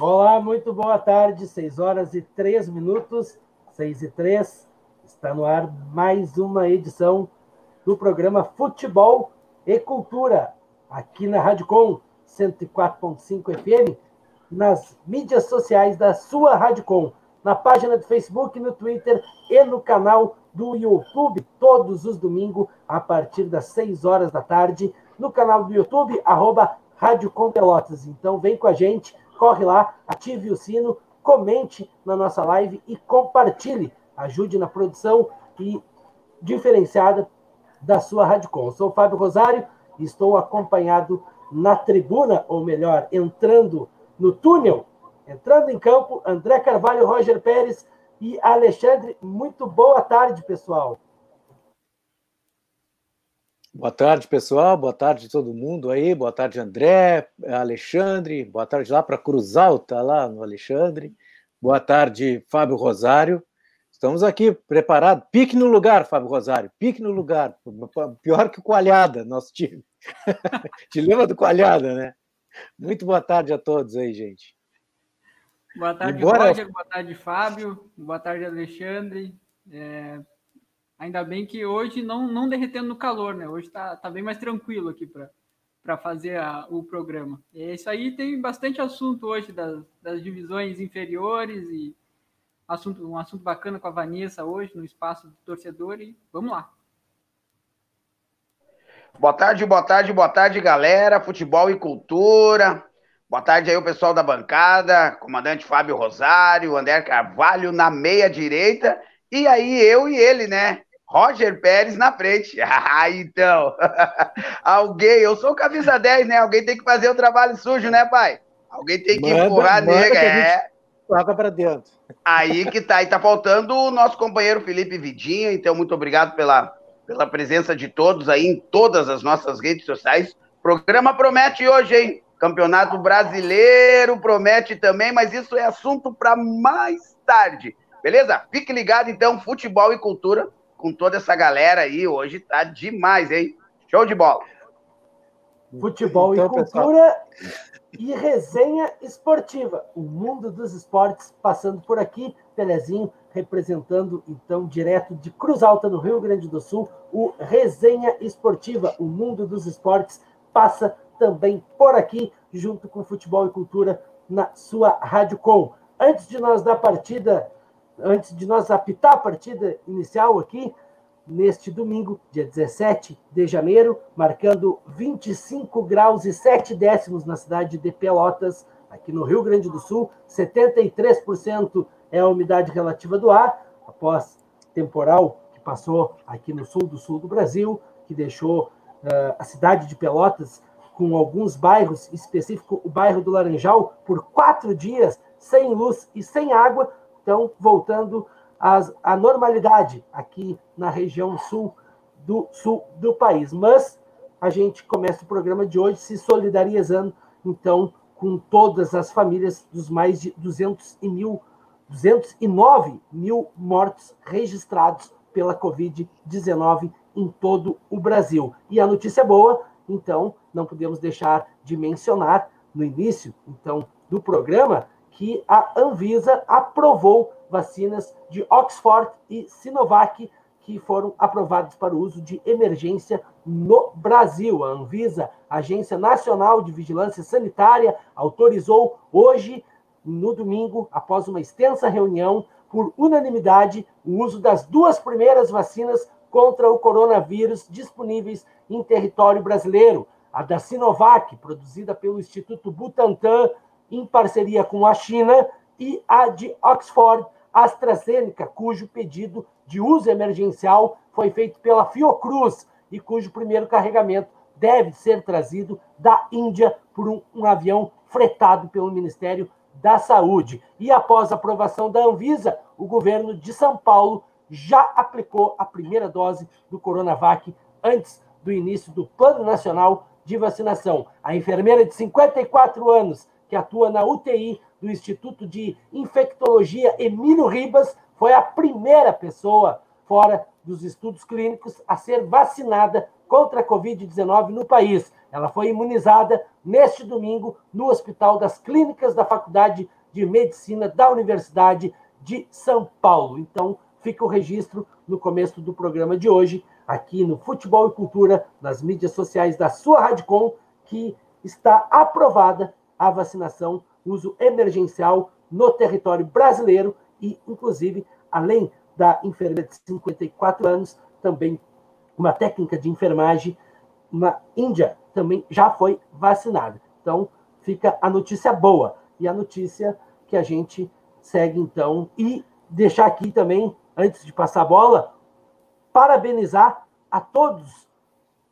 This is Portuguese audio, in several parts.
Olá, muito boa tarde, 6 horas e 3 minutos, 6 e 3. Está no ar mais uma edição do programa Futebol e Cultura, aqui na Rádio Com 104.5 FM, nas mídias sociais da sua Rádio Com, na página do Facebook, no Twitter e no canal do YouTube, todos os domingos, a partir das 6 horas da tarde, no canal do YouTube, arroba Rádio Com Pelotas. Então vem com a gente corre lá, ative o sino, comente na nossa live e compartilhe. Ajude na produção e diferenciada da sua Radicom. Eu sou o Fábio Rosário e estou acompanhado na tribuna, ou melhor, entrando no túnel, entrando em campo, André Carvalho, Roger Pérez e Alexandre. Muito boa tarde, pessoal. Boa tarde, pessoal. Boa tarde todo mundo aí. Boa tarde, André, Alexandre. Boa tarde lá para Cruz Alta, lá no Alexandre. Boa tarde, Fábio Rosário. Estamos aqui preparados. Pique no lugar, Fábio Rosário. Pique no lugar. Pior que o Coalhada, nosso time. Te lembra do Coalhada, né? Muito boa tarde a todos aí, gente. Boa tarde, Embora... Roger. Boa tarde, Fábio. Boa tarde, Alexandre. É, Ainda bem que hoje não, não derretendo no calor, né? Hoje tá, tá bem mais tranquilo aqui para fazer a, o programa. É isso aí, tem bastante assunto hoje das, das divisões inferiores e assunto, um assunto bacana com a Vanessa hoje no espaço do torcedor e vamos lá. Boa tarde, boa tarde, boa tarde, galera. Futebol e cultura. Boa tarde aí o pessoal da bancada, comandante Fábio Rosário, André Carvalho na meia direita e aí eu e ele, né? Roger Pérez na frente. Ah, então. Alguém, eu sou camisa 10, né? Alguém tem que fazer o trabalho sujo, né, pai? Alguém tem que manda, empurrar a nega, é. Toca para dentro. Aí que tá. E tá faltando o nosso companheiro Felipe Vidinha. Então, muito obrigado pela, pela presença de todos aí em todas as nossas redes sociais. O programa promete hoje, hein? Campeonato Brasileiro promete também, mas isso é assunto para mais tarde. Beleza? Fique ligado então, futebol e cultura com toda essa galera aí. Hoje tá demais, hein? Show de bola. Futebol então, e cultura pessoal... e resenha esportiva. O mundo dos esportes passando por aqui. Pelezinho representando, então, direto de Cruz Alta, no Rio Grande do Sul, o Resenha Esportiva. O mundo dos esportes passa também por aqui, junto com futebol e cultura, na sua Rádio Com. Antes de nós dar partida antes de nós apitar a partida inicial aqui, neste domingo, dia 17 de janeiro, marcando 25 graus e 7 décimos na cidade de Pelotas, aqui no Rio Grande do Sul, 73% é a umidade relativa do ar, após temporal que passou aqui no sul do sul do Brasil, que deixou uh, a cidade de Pelotas com alguns bairros, específico o bairro do Laranjal, por quatro dias sem luz e sem água, estão voltando às, à normalidade aqui na região sul do sul do país. Mas a gente começa o programa de hoje se solidarizando, então, com todas as famílias dos mais de 200 e mil, 209 mil mortos registrados pela Covid-19 em todo o Brasil. E a notícia boa, então, não podemos deixar de mencionar no início, então, do programa, que a Anvisa aprovou vacinas de Oxford e Sinovac que foram aprovados para o uso de emergência no Brasil. A Anvisa, Agência Nacional de Vigilância Sanitária, autorizou hoje, no domingo, após uma extensa reunião, por unanimidade, o uso das duas primeiras vacinas contra o coronavírus disponíveis em território brasileiro. A da Sinovac, produzida pelo Instituto Butantan, em parceria com a China, e a de Oxford AstraZeneca, cujo pedido de uso emergencial foi feito pela Fiocruz e cujo primeiro carregamento deve ser trazido da Índia por um, um avião fretado pelo Ministério da Saúde. E após a aprovação da Anvisa, o governo de São Paulo já aplicou a primeira dose do Coronavac antes do início do Plano Nacional de Vacinação. A enfermeira de 54 anos que atua na UTI do Instituto de Infectologia Emílio Ribas, foi a primeira pessoa fora dos estudos clínicos a ser vacinada contra a Covid-19 no país. Ela foi imunizada neste domingo no Hospital das Clínicas da Faculdade de Medicina da Universidade de São Paulo. Então, fica o registro no começo do programa de hoje, aqui no Futebol e Cultura, nas mídias sociais da sua Radicom, que está aprovada a vacinação, uso emergencial no território brasileiro e, inclusive, além da enfermeira de 54 anos, também uma técnica de enfermagem, uma índia também já foi vacinada. Então, fica a notícia boa e a notícia que a gente segue então e deixar aqui também, antes de passar a bola, parabenizar a todos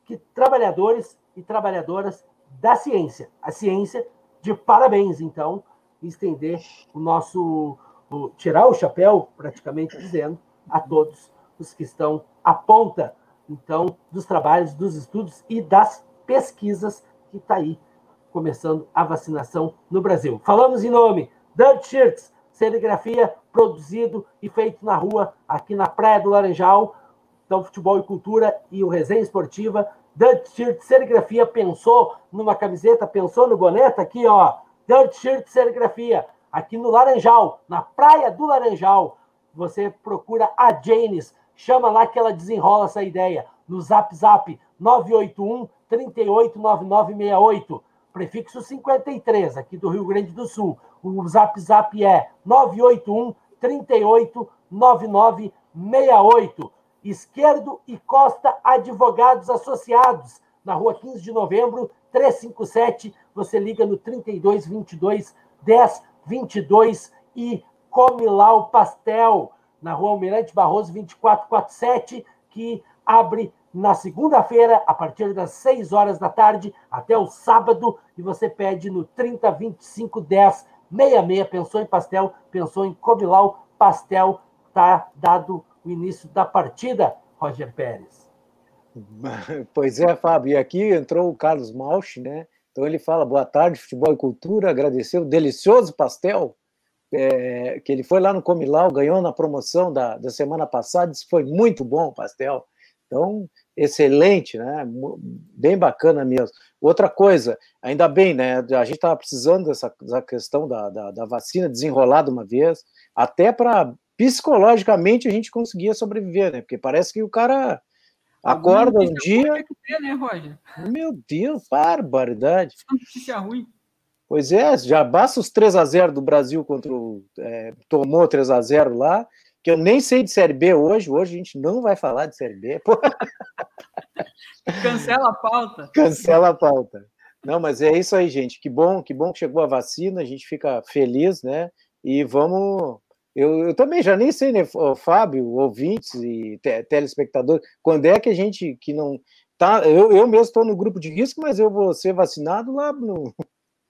que trabalhadores e trabalhadoras da ciência. A ciência de parabéns, então, estender o nosso o, tirar o chapéu, praticamente dizendo, a todos os que estão à ponta, então, dos trabalhos, dos estudos e das pesquisas que está aí começando a vacinação no Brasil. Falamos em nome Dirt Shirts, serigrafia produzido e feito na rua, aqui na Praia do Laranjal. Então, Futebol e Cultura e o Resenha Esportiva. Dirt Shirt Serigrafia pensou numa camiseta, pensou no boné, tá aqui, ó. Dirt Shirt Serigrafia, aqui no Laranjal, na Praia do Laranjal. Você procura a Janes, chama lá que ela desenrola essa ideia. No Zap Zap 981 389968 prefixo 53, aqui do Rio Grande do Sul. O zap zap é 981 38 9968. Esquerdo e Costa Advogados Associados, na rua 15 de novembro, 357. Você liga no 32 22 10 22 e come lá o pastel, na rua Almirante Barroso 2447, que abre na segunda-feira, a partir das 6 horas da tarde, até o sábado, e você pede no 30 25 10 66. Pensou em pastel, pensou em Cobilau Pastel, tá dado o início da partida, Roger Pérez. Pois é, Fábio, e aqui entrou o Carlos Malch, né? Então ele fala: boa tarde, futebol e cultura, agradeceu o delicioso pastel. É, que ele foi lá no Comilau, ganhou na promoção da, da semana passada, disse foi muito bom o pastel. Então, excelente, né? Bem bacana mesmo. Outra coisa, ainda bem, né? A gente estava precisando dessa, dessa questão da, da, da, vacina desenrolada uma vez, até para psicologicamente a gente conseguia sobreviver, né? Porque parece que o cara acorda um dia. Ter, né, Roger? Meu Deus, barbaridade. Notícia ruim. Pois é, já basta os 3 a 0 do Brasil contra o. É, tomou 3 a 0 lá que eu nem sei de Série B hoje. Hoje a gente não vai falar de Série B. Pô. Cancela a pauta. Cancela a pauta. Não, mas é isso aí, gente. Que bom, que bom que chegou a vacina. A gente fica feliz, né? E vamos. Eu, eu também já nem sei, né, Fábio, ouvintes e te, telespectadores, quando é que a gente que não tá. Eu, eu mesmo estou no grupo de risco, mas eu vou ser vacinado lá no,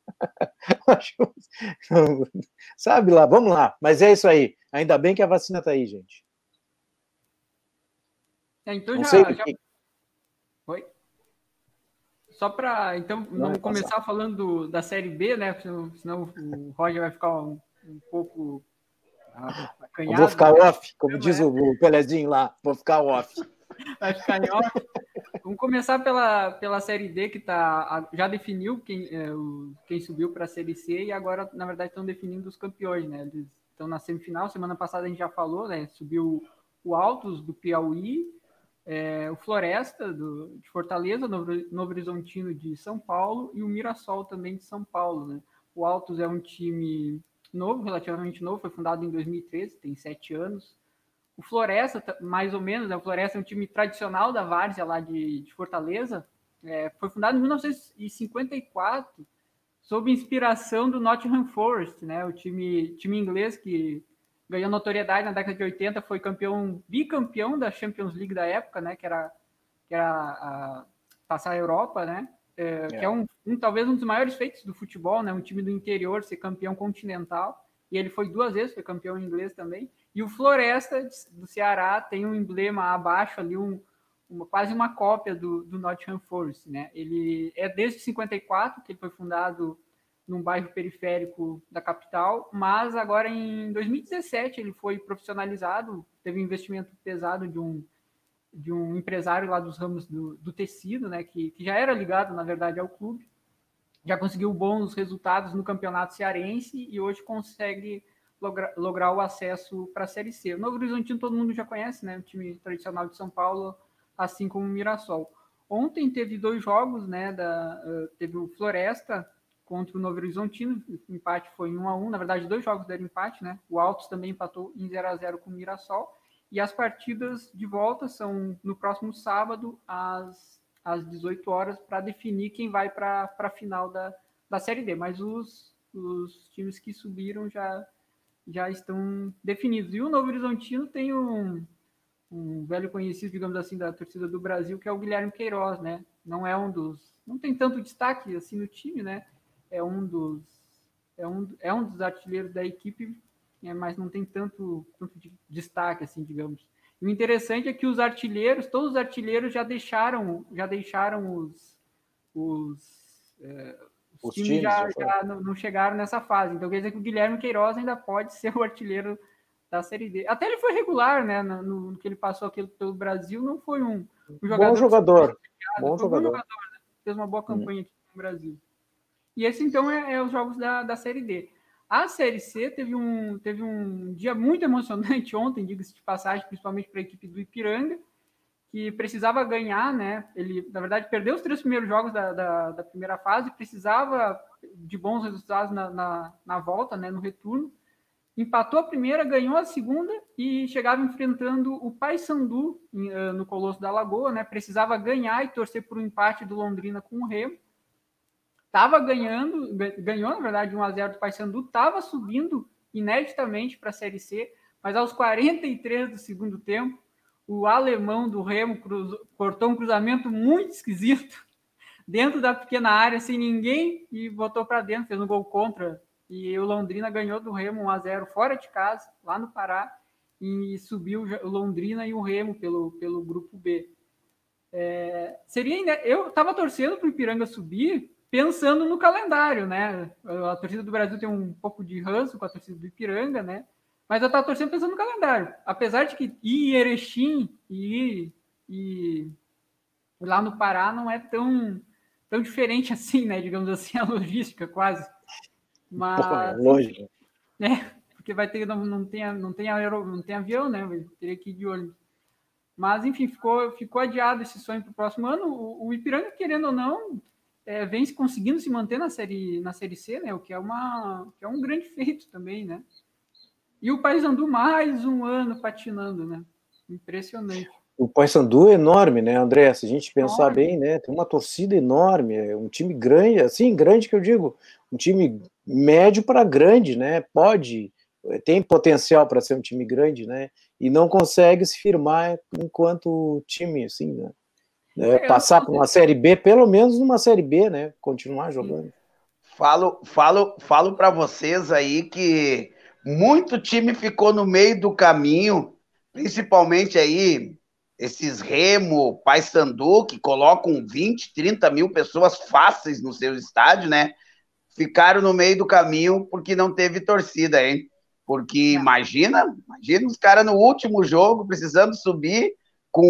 Sabe lá, vamos lá. Mas é isso aí. Ainda bem que a vacina está aí, gente. É, então não já, já... Oi? Só para então vamos começar falando do, da série B, né? Senão o Roger vai ficar um, um pouco acanhado. vou ficar off, como diz é. o Pelezinho lá. Vou ficar off. Vai ficar em off. Vamos começar pela, pela Série D, que tá, já definiu quem, é, quem subiu para a Série C e agora, na verdade, estão definindo os campeões, né? Eles estão na semifinal. Semana passada a gente já falou, né? Subiu o Altos do Piauí, é, o Floresta do, de Fortaleza, Novo, Novo Horizontino de São Paulo e o Mirassol também de São Paulo, né? O Altos é um time novo, relativamente novo, foi fundado em 2013, tem sete anos. O Floresta, mais ou menos, né? o Floresta é um time tradicional da Várzea lá de, de Fortaleza. É, foi fundado em 1954, sob inspiração do Nottingham Forest, né? o time, time inglês que ganhou notoriedade na década de 80, foi campeão, bicampeão da Champions League da época, né? que era, que era a, passar a Europa, né? É, é. que é um, um, talvez um dos maiores feitos do futebol, né? Um time do interior ser campeão continental. E ele foi duas vezes, foi campeão inglês também. E o Floresta do Ceará tem um emblema abaixo ali, um, uma, quase uma cópia do, do Nottingham Forest, né? Ele é desde 54 que ele foi fundado num bairro periférico da capital, mas agora em 2017 ele foi profissionalizado, teve um investimento pesado de um de um empresário lá dos ramos do, do tecido, né, que, que, já era ligado, na verdade, ao clube, já conseguiu bons resultados no campeonato cearense e hoje consegue lograr, lograr o acesso para a Série C. O Novo Horizontino todo mundo já conhece, né, o time tradicional de São Paulo, assim como o Mirassol. Ontem teve dois jogos, né, da, uh, teve o Floresta contra o Novo Horizontino, o empate foi em 1 a 1 na verdade dois jogos deram empate, né, o Altos também empatou em 0 a 0 com o Mirassol, e as partidas de volta são no próximo sábado, às, às 18 horas, para definir quem vai para a final da, da Série D. Mas os, os times que subiram já, já estão definidos. E o Novo Horizontino tem um, um velho conhecido, digamos assim, da torcida do Brasil, que é o Guilherme Queiroz, né? Não é um dos. Não tem tanto destaque assim no time, né? É um dos. É um, é um dos artilheiros da equipe, é, mas não tem tanto, tanto de destaque, assim, digamos. E o interessante é que os artilheiros, todos os artilheiros já deixaram, já deixaram os, os, é, os, os times, times, já, já não, não, chegaram nessa fase. Então quer dizer que o Guilherme Queiroz ainda pode ser o artilheiro da Série D. Até ele foi regular, né? No, no que ele passou aqui pelo Brasil, não foi um, um jogador. Bom jogador. Bom jogador. Jogador né? Fez uma boa campanha hum. aqui no Brasil. E esse então é, é os jogos da, da Série D. A Série C teve um, teve um dia muito emocionante ontem, diga-se de passagem, principalmente para a equipe do Ipiranga, que precisava ganhar, né? Ele, na verdade, perdeu os três primeiros jogos da, da, da primeira fase, precisava de bons resultados na, na, na, volta, né? No retorno. Empatou a primeira, ganhou a segunda e chegava enfrentando o Paysandu eh, no Colosso da Lagoa, né? Precisava ganhar e torcer por um empate do Londrina com o Remo estava ganhando, ganhou na verdade 1 a 0 do Paysandu, estava subindo ineditamente para a Série C, mas aos 43 do segundo tempo, o alemão do Remo cruzou, cortou um cruzamento muito esquisito dentro da pequena área, sem ninguém, e botou para dentro, fez um gol contra. E o Londrina ganhou do Remo 1 a 0 fora de casa, lá no Pará, e subiu o Londrina e o Remo pelo, pelo grupo B. É, seria eu estava torcendo para o Ipiranga subir pensando no calendário, né? A torcida do Brasil tem um pouco de ranço com a torcida do Ipiranga, né? Mas eu estava torcendo pensando no calendário. Apesar de que ir em Erechim e, e lá no Pará não é tão, tão diferente assim, né? Digamos assim, a logística quase. Mas. Pô, é longe. Né? Porque vai ter, não, não, tem, não, tem aero, não tem avião, né? Teria que ir de ônibus. Mas, enfim, ficou, ficou adiado esse sonho para o próximo ano. O, o Ipiranga, querendo ou não, é, vem conseguindo se manter na série, na série C, né? O que é, uma, que é um grande feito também, né? E o Paysandu mais um ano patinando, né? Impressionante. O Paysandu é enorme, né, André? Se a gente pensar enorme. bem, né? Tem uma torcida enorme, é um time grande, assim, grande que eu digo, um time médio para grande, né? Pode, tem potencial para ser um time grande, né? E não consegue se firmar enquanto time, assim, né? Né? Passar por uma série B, pelo menos numa série B, né? Continuar jogando. Falo, falo, falo para vocês aí que muito time ficou no meio do caminho, principalmente aí esses Remo, Paysandu, que colocam 20, 30 mil pessoas fáceis no seu estádio, né? Ficaram no meio do caminho porque não teve torcida, hein? Porque imagina, imagina os caras no último jogo precisando subir com.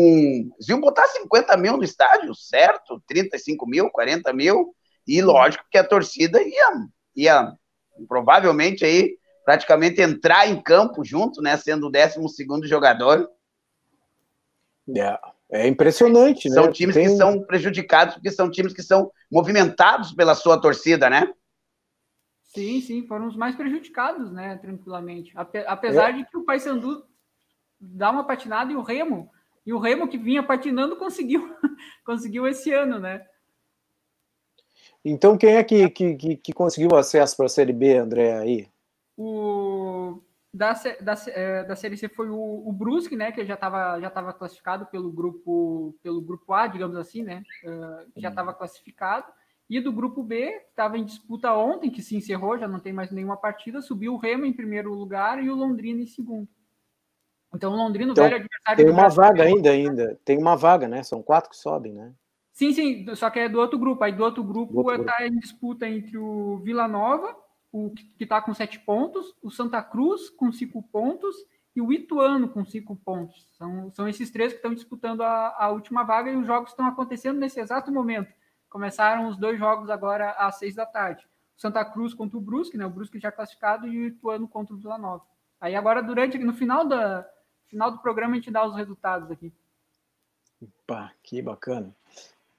Eles iam botar 50 mil no estádio, certo? 35 mil, 40 mil, e lógico que a torcida ia, ia provavelmente aí praticamente entrar em campo junto, né? Sendo o 12 jogador. É, é impressionante, são né? São times Tem... que são prejudicados, porque são times que são movimentados pela sua torcida, né? Sim, sim, foram os mais prejudicados, né? Tranquilamente. Apesar é. de que o Paysandu dá uma patinada e o Remo e o Remo, que vinha patinando, conseguiu, conseguiu esse ano, né? Então, quem é que, que, que conseguiu acesso para a Série B, André, aí? O, da, da, é, da Série C foi o, o Brusque, né, que já estava já tava classificado pelo grupo, pelo grupo A, digamos assim, né, uh, já estava classificado. E do grupo B, que estava em disputa ontem, que se encerrou, já não tem mais nenhuma partida, subiu o Remo em primeiro lugar e o Londrina em segundo. Então, o Londrina, então, velho adversário. Tem uma vaga ainda, ainda. Tem uma vaga, né? São quatro que sobem, né? Sim, sim, só que é do outro grupo. Aí do outro grupo está em disputa entre o Vila Nova, o que está com sete pontos, o Santa Cruz com cinco pontos e o Ituano com cinco pontos. São, são esses três que estão disputando a, a última vaga e os jogos estão acontecendo nesse exato momento. Começaram os dois jogos agora às seis da tarde. Santa Cruz contra o Brusque, né? O Brusque já classificado e o Ituano contra o Vila Nova. Aí agora, durante, no final, da, final do programa, a gente dá os resultados aqui. Opa, que bacana.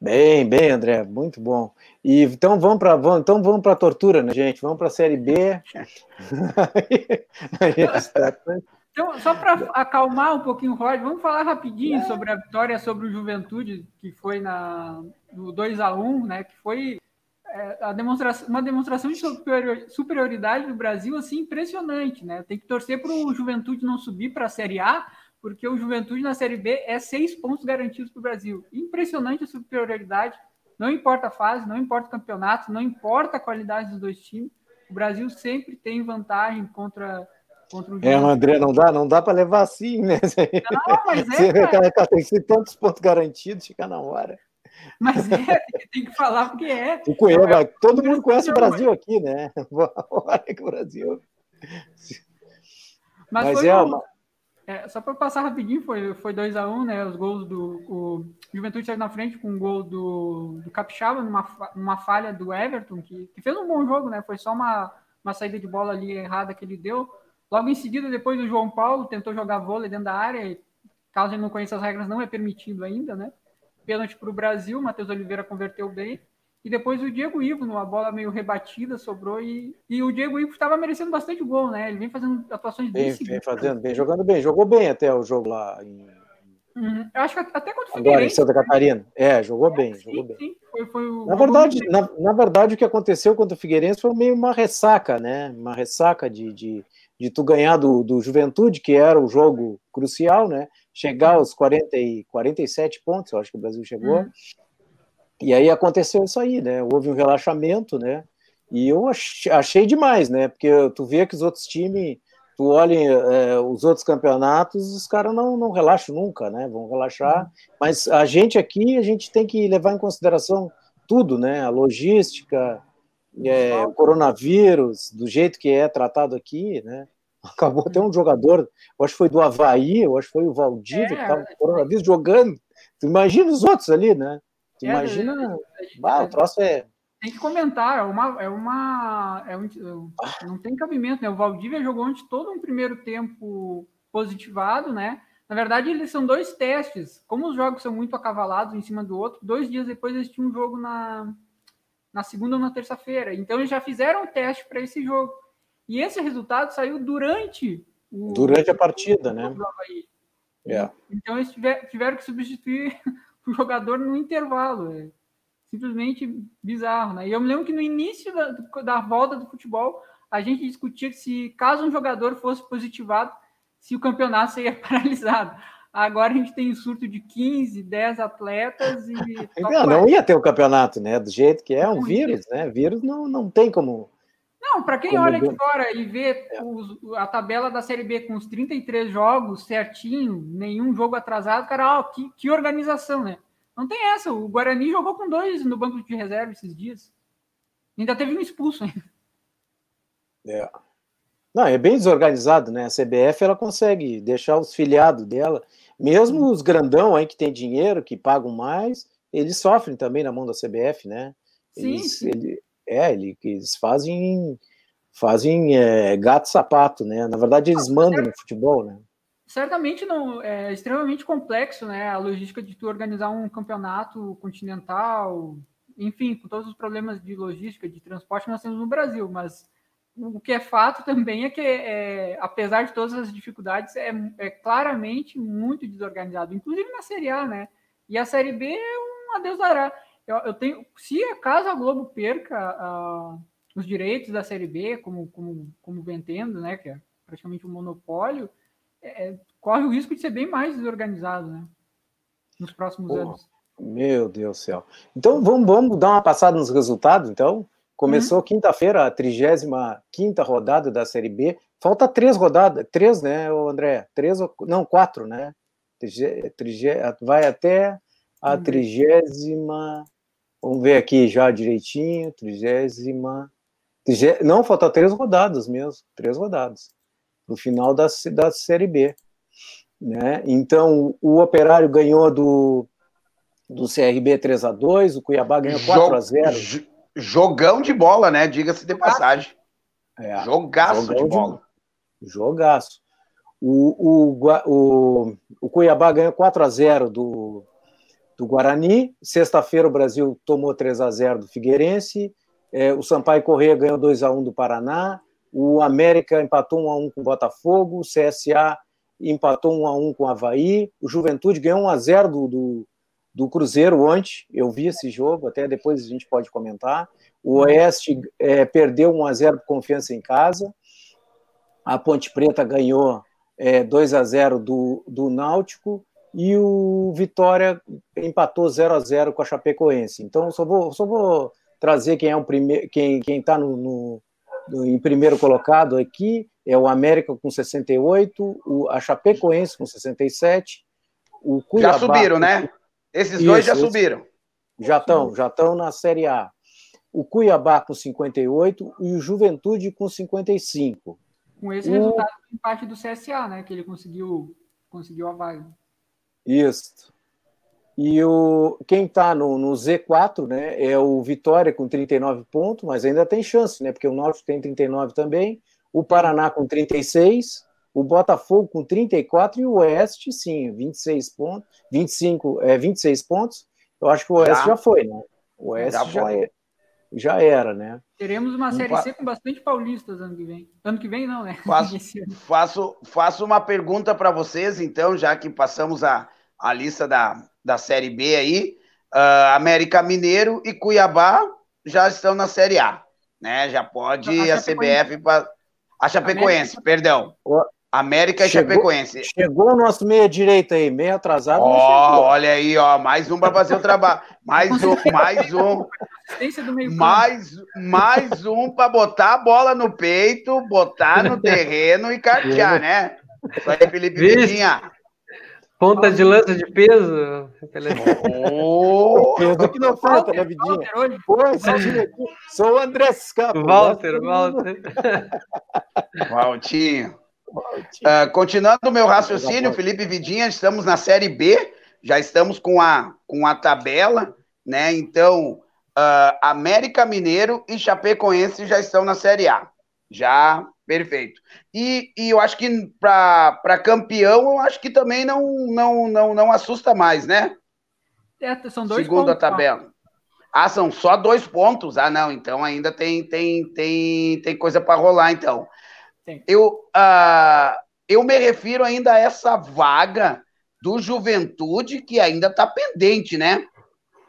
Bem, bem, André, muito bom. E então vamos para vamos, então vamos para a tortura, né, gente? Vamos para a série B. então, só para acalmar um pouquinho o Rod, vamos falar rapidinho sobre a vitória sobre o Juventude, que foi na do 2 a 1 né? Que foi a demonstração, uma demonstração de superioridade do Brasil assim impressionante, né? Tem que torcer para o Juventude não subir para a Série A porque o Juventude na Série B é seis pontos garantidos para o Brasil. Impressionante a superioridade, não importa a fase, não importa o campeonato, não importa a qualidade dos dois times, o Brasil sempre tem vantagem contra, contra o é, Juventude. É, André, não dá, não dá para levar assim, né? Não, mas é, cara. Tem que ser tantos pontos garantidos, fica na hora. Mas é, tem que falar porque é. O Cuiabá, todo mundo conhece o Brasil aqui, né? Olha que o Brasil. Mas, Mas é uma... É, só para passar rapidinho, foi, foi 2x1, um, né? Os gols do. O Juventude saiu na frente com um gol do, do Capixaba, numa, numa falha do Everton, que, que fez um bom jogo, né? Foi só uma, uma saída de bola ali errada que ele deu. Logo em seguida, depois o João Paulo tentou jogar vôlei dentro da área, e, caso ele não conheça as regras, não é permitido ainda, né? Pênalti para o Brasil, Matheus Oliveira converteu bem. E depois o Diego Ivo, numa bola meio rebatida, sobrou e, e o Diego Ivo estava merecendo bastante gol, né? Ele vem fazendo atuações bem. Vem, vem fazendo, bem, jogando bem. Jogou bem até o jogo lá em. Uhum. Eu acho que até quando o Agora, em Santa Catarina. É, jogou é, bem, sim, jogou bem. Sim, foi, foi o... na, verdade, na, na, verdade, o que aconteceu contra o Figueirense foi meio uma ressaca, né? Uma ressaca de, de, de tu ganhar do, do Juventude, que era o jogo crucial, né? Chegar aos 40 e, 47 pontos, eu acho que o Brasil chegou. Uhum e aí aconteceu isso aí, né? Houve um relaxamento, né? E eu achei demais, né? Porque tu vê que os outros times, tu olha é, os outros campeonatos, os caras não, não relaxam nunca, né? Vão relaxar. Uhum. Mas a gente aqui, a gente tem que levar em consideração tudo, né? A logística, é, o coronavírus, do jeito que é tratado aqui, né? Acabou até um jogador, eu acho que foi do Havaí, eu acho que foi o Valdívia, é, que estava com coronavírus jogando. Tu imagina os outros ali, né? Tu é, imagina. É, o troço é. Tem que comentar, é uma. É uma é um, não tem cabimento, né? O Valdívia jogou antes todo um primeiro tempo positivado, né? Na verdade, eles são dois testes. Como os jogos são muito acavalados em cima do outro, dois dias depois eles tinham um jogo na, na segunda ou na terça-feira. Então eles já fizeram o teste para esse jogo. E esse resultado saiu durante o, durante a partida, né? É. Então eles tiver, tiveram que substituir o jogador no intervalo. É simplesmente bizarro, né? E eu me lembro que no início da, da volta do futebol, a gente discutia que se caso um jogador fosse positivado, se o campeonato seria paralisado. Agora a gente tem um surto de 15, 10 atletas e. Não, não ia ter o campeonato, né? Do jeito que é, um vírus, né? Vírus não, não tem como. Não, para quem olha de fora e vê os, a tabela da Série B com os 33 jogos certinho, nenhum jogo atrasado, cara, ó, que, que organização, né? Não tem essa. O Guarani jogou com dois no banco de reserva esses dias. Ainda teve um expulso ainda. É. Não, é bem desorganizado, né? A CBF ela consegue deixar os filiados dela, mesmo os grandão aí que tem dinheiro, que pagam mais, eles sofrem também na mão da CBF, né? Eles, sim, sim. Ele, é, eles fazem fazem é, gato sapato, né? Na verdade, eles mandam no futebol, né? Certamente não é extremamente complexo, né? A logística de tu organizar um campeonato continental, enfim, com todos os problemas de logística, de transporte que nós temos no Brasil, mas o que é fato também é que, é, apesar de todas as dificuldades, é, é, claramente muito desorganizado, inclusive na Série A, né? E a Série B é um adeus dará. Eu, eu tenho, se caso a Globo perca uh, os direitos da Série B, como, como, como vem tendo, né, que é praticamente um monopólio, é, é corre o risco de ser bem mais desorganizado, né, nos próximos Pô, anos. Meu Deus do céu. Então vamos, vamos dar uma passada nos resultados, então. Começou uhum. quinta-feira, a 35 rodada da Série B. Falta três rodadas, três, né, André? Três, não, quatro, né? vai até a trigésima. Vamos ver aqui já direitinho, trigésima. Não, falta três rodadas mesmo, três rodadas. no final da, da Série B. Né? Então, o Operário ganhou do, do CRB 3 a 2 o Cuiabá ganhou 4 a 0 Jogão de bola, né? Diga-se de passagem. É, Jogaço de bola. De, jogaço. O, o, o, o Cuiabá ganhou 4 a 0 do, do Guarani. Sexta-feira o Brasil tomou 3 a 0 do Figueirense. É, o Sampaio Correia ganhou 2 a 1 do Paraná. O América empatou 1 a 1 com o Botafogo. O CSA empatou 1 a 1 com o Havaí. O Juventude ganhou 1 a 0 do, do, do Cruzeiro ontem. Eu vi esse jogo, até depois a gente pode comentar. O Oeste é, perdeu 1 a 0 por confiança em casa. A Ponte Preta ganhou é, 2 a 0 do, do Náutico e o Vitória empatou 0 a 0 com a Chapecoense. Então, só vou, só vou trazer quem é o primeiro, quem quem está no, no, no, em primeiro colocado aqui é o América com 68, o, a Chapecoense com 67, o Cuiabá. Já subiram, né? Esses isso, dois já subiram. Já estão, já estão na Série A. O Cuiabá com 58 e o Juventude com 55. Com esse o... resultado do empate do CSA, né? Que ele conseguiu, conseguiu a vaga. Isso. E o, quem está no, no, Z4 né, é o Vitória com 39 pontos, mas ainda tem chance, né? Porque o Norte tem 39 também, o Paraná com 36, o Botafogo com 34 e o Oeste, sim, 26 pontos, 25, é, 26 pontos. Eu acho que o Oeste já, já foi, né? O Oeste já, já, é, já era, né? Teremos uma Série C com bastante paulistas ano que vem. Ano que vem, não, né? Faço, faço, faço uma pergunta para vocês, então, já que passamos a, a lista da, da Série B aí. Uh, América Mineiro e Cuiabá já estão na Série A. Né? Já pode a, a CBF. A Chapecoense, América... perdão. América chegou, e Chapecoense. Chegou o nosso meia-direita aí, meio atrasado. Ó, oh, olha aí, ó, mais um para fazer o trabalho. Mais um, mais um. Mais, mais um para botar a bola no peito, botar no terreno e cartear, né? Isso aí, Felipe Vitinha. Ponta de lança de peso. Oh, peso que não falta, né, Vidinha? Pô, sou o André Scapo. Walter, Walter. Valtinho. Uh, continuando o meu raciocínio, Felipe Vidinha, estamos na Série B, já estamos com a, com a tabela, né? Então, uh, América Mineiro e Chapecoense já estão na Série A. Já, perfeito. E, e eu acho que para campeão, eu acho que também não, não, não, não assusta mais, né? É, são dois Segundo pontos, a tabela. Ah, são só dois pontos? Ah, não, então ainda tem, tem, tem, tem coisa para rolar, então. Eu, uh, eu me refiro ainda a essa vaga do Juventude que ainda está pendente, né?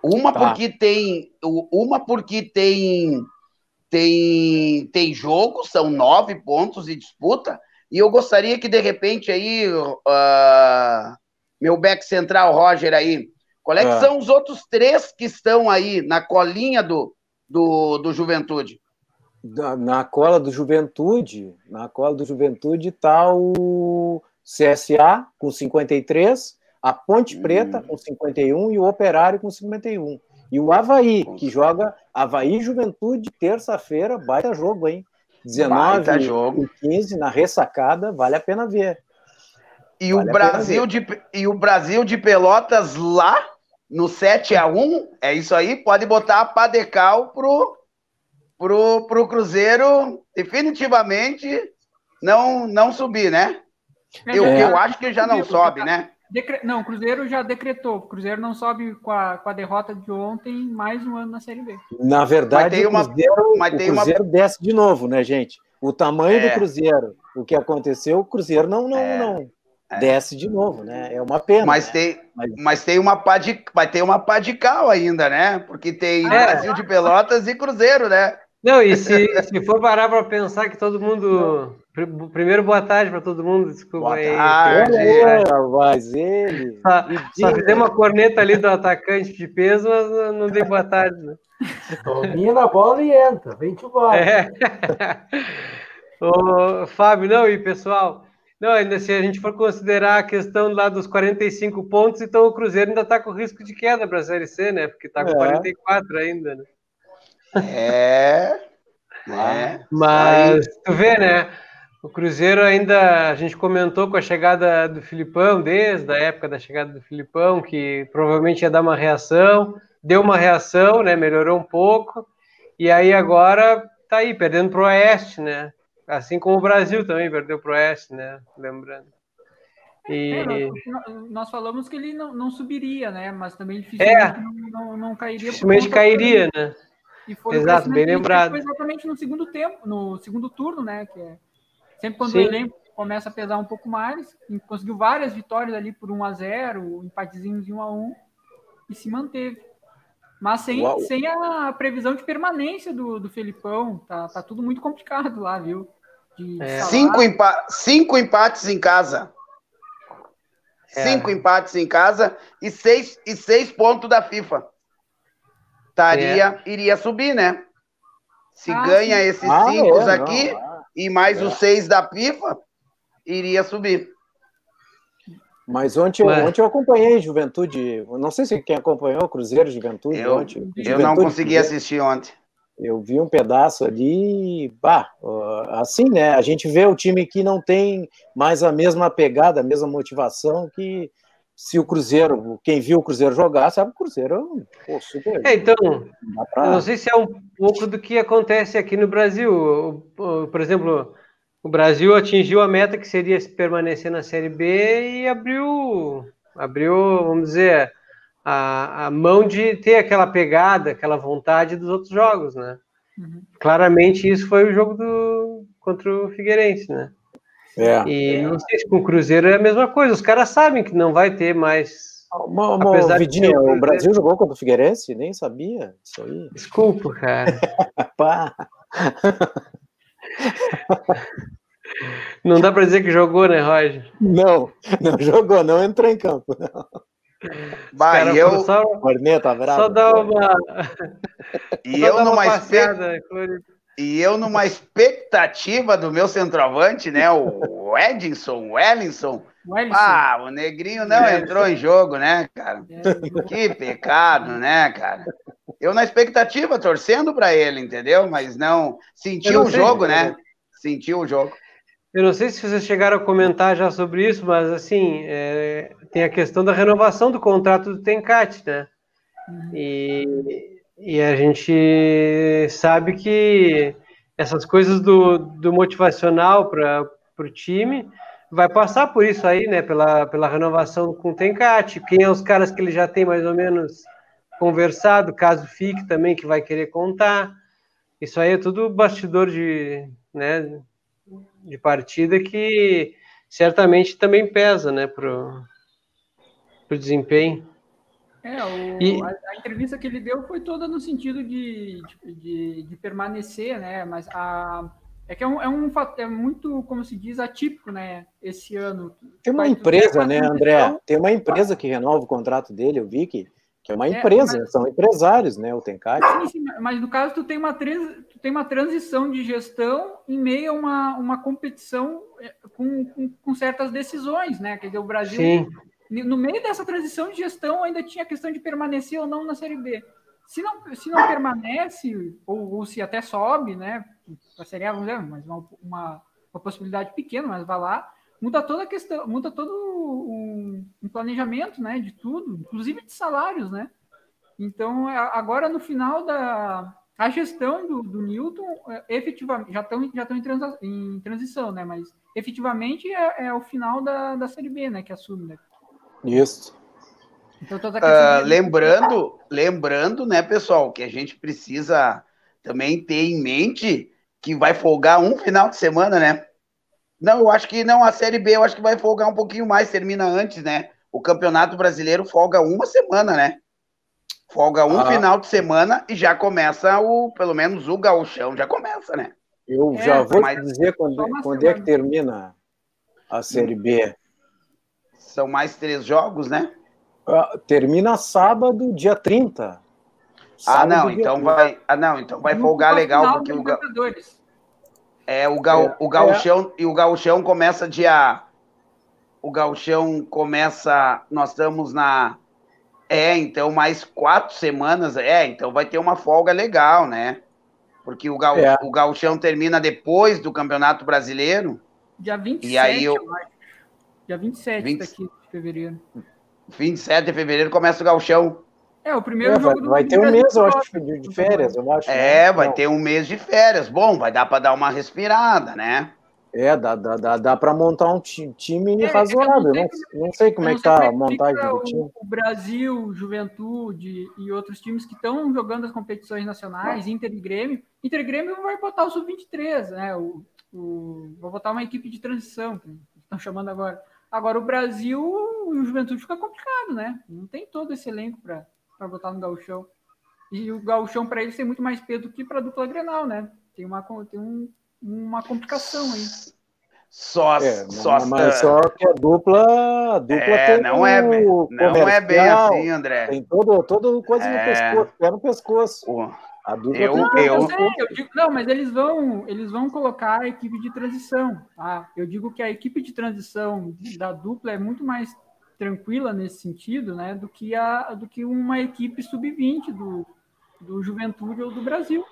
Uma tá. porque tem, uma porque tem, tem, tem jogo, são nove pontos de disputa, e eu gostaria que de repente aí, uh, meu back central, Roger aí, qual é que é. são os outros três que estão aí na colinha do, do, do Juventude? Na, na cola do Juventude, na cola do Juventude está o CSA com 53, a Ponte Preta hum. com 51 e o Operário com 51. E o Havaí, que joga Havaí Juventude, terça-feira, baita jogo, hein? 19 jogo. e 15 na ressacada, vale a pena ver. E, vale o Brasil de, e o Brasil de Pelotas lá no 7 a 1 é isso aí, pode botar a Padecal pro pro, pro Cruzeiro definitivamente não, não subir, né? É, eu, eu acho que já não sobe, né? Decre... Não, o Cruzeiro já decretou. O Cruzeiro não sobe com a, com a derrota de ontem mais um ano na Série B. Na verdade, uma, o Cruzeiro, mas tem o Cruzeiro uma... desce de novo, né, gente? O tamanho é. do Cruzeiro, o que aconteceu, o Cruzeiro não, não, é. não é. desce de novo, né? É uma pena. Mas né? tem, mas... mas... tem uma pá de, vai ter uma pá de cal ainda, né? Porque tem é. Brasil de Pelotas e Cruzeiro, né? Não, e se, se for parar para pensar que todo mundo. Pr primeiro, boa tarde para todo mundo, desculpa boa aí. Tarde, é, mas ele. Só, só fizemos uma corneta ali do atacante de peso, mas não dei boa tarde. Né? Domina a bola e entra, vem te embora. É. Ô, Fábio, não, e pessoal, não, ainda se a gente for considerar a questão lá dos 45 pontos, então o Cruzeiro ainda está com risco de queda para a Série C, né? Porque está com é. 44 ainda, né? É. é. Mas tu vê, né? O Cruzeiro ainda, a gente comentou com a chegada do Filipão, desde a época da chegada do Filipão, que provavelmente ia dar uma reação, deu uma reação, né, melhorou um pouco, e aí agora tá aí, perdendo para o Oeste, né? Assim como o Brasil também perdeu para o Oeste, né? Lembrando. E... É, nós, nós, falamos que ele não, não, subiria, né? Mas também dificilmente é, não, não, não cairia. Dificilmente cairia, né? E foi Exato, bem lembrado. Foi exatamente no segundo tempo, no segundo turno, né? Que é sempre quando Sim. o elenco começa a pesar um pouco mais, conseguiu várias vitórias ali por 1 a 0 empatezinhos de 1 a 1 e se manteve. Mas sem, sem a previsão de permanência do, do Felipão, tá, tá tudo muito complicado lá, viu? É. Cinco, empa cinco empates em casa. É. Cinco empates em casa e seis, e seis pontos da FIFA. Taria, é. Iria subir, né? Se ah, ganha sim. esses ah, cinco é, aqui não, e mais os seis da FIFA, iria subir. Mas ontem, ontem eu acompanhei Juventude. Não sei se quem acompanhou Cruzeiro Juventude eu, ontem. Eu Juventude, não consegui assistir ontem. Eu vi um pedaço ali, bah, assim, né? A gente vê o time que não tem mais a mesma pegada, a mesma motivação que se o Cruzeiro, quem viu o Cruzeiro jogar, sabe que o Cruzeiro pô, super. É, então, não, pra... não sei se é um pouco do que acontece aqui no Brasil. Por exemplo, o Brasil atingiu a meta que seria permanecer na Série B e abriu, abriu, vamos dizer, a, a mão de ter aquela pegada, aquela vontade dos outros jogos, né? Uhum. Claramente isso foi o jogo do contra o Figueirense, né? É. E não sei se com o Cruzeiro é a mesma coisa. Os caras sabem que não vai ter mais. Uma, uma, apesar Vidinho, de o Brasil jogou contra o Figueirense? Nem sabia isso aí. Desculpa, cara. Pá. Não dá para dizer que jogou, né, Roger? Não, não jogou, não entrou em campo. Não. Bah, e eu. Só, Corneta, bravo, só dá uma. E só eu numa passeada, E eu numa expectativa do meu centroavante, né? O Edinson, o Ellinson. Ah, o Negrinho não entrou em jogo, né, cara? Que pecado, né, cara? Eu na expectativa, torcendo para ele, entendeu? Mas não sentiu o jogo, né? Sentiu o jogo. Eu não sei se vocês chegaram a comentar já sobre isso, mas assim, é, tem a questão da renovação do contrato do Tencate, né? Uhum. E, e a gente sabe que essas coisas do, do motivacional para o time vai passar por isso aí, né? Pela, pela renovação com o Tencate. Quem é os caras que ele já tem mais ou menos conversado, caso fique também, que vai querer contar. Isso aí é tudo bastidor de, né, de partida que certamente também pesa, né, pro, pro desempenho. É, o, e... a, a, entrevista que ele deu foi toda no sentido de, de, de permanecer, né, mas a, é que é um, é um é muito, como se diz, atípico, né, esse ano. Tem uma empresa, né, André, tem uma empresa que renova o contrato dele, eu vi que que é uma é, empresa, é, mas... são empresários, né? O Tencate. Sim, sim, mas no caso, tu tem uma, tu tem uma transição de gestão em meio a uma, uma competição é, com, com, com certas decisões, né? Quer dizer, o Brasil, sim. No meio dessa transição de gestão, ainda tinha a questão de permanecer ou não na Série B. Se não, se não permanece, ou, ou se até sobe, né? Seria, vamos dizer, mas uma, uma, uma possibilidade pequena, mas vai lá muda toda a questão, muda todo um, um, planejamento, né, de tudo, inclusive de salários, né? Então, agora no final da a gestão do, do Newton, é, efetivamente, já estão já estão em, transa, em, transição, né? Mas efetivamente é, é, o final da, da Série B, né, que assume, né? Isso. Então, uh, lembrando, lembrando, né, pessoal, que a gente precisa também ter em mente que vai folgar um final de semana, né? Não, eu acho que não, a Série B eu acho que vai folgar um pouquinho mais, termina antes, né? O Campeonato Brasileiro folga uma semana, né? Folga um ah. final de semana e já começa o, pelo menos o gauchão já começa, né? Eu é, já vou mas... dizer quando, quando é que termina a Série B. São mais três jogos, né? Ah, termina sábado, dia 30. Sábado, ah, não, então 30. vai. Ah, não, então vai folgar legal, porque o. É, o, gal, é, o gauchão, é. e o gauchão começa dia... O gauchão começa... Nós estamos na... É, então mais quatro semanas. É, então vai ter uma folga legal, né? Porque o, gal, é. o gauchão termina depois do Campeonato Brasileiro. Dia 27, e aí eu... eu acho. Dia 27 20... daqui de fevereiro. 27 de fevereiro começa o galchão. É, o primeiro é, jogo vai, do Vai ter um mês, eu acho, de, de férias, eu acho. É, né? vai ter um mês de férias. Bom, vai dar para dar uma respirada, né? É, dá, dá, dá, dá para montar um time é, razoável. Não, não, sei como é que tá a montagem do time. O Brasil, Juventude e outros times que estão jogando as competições nacionais, Inter e Grêmio. Inter e Grêmio vai botar o Sub-23, né? O, o, vai botar uma equipe de transição, que estão chamando agora. Agora, o Brasil e o Juventude fica complicado, né? Não tem todo esse elenco para botar no gauchão. E o gauchão, para eles, tem muito mais peso que para a dupla Grenal, né? Tem uma, tem um, uma complicação aí. Só, é, só, mas só que a dupla, a dupla é, não é, não é bem assim, André. Tem todo, todo coisa é... no pescoço, pé no pescoço. O... A dupla eu, não, eu... eu, sei, eu digo, não, mas eles vão, eles vão colocar a equipe de transição. Tá? Eu digo que a equipe de transição da dupla é muito mais tranquila nesse sentido, né, do que a do que uma equipe sub-20 do, do Juventude ou do Brasil.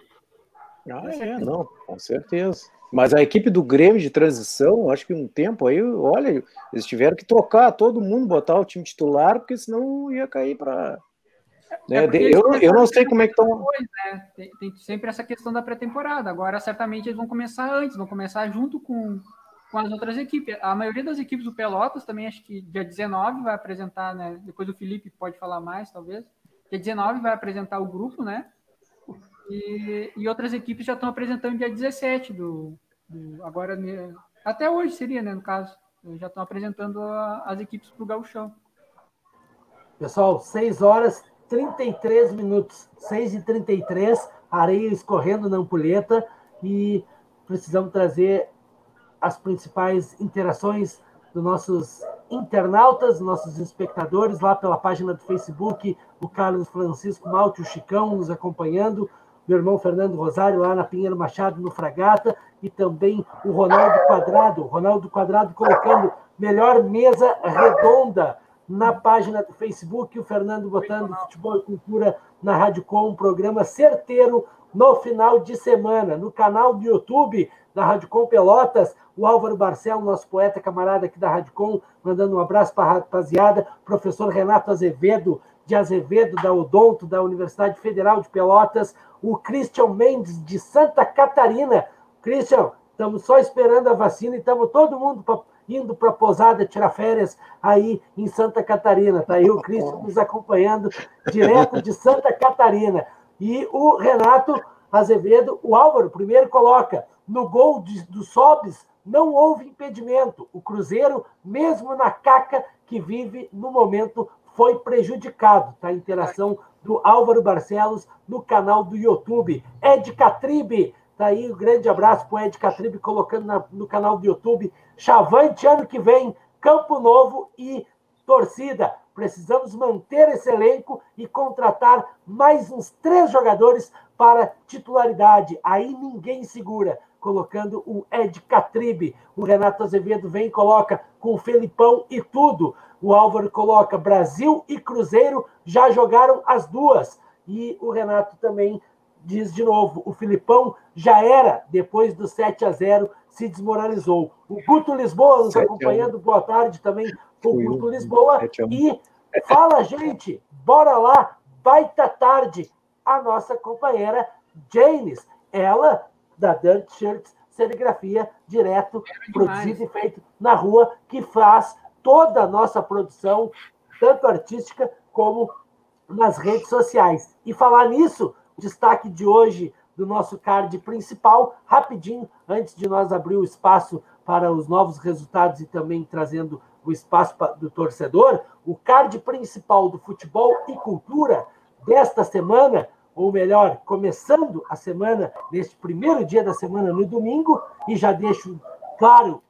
Ah, é, não, com certeza. Mas a equipe do Grêmio de transição, acho que um tempo aí, olha, eles tiveram que trocar todo mundo, botar o time titular, porque senão ia cair para. Né? É eu, eu não sei como é que estão. Né? Tem, tem, sempre essa questão da pré-temporada. Agora, certamente, eles vão começar antes, vão começar junto com, com as outras equipes. A maioria das equipes do Pelotas também, acho que dia 19 vai apresentar, né? Depois o Felipe pode falar mais, talvez. Dia 19 vai apresentar o grupo, né? E, e outras equipes já estão apresentando dia 17 do, do agora até hoje seria, né, no caso, já estão apresentando a, as equipes para o gauchão. Pessoal, 6 horas 33 minutos, 6 e 33 areia escorrendo na ampulheta e precisamos trazer as principais interações dos nossos internautas, nossos espectadores, lá pela página do Facebook, o Carlos Francisco Malte, o Chicão nos acompanhando, meu irmão Fernando Rosário, lá na Pinheiro Machado, no Fragata, e também o Ronaldo Quadrado. Ronaldo Quadrado colocando melhor mesa redonda na página do Facebook, o Fernando botando Futebol e Cultura na Rádio Com, um programa certeiro no final de semana. No canal do YouTube da Rádio Com Pelotas, o Álvaro Barcel, nosso poeta camarada aqui da Rádio Com, mandando um abraço para a rapaziada, professor Renato Azevedo, de Azevedo, da Odonto, da Universidade Federal de Pelotas, o Christian Mendes, de Santa Catarina. Christian, estamos só esperando a vacina e estamos todo mundo pra, indo para a posada tirar férias aí em Santa Catarina. Está aí o Christian nos acompanhando direto de Santa Catarina. E o Renato Azevedo, o Álvaro, primeiro coloca no gol de, do Sobes, não houve impedimento. O Cruzeiro, mesmo na caca que vive no momento, foi prejudicado. Tá? A interação do Álvaro Barcelos no canal do YouTube. Ed Catribe, tá aí um grande abraço para o Ed Catribe colocando na, no canal do YouTube. Chavante, ano que vem, Campo Novo e torcida. Precisamos manter esse elenco e contratar mais uns três jogadores para titularidade. Aí ninguém segura. Colocando o Ed Catribe. O Renato Azevedo vem e coloca com o Felipão e tudo. O Álvaro coloca Brasil e Cruzeiro já jogaram as duas. E o Renato também diz de novo: o Filipão já era, depois do 7 a 0 se desmoralizou. O Guto Lisboa nos acompanhando, boa tarde também, o Guto Lisboa. E fala, gente, bora lá, baita tarde, a nossa companheira Janes, ela da Dirt Shirts Serigrafia, direto, é produzido e feito na rua, que faz toda a nossa produção, tanto artística como nas redes sociais. E falar nisso, destaque de hoje do nosso card principal, rapidinho, antes de nós abrir o espaço para os novos resultados e também trazendo o espaço do torcedor, o card principal do futebol e cultura desta semana, ou melhor, começando a semana, neste primeiro dia da semana, no domingo, e já deixo claro,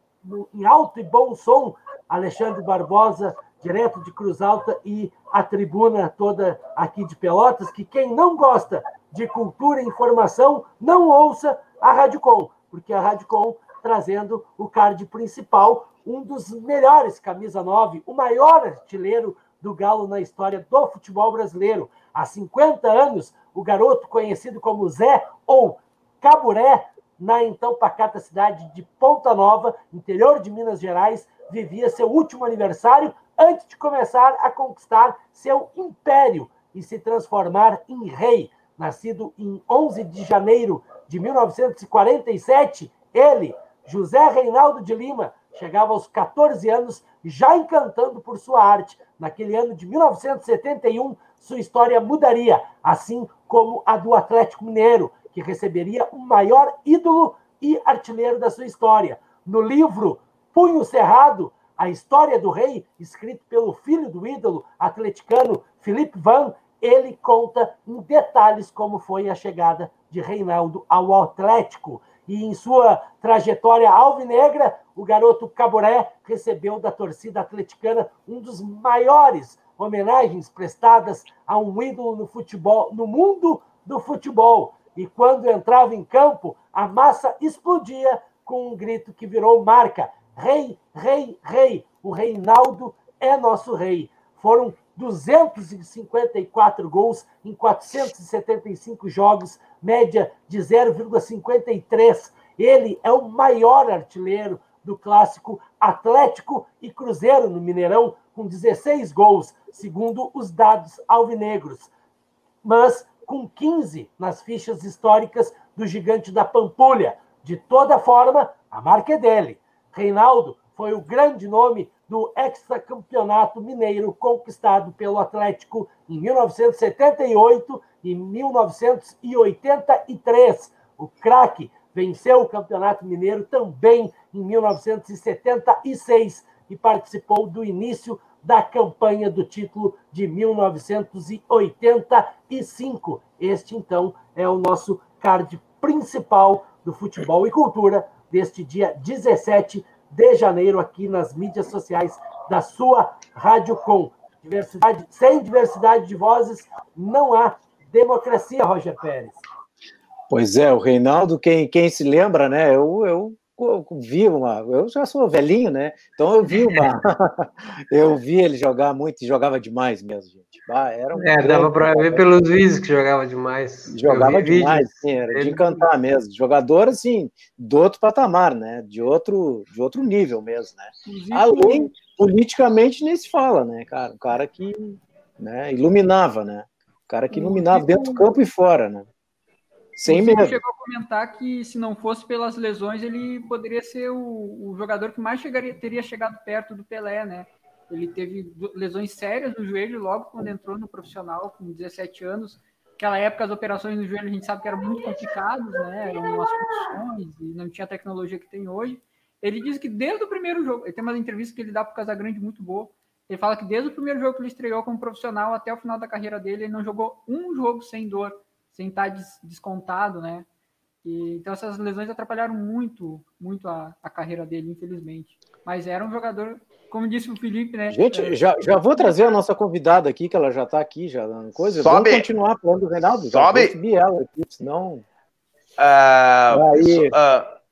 em alto e bom som, Alexandre Barbosa, direto de Cruz Alta, e a tribuna toda aqui de Pelotas, que quem não gosta de cultura e informação, não ouça a Rádio Com, porque a Rádio Com trazendo o card principal, um dos melhores camisa 9, o maior artilheiro do Galo na história do futebol brasileiro. Há 50 anos, o garoto conhecido como Zé ou Caburé na então pacata cidade de Ponta Nova, interior de Minas Gerais, vivia seu último aniversário antes de começar a conquistar seu império e se transformar em rei. Nascido em 11 de janeiro de 1947, ele, José Reinaldo de Lima, chegava aos 14 anos já encantando por sua arte. Naquele ano de 1971, sua história mudaria, assim como a do Atlético Mineiro, que receberia o maior ídolo e artilheiro da sua história. No livro Punho Cerrado, a história do rei, escrito pelo filho do ídolo atleticano Felipe Van, ele conta em detalhes como foi a chegada de Reinaldo ao Atlético. E em sua trajetória alvinegra, o garoto Caboré recebeu da torcida atleticana um dos maiores homenagens prestadas a um ídolo no futebol, no mundo do futebol. E quando entrava em campo, a massa explodia com um grito que virou marca: Rei, rei, rei! O Reinaldo é nosso rei. Foram 254 gols em 475 jogos, média de 0,53. Ele é o maior artilheiro do clássico Atlético e Cruzeiro no Mineirão, com 16 gols, segundo os dados alvinegros. Mas com 15 nas fichas históricas do gigante da Pampulha. De toda forma, a marca é dele. Reinaldo foi o grande nome do hexacampeonato mineiro conquistado pelo Atlético em 1978 e 1983. O craque venceu o Campeonato Mineiro também em 1976 e participou do início da campanha do título de 1985. Este, então, é o nosso card principal do futebol e cultura deste dia 17 de janeiro aqui nas mídias sociais da sua Rádio Com. Diversidade, sem diversidade de vozes não há democracia, Roger Pérez. Pois é, o Reinaldo, quem, quem se lembra, né? Eu, eu vi uma. Eu já sou velhinho, né? Então eu vi uma. eu vi ele jogar muito e jogava demais mesmo, gente. era um é, dava para ver pelos vídeos que jogava demais. Jogava demais, sim, era de encantar mesmo. Jogador, assim, do outro patamar, né? De outro, de outro nível mesmo, né? Além, politicamente, nem se fala, né, cara? Um cara que né, iluminava, né? Um cara que iluminava dentro do campo e fora, né? Sem o medo. chegou a comentar que se não fosse pelas lesões, ele poderia ser o, o jogador que mais chegaria, teria chegado perto do Pelé, né? Ele teve lesões sérias no joelho logo quando entrou no profissional, com 17 anos. Naquela época, as operações no joelho a gente sabe que eram muito complicadas, né? Eram umas funções e não tinha a tecnologia que tem hoje. Ele diz que desde o primeiro jogo, ele tem uma entrevista que ele dá para o Casagrande muito boa. Ele fala que desde o primeiro jogo que ele estreou como profissional até o final da carreira dele, ele não jogou um jogo sem dor sem estar descontado, né? E, então essas lesões atrapalharam muito, muito a, a, carreira dele, infelizmente. Mas era um jogador, como disse o Felipe, né? Gente, é, já, já vou trazer a nossa convidada aqui, que ela já está aqui, já dando coisa. Sobe. Vamos continuar falando do Reinaldo. Sobe. subir ela aqui, senão. Uh, Aí, uh...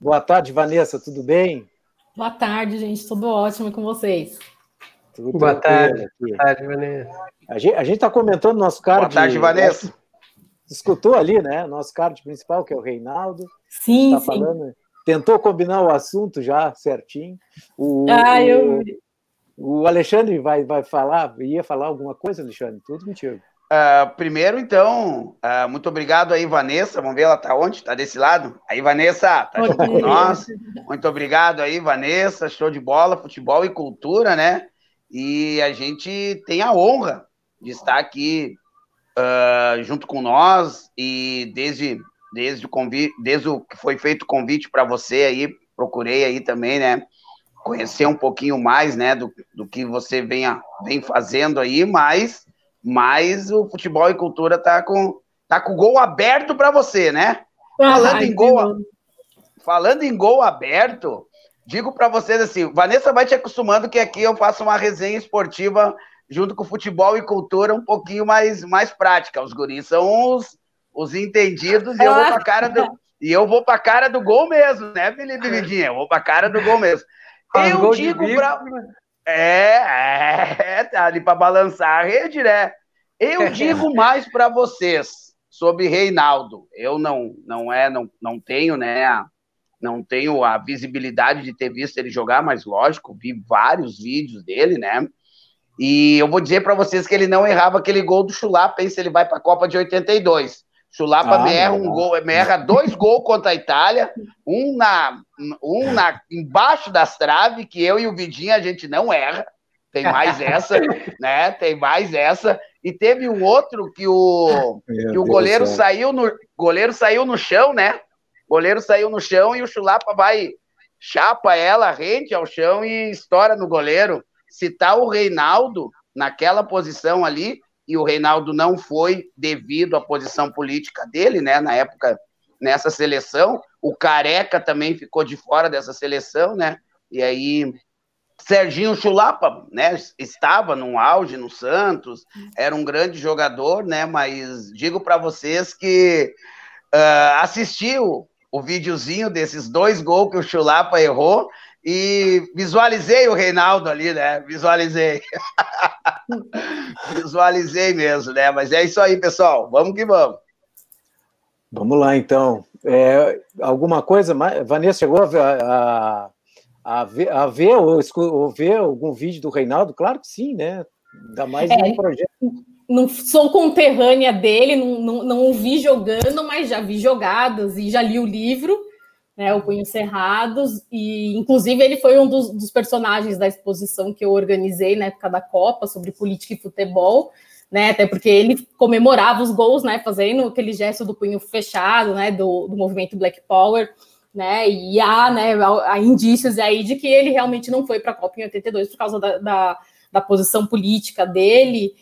Boa tarde, Vanessa, tudo bem? Boa tarde, gente, tudo ótimo com vocês. Tudo Boa tarde. Boa tarde, Vanessa. A gente está comentando nosso card. Boa tarde, Vanessa. Escutou ali, né? Nosso card principal, que é o Reinaldo. Sim, tá sim. Falando, tentou combinar o assunto já certinho. O, ah, eu. O Alexandre vai, vai falar, ia falar alguma coisa, Alexandre? Tudo mentira. Uh, primeiro, então, uh, muito obrigado aí, Vanessa. Vamos ver ela tá onde? Tá desse lado? Aí, Vanessa, tá junto com nós. Muito obrigado aí, Vanessa. Show de bola, futebol e cultura, né? E a gente tem a honra de estar aqui uh, junto com nós e desde, desde, o convite, desde o que foi feito o convite para você aí, procurei aí também, né? Conhecer um pouquinho mais, né, do, do que você venha, vem fazendo aí, mas, mas o futebol e cultura tá com, tá com gol aberto para você, né? Falando em gol, falando em gol aberto, digo para vocês assim, Vanessa vai te acostumando que aqui eu faço uma resenha esportiva junto com futebol e cultura um pouquinho mais, mais prática. Os guris são os, os entendidos e eu vou pra cara do, e eu vou pra cara do gol mesmo, né, Felipe Vidinha? Eu vou pra cara do gol mesmo. Eu digo pra... É, é, tá ali para balançar a rede, né? Eu digo mais para vocês. sobre Reinaldo. Eu não não é não, não tenho, né, não tenho a visibilidade de ter visto ele jogar, mas lógico, vi vários vídeos dele, né? E eu vou dizer para vocês que ele não errava aquele gol do Chulapa, hein, se ele vai para a Copa de 82. Chulapa ah, me erra um gol, me erra dois gols contra a Itália, um na um na embaixo das traves que eu e o Vidinho a gente não erra. Tem mais essa, né? Tem mais essa. E teve um outro que o que o goleiro saiu no goleiro saiu no chão, né? Goleiro saiu no chão e o Chulapa vai chapa ela rente ao chão e estoura no goleiro. Se tá o Reinaldo naquela posição ali, e o Reinaldo não foi devido à posição política dele, né, na época, nessa seleção. O Careca também ficou de fora dessa seleção, né? E aí Serginho Chulapa, né, estava no auge no Santos, era um grande jogador, né, mas digo para vocês que uh, assistiu o videozinho desses dois gols que o Chulapa errou e visualizei o Reinaldo ali, né? Visualizei. visualizei mesmo, né? Mas é isso aí, pessoal. Vamos que vamos. Vamos lá, então. É, alguma coisa mais? Vanessa chegou a, a, a, ver, a ver ou, ou, ver algum vídeo do Reinaldo? Claro que sim, né? Ainda mais é, no projeto. Não sou conterrânea dele, não, não, não o vi jogando, mas já vi jogadas e já li o livro né, o Punho Cerrados, e inclusive ele foi um dos, dos, personagens da exposição que eu organizei na época da Copa sobre política e futebol, né, até porque ele comemorava os gols, né, fazendo aquele gesto do punho fechado, né, do, do movimento Black Power, né, e há, né, há indícios aí de que ele realmente não foi para a Copa em 82 por causa da, da, da posição política dele,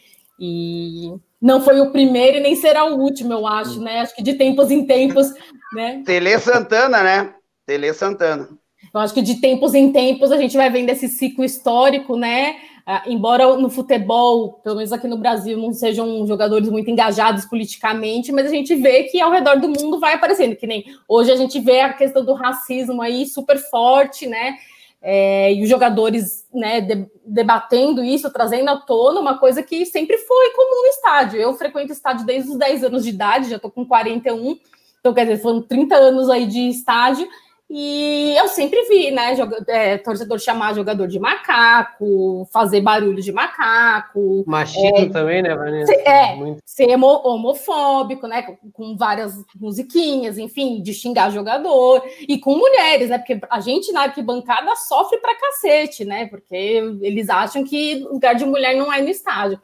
e não foi o primeiro e nem será o último, eu acho, né? Acho que de tempos em tempos, né? Tele Santana, né? Tele Santana. Eu acho que de tempos em tempos a gente vai vendo esse ciclo histórico, né? Ah, embora no futebol, pelo menos aqui no Brasil, não sejam jogadores muito engajados politicamente, mas a gente vê que ao redor do mundo vai aparecendo, que nem hoje a gente vê a questão do racismo aí super forte, né? É, e os jogadores né, de, debatendo isso, trazendo à tona uma coisa que sempre foi comum no estádio. Eu frequento estádio desde os 10 anos de idade, já estou com 41, então quer dizer, foram 30 anos aí de estádio, e eu sempre vi, né, é, torcedor chamar jogador de macaco, fazer barulho de macaco. Machismo é, também, né, Vanessa? Ser, é, Muito. ser homofóbico, né, com várias musiquinhas, enfim, de xingar jogador. E com mulheres, né, porque a gente na arquibancada sofre pra cacete, né, porque eles acham que lugar de mulher não é no estádio.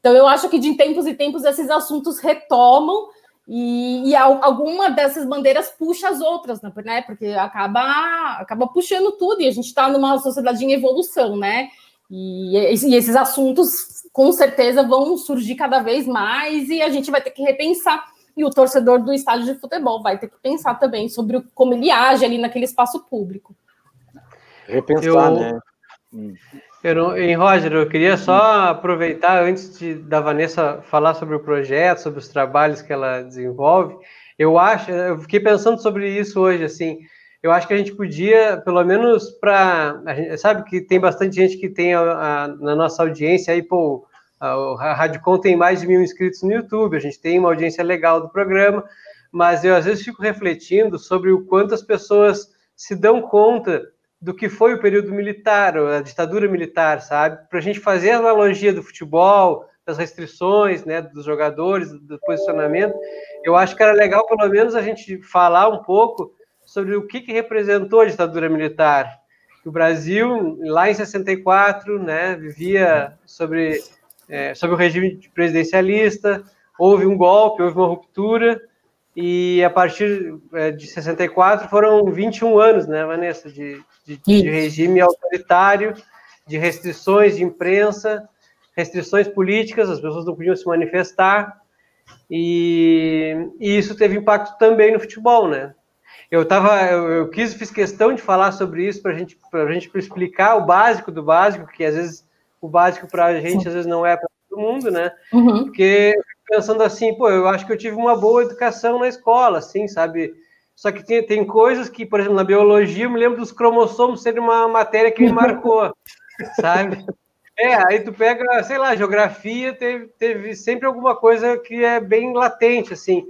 Então eu acho que de tempos em tempos esses assuntos retomam e, e, alguma dessas bandeiras puxa as outras, né? Porque acaba, acaba puxando tudo, e a gente está numa sociedade em evolução, né? E, e, esses assuntos com certeza vão surgir cada vez mais, e a gente vai ter que repensar. E o torcedor do estádio de futebol vai ter que pensar também sobre como ele age ali naquele espaço público. Repensar, Eu... né? Eu em Roger, eu queria só aproveitar antes de, da Vanessa falar sobre o projeto, sobre os trabalhos que ela desenvolve. Eu acho, eu fiquei pensando sobre isso hoje, assim. Eu acho que a gente podia, pelo menos para, sabe que tem bastante gente que tem a, a, na nossa audiência aí, pô, a, a Radicom tem mais de mil inscritos no YouTube, a gente tem uma audiência legal do programa, mas eu às vezes fico refletindo sobre o quanto as pessoas se dão conta do que foi o período militar, a ditadura militar, sabe? Para a gente fazer a analogia do futebol, das restrições, né, dos jogadores, do posicionamento, eu acho que era legal, pelo menos, a gente falar um pouco sobre o que, que representou a ditadura militar. O Brasil, lá em 64, né, vivia sobre, é, sobre o regime presidencialista, houve um golpe, houve uma ruptura, e a partir é, de 64 foram 21 anos, né, Vanessa, de, de, de regime autoritário, de restrições de imprensa, restrições políticas, as pessoas não podiam se manifestar, e, e isso teve impacto também no futebol, né? Eu tava, eu, eu quis, fiz questão de falar sobre isso para gente, a gente explicar o básico do básico, que às vezes o básico para a gente às vezes não é para todo mundo, né? Uhum. Porque pensando assim, pô, eu acho que eu tive uma boa educação na escola, assim, sabe? Só que tem, tem coisas que, por exemplo, na biologia, eu me lembro dos cromossomos serem uma matéria que me marcou, sabe? É, aí tu pega, sei lá, geografia, teve, teve sempre alguma coisa que é bem latente, assim.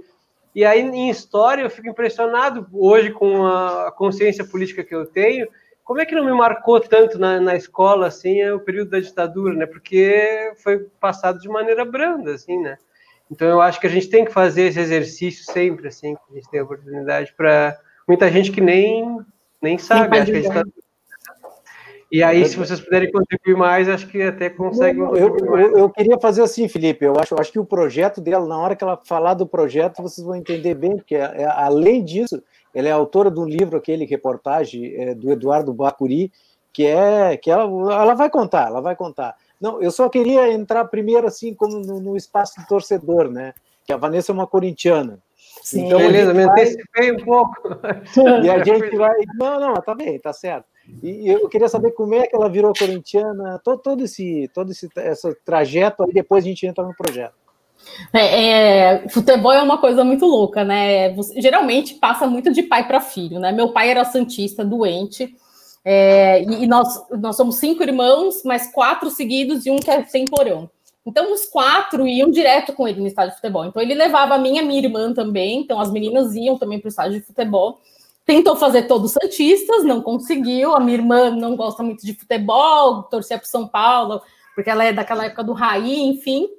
E aí, em história, eu fico impressionado hoje com a consciência política que eu tenho, como é que não me marcou tanto na, na escola, assim, é o período da ditadura, né? Porque foi passado de maneira branda, assim, né? Então, eu acho que a gente tem que fazer esse exercício sempre, assim, que a gente tem a oportunidade para muita gente que nem, nem sabe, acho que a ditadura e aí, se vocês puderem contribuir mais, acho que até conseguem. Eu, eu, eu, queria fazer assim, Felipe. Eu acho, acho que o projeto dela, na hora que ela falar do projeto, vocês vão entender bem, porque é, além disso, ela é autora do livro, aquele reportagem é, do Eduardo Bacuri, que é que ela, ela vai contar, ela vai contar. Não, eu só queria entrar primeiro assim como no, no espaço do torcedor, né? Que a Vanessa é uma corintiana. Sim, então, beleza, me antecipei um pouco. E a gente vai. Não, não, tá bem, tá certo. E eu queria saber como é que ela virou corintiana, todo, todo esse, todo esse, esse trajeto, aí depois a gente entra no projeto. É, é, futebol é uma coisa muito louca, né? Você, geralmente passa muito de pai para filho, né? Meu pai era santista, doente, é, e nós, nós somos cinco irmãos, mas quatro seguidos e um que é sem porão. Então, os quatro iam direto com ele no estádio de futebol. Então, ele levava a minha, minha irmã também. Então, as meninas iam também para o estádio de futebol. Tentou fazer todos Santistas, não conseguiu. A minha irmã não gosta muito de futebol, torcia para São Paulo, porque ela é daquela época do Raí, enfim.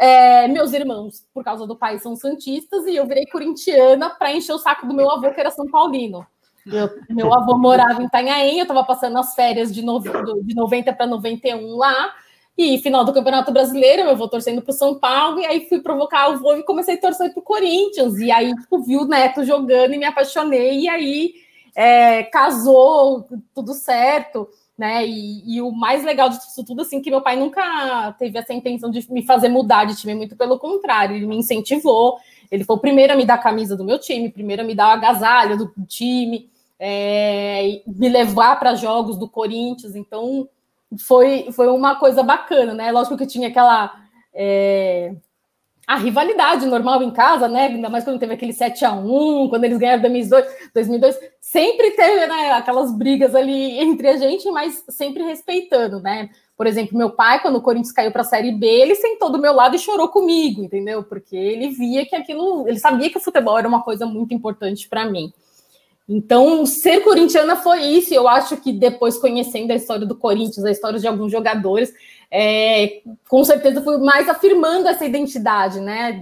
É, meus irmãos, por causa do pai, são Santistas, e eu virei corintiana para encher o saco do meu avô, que era São Paulino. Eu, meu avô morava em Itanhaém, eu estava passando as férias de, no, de 90 para 91 lá. E final do Campeonato Brasileiro, eu vou torcendo para o São Paulo, e aí fui provocar o voo e comecei a torcer para o Corinthians. E aí tipo, vi o Neto jogando e me apaixonei, e aí é, casou, tudo certo. Né? E, e, o mais legal disso tudo, assim, que meu pai nunca teve essa intenção de me fazer mudar de time, muito pelo contrário, ele me incentivou. Ele foi o primeiro a me dar a camisa do meu time, primeiro a me dar o agasalho do time, é, me levar para jogos do Corinthians. Então, foi, foi uma coisa bacana, né? Lógico que tinha aquela. É, a rivalidade normal em casa, né? Ainda mais quando teve aquele 7 a 1 quando eles ganharam 2002, 2002 sempre teve né, aquelas brigas ali entre a gente, mas sempre respeitando, né? Por exemplo, meu pai, quando o Corinthians caiu para a Série B, ele sentou do meu lado e chorou comigo, entendeu? Porque ele via que aquilo, ele sabia que o futebol era uma coisa muito importante para mim. Então, ser corintiana foi isso. Eu acho que depois, conhecendo a história do Corinthians, a história de alguns jogadores, é, com certeza foi mais afirmando essa identidade, né?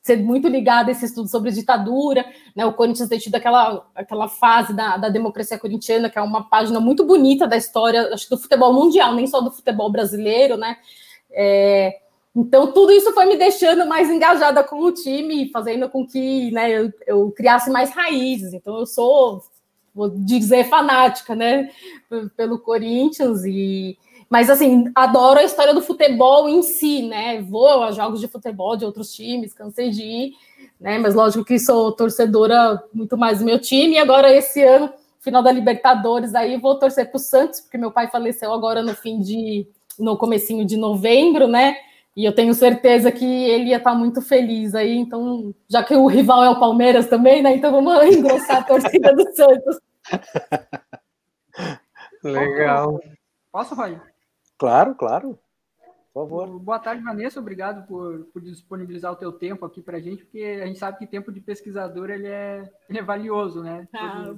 Ser muito ligado a esse estudo sobre ditadura, né? O Corinthians ter tido aquela, aquela fase da, da democracia corintiana, que é uma página muito bonita da história, acho do futebol mundial, nem só do futebol brasileiro, né? É, então, tudo isso foi me deixando mais engajada com o time, fazendo com que né, eu, eu criasse mais raízes. Então, eu sou, vou dizer, fanática, né, pelo Corinthians e mas assim, adoro a história do futebol em si, né? Vou a jogos de futebol de outros times, cansei de ir, né? Mas lógico que sou torcedora muito mais do meu time. E agora, esse ano, final da Libertadores, aí vou torcer para o Santos, porque meu pai faleceu agora no fim de. no comecinho de novembro, né? E eu tenho certeza que ele ia estar muito feliz aí. Então, já que o rival é o Palmeiras também, né? Então vamos engrossar a torcida do Santos. Legal. Posso, Roy? Claro, claro. Por favor. Boa tarde, Vanessa. Obrigado por, por disponibilizar o teu tempo aqui para a gente, porque a gente sabe que tempo de pesquisador ele é, ele é valioso, né? Ah.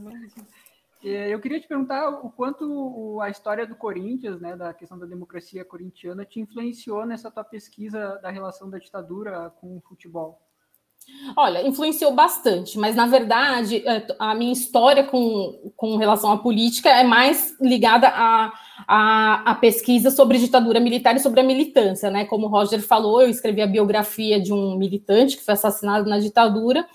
É, eu queria te perguntar o quanto a história do Corinthians, né, da questão da democracia corintiana, te influenciou nessa tua pesquisa da relação da ditadura com o futebol. Olha, influenciou bastante, mas na verdade é, a minha história com, com relação à política é mais ligada à a, a, pesquisa sobre ditadura militar e sobre a militância, né? Como o Roger falou, eu escrevi a biografia de um militante que foi assassinado na ditadura,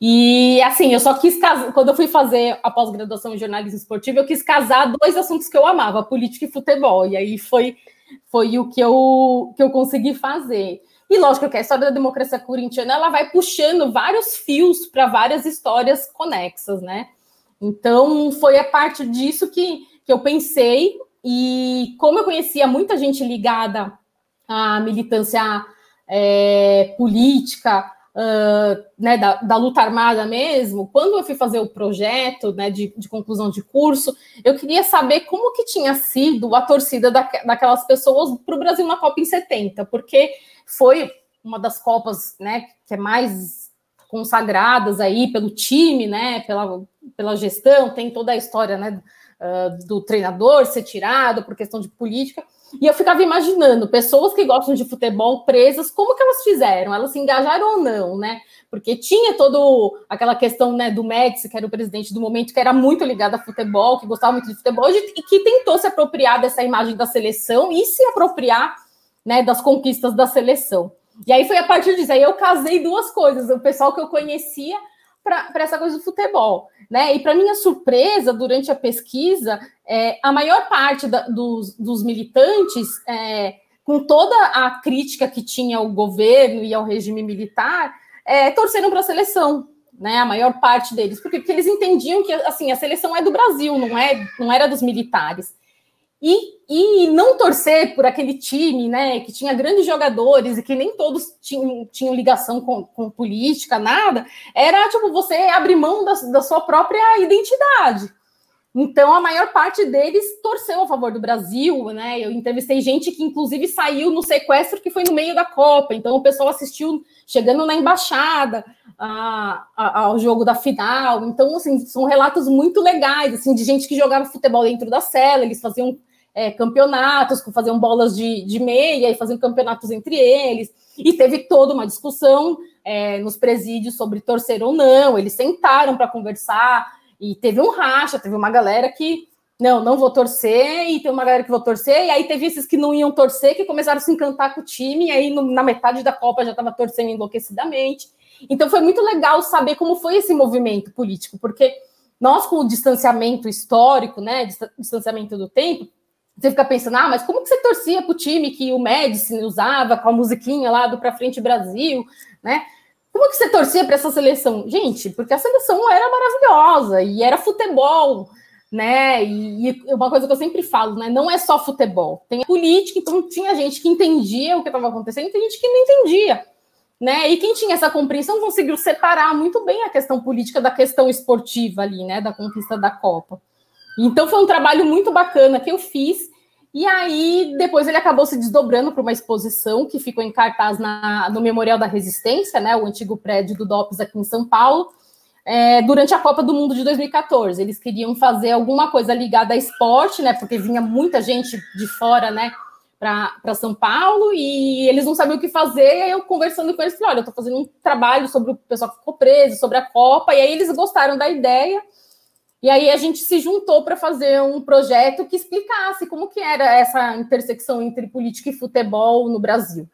e assim, eu só quis casar. Quando eu fui fazer a pós-graduação em jornalismo esportivo, eu quis casar dois assuntos que eu amava, política e futebol. E aí foi, foi o que eu, que eu consegui fazer. E lógico que a história da democracia corintiana ela vai puxando vários fios para várias histórias conexas, né? Então foi a parte disso que, que eu pensei, e como eu conhecia muita gente ligada à militância é, política, uh, né, da, da, luta armada mesmo, quando eu fui fazer o projeto né, de, de conclusão de curso, eu queria saber como que tinha sido a torcida da, daquelas pessoas para o Brasil na Copa em 70, porque foi uma das Copas né, que é mais consagradas aí pelo time, né, pela, pela gestão, tem toda a história né, uh, do treinador ser tirado por questão de política. E eu ficava imaginando pessoas que gostam de futebol presas, como que elas fizeram? Elas se engajaram ou não, né? Porque tinha todo aquela questão né, do Médici, que era o presidente do momento, que era muito ligado a futebol, que gostava muito de futebol, e que tentou se apropriar dessa imagem da seleção e se apropriar né, das conquistas da seleção. E aí foi a partir disso, aí eu casei duas coisas, o pessoal que eu conhecia para essa coisa do futebol. Né? E para minha surpresa, durante a pesquisa, é, a maior parte da, dos, dos, militantes, é, com toda a crítica que tinha ao governo e ao regime militar, é, torceram para a seleção. Né, a maior parte deles, porque, porque eles entendiam que assim a seleção é do Brasil, não é, não era dos militares. E, e não torcer por aquele time, né, que tinha grandes jogadores e que nem todos tinham, tinham ligação com, com política, nada, era tipo você abrir mão da, da sua própria identidade. Então, a maior parte deles torceu a favor do Brasil, né? Eu entrevistei gente que, inclusive, saiu no sequestro que foi no meio da Copa. Então, o pessoal assistiu chegando na embaixada a, a, ao jogo da final. Então, assim, são relatos muito legais, assim, de gente que jogava futebol dentro da cela, eles faziam é, campeonatos, faziam bolas de, de meia e faziam campeonatos entre eles. E teve toda uma discussão é, nos presídios sobre torcer ou não. Eles sentaram para conversar e teve um racha, teve uma galera que não, não vou torcer, e tem uma galera que vou torcer, e aí teve esses que não iam torcer, que começaram a se encantar com o time, e aí no, na metade da Copa já estava torcendo enlouquecidamente. Então foi muito legal saber como foi esse movimento político, porque nós, com o distanciamento histórico, né, distanciamento do tempo, você fica pensando, ah, mas como que você torcia para o time que o Médici usava com a musiquinha lá do Pra Frente Brasil, né? Como que você torcia para essa seleção? Gente, porque a seleção era maravilhosa e era futebol, né? E, e, uma coisa que eu sempre falo, né? Não é só futebol, tem política, então tinha gente que entendia o que estava acontecendo e tem gente que não entendia. Né? E quem tinha essa compreensão conseguiu separar muito bem a questão política da questão esportiva ali, né? Da conquista da Copa. Então foi um trabalho muito bacana que eu fiz. E aí, depois ele acabou se desdobrando para uma exposição que ficou em cartaz na, no Memorial da Resistência, né, o antigo prédio do DOPS aqui em São Paulo, é, durante a Copa do Mundo de 2014. Eles queriam fazer alguma coisa ligada a esporte, né, porque vinha muita gente de fora, né, para São Paulo, e eles não sabiam o que fazer. E aí eu conversando com eles, falei: olha, eu estou fazendo um trabalho sobre o pessoal que ficou preso, sobre a Copa, e aí eles gostaram da ideia. E aí a gente se juntou para fazer um projeto que explicasse como que era essa intersecção entre política e futebol no Brasil.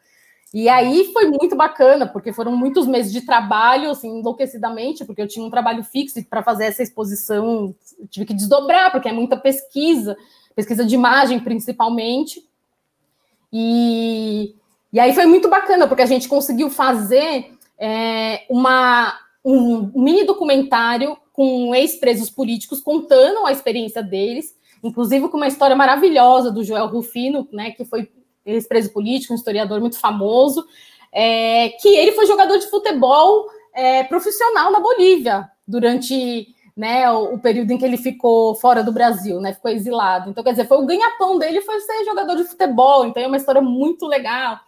E aí foi muito bacana, porque foram muitos meses de trabalho, assim, enlouquecidamente, porque eu tinha um trabalho fixo para fazer essa exposição, tive que desdobrar, porque é muita pesquisa, pesquisa de imagem principalmente. E, e aí foi muito bacana, porque a gente conseguiu fazer é, uma, um mini documentário com ex-presos políticos contando a experiência deles, inclusive com uma história maravilhosa do Joel Rufino, né, que foi ex-preso político, um historiador muito famoso, é, que ele foi jogador de futebol é, profissional na Bolívia durante né, o, o, período em que ele ficou fora do Brasil, né, ficou exilado. Então, quer dizer, foi o ganha-pão dele foi ser jogador de futebol, então é uma história muito legal.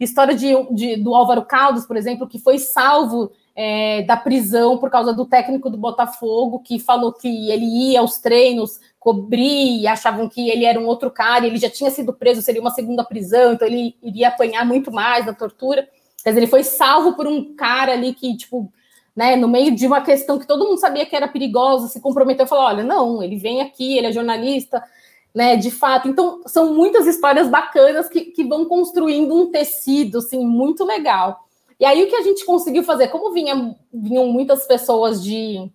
História de, de, do Álvaro Caldas, por exemplo, que foi salvo é, da prisão por causa do técnico do Botafogo, que falou que ele ia aos treinos cobrir e achavam que ele era um outro cara, ele já tinha sido preso, seria uma segunda prisão, então ele iria apanhar muito mais da tortura. Quer dizer, ele foi salvo por um cara ali que, tipo, né, no meio de uma questão que todo mundo sabia que era perigosa, se comprometeu e falou: olha, não, ele vem aqui, ele é jornalista, né, de fato. Então, são muitas histórias bacanas que, que vão construindo um tecido, assim, muito legal. E aí o que a gente conseguiu fazer, como vinha, vinham muitas pessoas de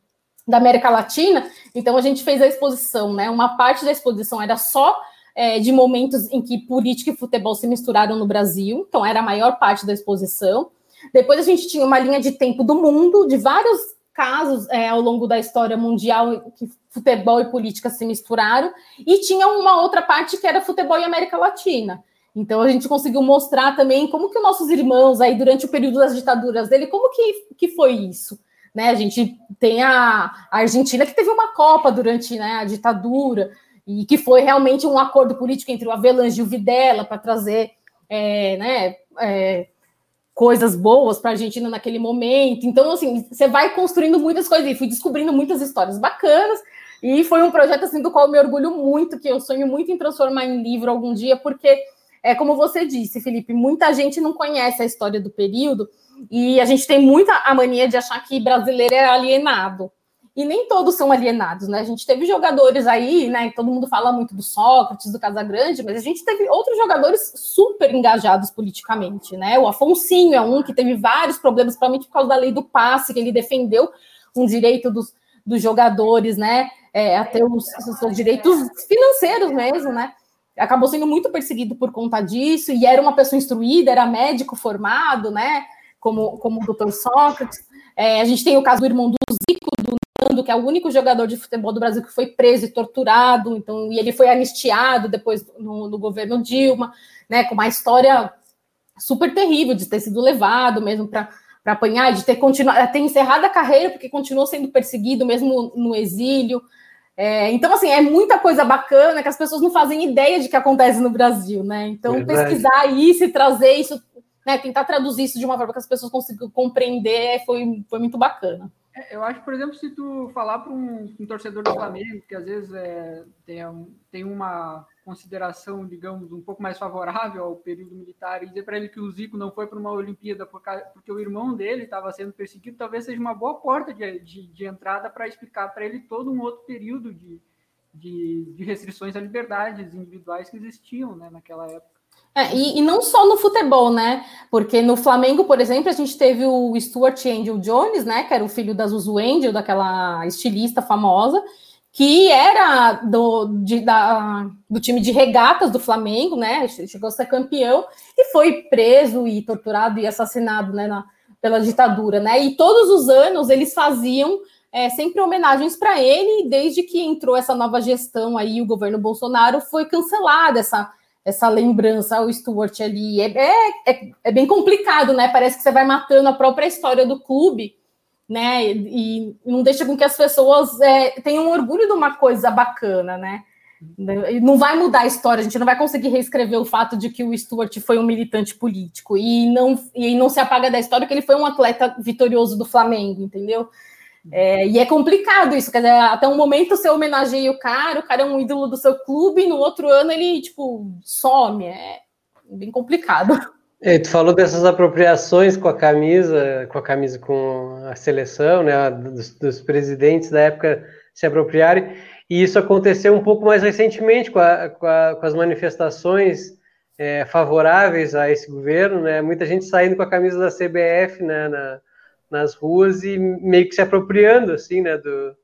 da América Latina, então a gente fez a exposição, né? Uma parte da exposição era só é, de momentos em que política e futebol se misturaram no Brasil, então era a maior parte da exposição. Depois a gente tinha uma linha de tempo do mundo, de vários casos é, ao longo da história mundial que futebol e política se misturaram, e tinha uma outra parte que era futebol e América Latina. Então a gente conseguiu mostrar também como que os nossos irmãos aí durante o período das ditaduras dele, como que, que foi isso, né? A gente tem a, a Argentina que teve uma Copa durante né, a ditadura e que foi realmente um acordo político entre o Avelange e o Videla para trazer é, né, é, coisas boas para a Argentina naquele momento. Então, assim, você vai construindo muitas coisas e fui descobrindo muitas histórias bacanas. E foi um projeto assim do qual eu me orgulho muito, que eu sonho muito em transformar em livro algum dia, porque é como você disse, Felipe, muita gente não conhece a história do período e a gente tem muita a mania de achar que brasileiro é alienado e nem todos são alienados, né? A gente teve jogadores aí, né? Todo mundo fala muito do Sócrates, do Casagrande, mas a gente teve outros jogadores super engajados politicamente, né? O Afonsinho é um que teve vários problemas, principalmente por causa da lei do passe, que ele defendeu um direito dos, dos jogadores, né? É, a ter os, os direitos financeiros mesmo, né? Acabou sendo muito perseguido por conta disso, e era uma pessoa instruída, era médico formado, né? Como, como o doutor Sócrates. É, a gente tem o caso do irmão do Zico, do Nando, que é o único jogador de futebol do Brasil que foi preso e torturado, então, e ele foi anistiado depois no, no governo Dilma, né, com uma história super terrível de ter sido levado mesmo para apanhar, de ter continuado, ter encerrado a carreira porque continuou sendo perseguido mesmo no exílio. É, então, assim, é muita coisa bacana que as pessoas não fazem ideia de que acontece no Brasil, né? Então, Verdade. pesquisar isso e trazer isso né, tentar traduzir isso de uma forma que as pessoas consigam compreender foi, foi muito bacana. É, eu acho, por exemplo, se tu falar para um, um, torcedor do Flamengo, que às vezes é, tem, tem uma consideração, digamos, um pouco mais favorável ao período militar, e dizer para ele que o Zico não foi para uma Olimpíada porque o irmão dele estava sendo perseguido, talvez seja uma boa porta de, de, de entrada para explicar para ele todo um outro período de, de, de restrições a liberdades individuais que existiam né, naquela época. É, e, e, não só no futebol, né? Porque no Flamengo, por exemplo, a gente teve o Stuart Angel Jones, né? Que era o filho da Zuzu Angel, daquela estilista famosa, que era do, de, da, do time de regatas do Flamengo, né? Chegou a ser campeão e foi preso e torturado e assassinado, né? Na, pela ditadura, né? E todos os anos eles faziam é, sempre homenagens para ele, e desde que entrou essa nova gestão aí, o governo Bolsonaro foi cancelada essa essa lembrança ao Stuart ali. É, é, é, é, bem complicado, né? Parece que você vai matando a própria história do clube, né? E, não deixa com que as pessoas é, tenham orgulho de uma coisa bacana, né? Não vai mudar a história, a gente não vai conseguir reescrever o fato de que o Stuart foi um militante político e não, e não se apaga da história que ele foi um atleta vitorioso do Flamengo, entendeu? É, e é complicado isso, quer dizer, até um momento você homenageia o cara, o cara é um ídolo do seu clube, e no outro ano ele, tipo, some. É bem complicado. É, tu falou dessas apropriações com a camisa, com a camisa com a seleção, né, dos, dos presidentes da época se apropriarem, e isso aconteceu um pouco mais recentemente com, a, com, a, com as manifestações é, favoráveis a esse governo, né, muita gente saindo com a camisa da CBF né, na, nas ruas e meio que se apropriando assim, né, do,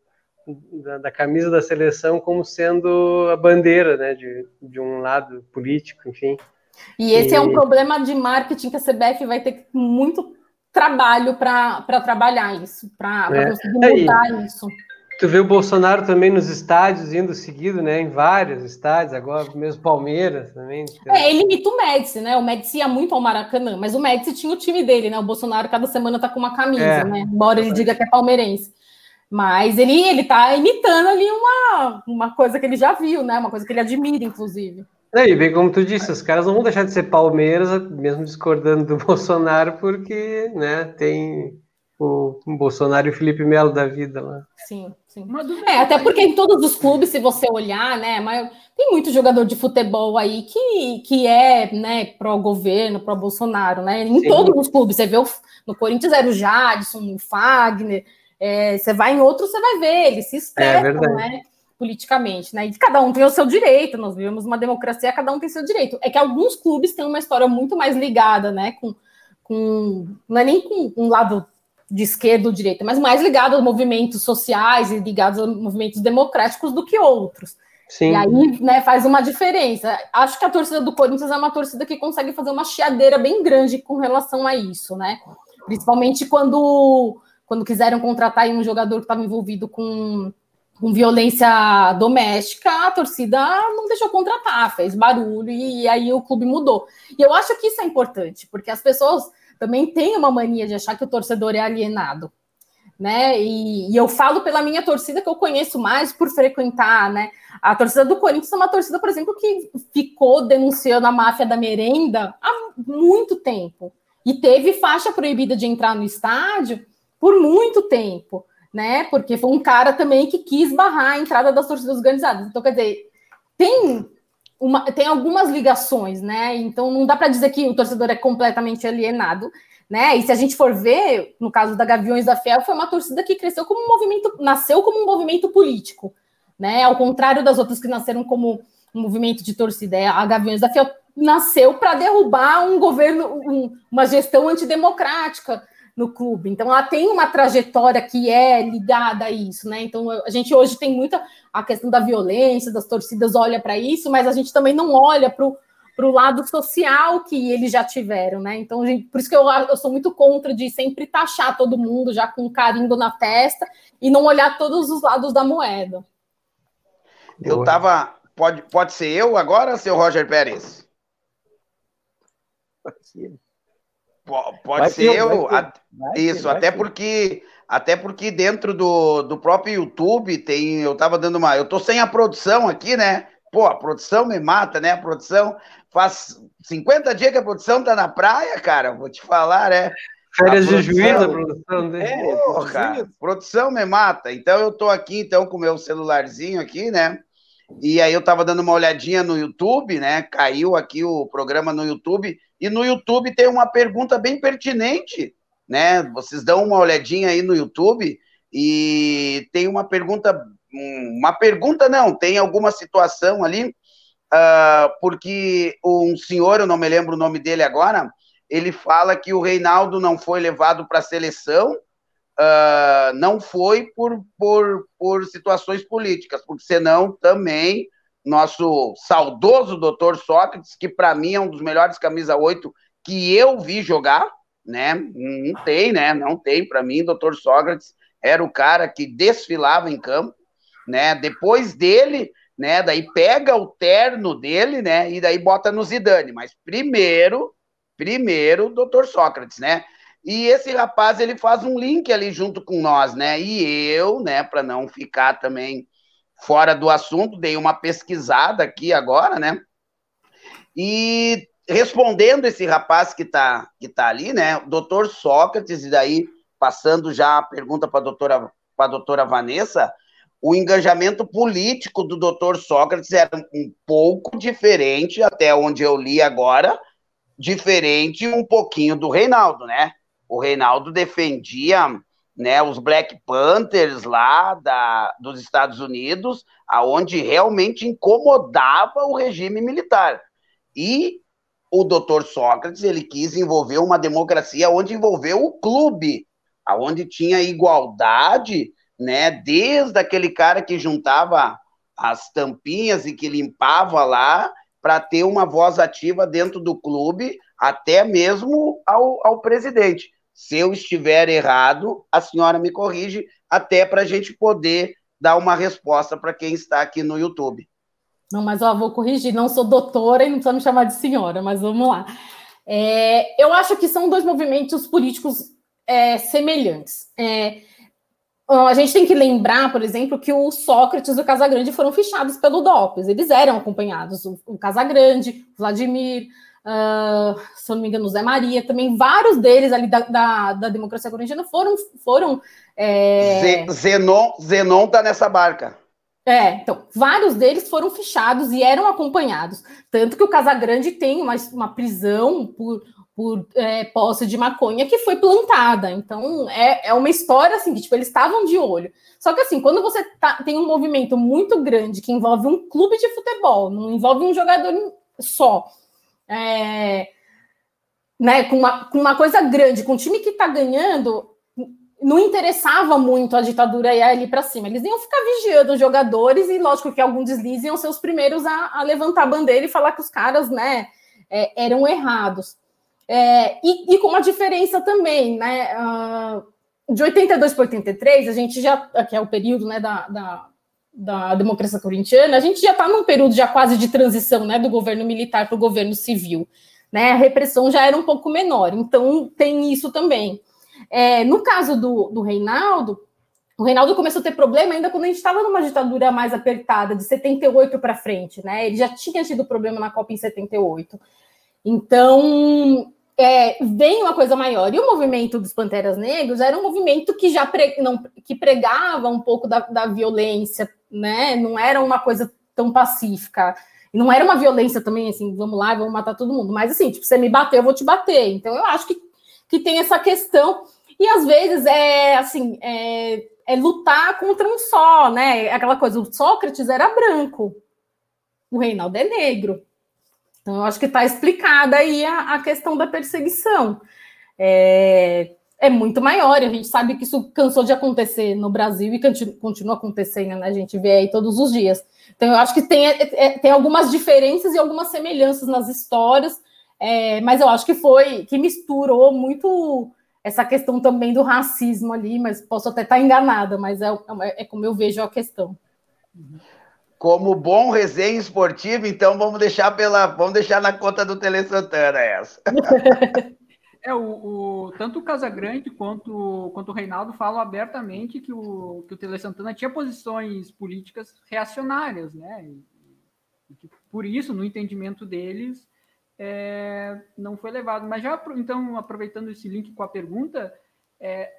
da, da, camisa da seleção como sendo a bandeira, né, de, de um lado político, enfim. E esse e... é um problema de marketing que a CBF vai ter muito trabalho para trabalhar isso, para é. conseguir mudar é, isso. Tu vê o Bolsonaro também nos estádios, indo seguido, né? Em vários estádios, agora mesmo Palmeiras também. É, ele imita o Médici, né? O Médici ia muito ao Maracanã, mas o Médici tinha o time dele, né? O Bolsonaro cada semana tá com uma camisa, é. né? Embora ele diga que é palmeirense. Mas ele, ele tá imitando ali uma, uma coisa que ele já viu, né? Uma coisa que ele admira, inclusive. É, e bem como tu disse, os caras não vão deixar de ser Palmeiras, mesmo discordando do Bolsonaro, porque, né, tem o Bolsonaro e o Felipe Melo da vida lá. Sim, sim. É, até porque em todos os clubes, se você olhar, né, mas tem muito jogador de futebol aí que, que é, né, pró-governo, pró-Bolsonaro, né? Em sim. todos os clubes, você vê o, no Corinthians era o Jadson, o Fagner, é, você vai em outros, você vai ver, eles se expressam, é né? Politicamente, né? E cada um tem o seu direito, nós vivemos uma democracia, cada um tem seu direito. É que alguns clubes têm uma história muito mais ligada, né? Com, com não é nem com um lado de esquerda ou direita, mas mais ligado aos movimentos sociais e ligados aos movimentos democráticos do que outros. Sim. E aí, né, faz uma diferença. Acho que a torcida do Corinthians é uma torcida que consegue fazer uma chiadeira bem grande com relação a isso, né? Principalmente quando, quando quiseram contratar um jogador que estava envolvido com com violência doméstica, a torcida não deixou contratar, fez barulho e aí o clube mudou. E eu acho que isso é importante, porque as pessoas também têm uma mania de achar que o torcedor é alienado. Né? E, e eu falo pela minha torcida que eu conheço mais por frequentar, né? A torcida do Corinthians é uma torcida, por exemplo, que ficou denunciando a máfia da merenda há muito tempo e teve faixa proibida de entrar no estádio por muito tempo né? Porque foi um cara também que quis barrar a entrada das torcidas organizadas. Então, quer dizer, tem uma, tem algumas ligações, né? Então não dá para dizer que o torcedor é completamente alienado, né? E se a gente for ver, no caso da Gaviões da Fiel, foi uma torcida que cresceu como um movimento, nasceu como um movimento político, né? Ao contrário das outras que nasceram como um movimento de torcida, a Gaviões da Fiel nasceu para derrubar um governo, um, uma gestão antidemocrática, no clube. Então, ela tem uma trajetória que é ligada a isso, né? Então, a gente hoje tem muita a questão da violência, das torcidas olha para isso, mas a gente também não olha para o lado social que eles já tiveram, né? Então, gente, por isso que eu, eu sou muito contra de sempre taxar todo mundo já com carimbo na testa e não olhar todos os lados da moeda. Eu tava. Pode, pode ser eu agora, seu Roger Pérez? Pode ser. Pode vai ser eu. Vai isso, vai até porque até porque dentro do, do próprio YouTube tem. Eu tava dando uma. Eu tô sem a produção aqui, né? Pô, a produção me mata, né? A produção faz 50 dias que a produção tá na praia, cara. Vou te falar, né? Férias de juízo, a produção dele. É, Pô, cara, produção me mata. Então eu tô aqui então com o meu celularzinho aqui, né? E aí eu tava dando uma olhadinha no YouTube, né? Caiu aqui o programa no YouTube e no YouTube tem uma pergunta bem pertinente, né? Vocês dão uma olhadinha aí no YouTube e tem uma pergunta, uma pergunta não, tem alguma situação ali, uh, porque um senhor, eu não me lembro o nome dele agora, ele fala que o Reinaldo não foi levado para a seleção, uh, não foi por, por, por situações políticas, porque senão também nosso saudoso doutor Sócrates, que para mim é um dos melhores camisa 8 que eu vi jogar, né? Não tem, né? Não tem para mim, doutor Sócrates era o cara que desfilava em campo, né? Depois dele, né, daí pega o terno dele, né, e daí bota no Zidane, mas primeiro, primeiro, doutor Sócrates, né? E esse rapaz, ele faz um link ali junto com nós, né? E eu, né, para não ficar também fora do assunto, dei uma pesquisada aqui agora, né? E respondendo esse rapaz que está que tá ali, né? Doutor Sócrates, e daí passando já a pergunta para doutora, a doutora Vanessa, o engajamento político do doutor Sócrates era um pouco diferente, até onde eu li agora, diferente um pouquinho do Reinaldo, né? O Reinaldo defendia né, os Black Panthers lá da, dos Estados Unidos, aonde realmente incomodava o regime militar. E o doutor Sócrates, ele quis envolver uma democracia onde envolveu o clube, aonde tinha igualdade, né, desde aquele cara que juntava as tampinhas e que limpava lá, para ter uma voz ativa dentro do clube, até mesmo ao, ao presidente. Se eu estiver errado, a senhora me corrige, até para a gente poder dar uma resposta para quem está aqui no YouTube. Não, mas ó, vou corrigir, não sou doutora e não precisa me chamar de senhora, mas vamos lá. É, eu acho que são dois movimentos políticos é, semelhantes. É, a gente tem que lembrar, por exemplo, que o Sócrates e o Casagrande foram fichados pelo DOPS. Eles eram acompanhados, o, o Casagrande, o Vladimir, uh, se eu não me engano, Zé Maria, também vários deles ali da, da, da democracia corintiana foram. foram é... Zenon, Zenon tá nessa barca. É, então, vários deles foram fichados e eram acompanhados. Tanto que o Casagrande tem uma, uma prisão por, por é, posse de maconha que foi plantada. Então, é, é uma história assim, que tipo, eles estavam de olho. Só que assim, quando você tá, tem um movimento muito grande que envolve um clube de futebol, não envolve um jogador só, é, né, com, uma, com uma coisa grande, com um time que está ganhando, não interessava muito a ditadura ir ali para cima. Eles iam ficar vigiando os jogadores e, lógico, que alguns deslizes iam ser os primeiros a, a levantar a bandeira e falar que os caras né, é, eram errados. É, e, e, com uma diferença também, né? Uh, de 82 para 83, a gente já, que é o período né, da, da da democracia corintiana, a gente já está num período já quase de transição, né, do governo militar para o governo civil, né? A repressão já era um pouco menor, então tem isso também. É, no caso do, do Reinaldo, o Reinaldo começou a ter problema ainda quando a gente estava numa ditadura mais apertada, de 78 para frente, né? Ele já tinha tido problema na Copa em 78. Então, é, vem uma coisa maior. E o movimento dos Panteras Negros era um movimento que já pre, não, que pregava um pouco da, da, violência, né? Não era uma coisa tão pacífica. Não era uma violência também, assim, vamos lá, vamos matar todo mundo. Mas assim, tipo, você me bater, eu vou te bater. Então eu acho que, que tem essa questão. E às vezes é assim, é, é lutar contra um só, né? Aquela coisa, o Sócrates era branco, o Reinaldo é negro. Então, eu acho que está explicada aí a, a, questão da perseguição. É, é, muito maior, a gente sabe que isso cansou de acontecer no Brasil e continua acontecendo, né? A gente vê aí todos os dias. Então, eu acho que tem, é, é, tem algumas diferenças e algumas semelhanças nas histórias, é, mas eu acho que foi que misturou muito essa questão também do racismo ali, mas posso até estar enganada, mas é, é, é como eu vejo a questão. Como bom resenha esportivo, então vamos deixar pela, vamos deixar na conta do Tele Santana essa. É, o, o, tanto o Casagrande quanto, quanto o Reinaldo falam abertamente que o, que o Tele Santana tinha posições políticas reacionárias, né? E, e que, por isso, no entendimento deles, é, não foi levado. Mas já, então, aproveitando esse link com a pergunta, é,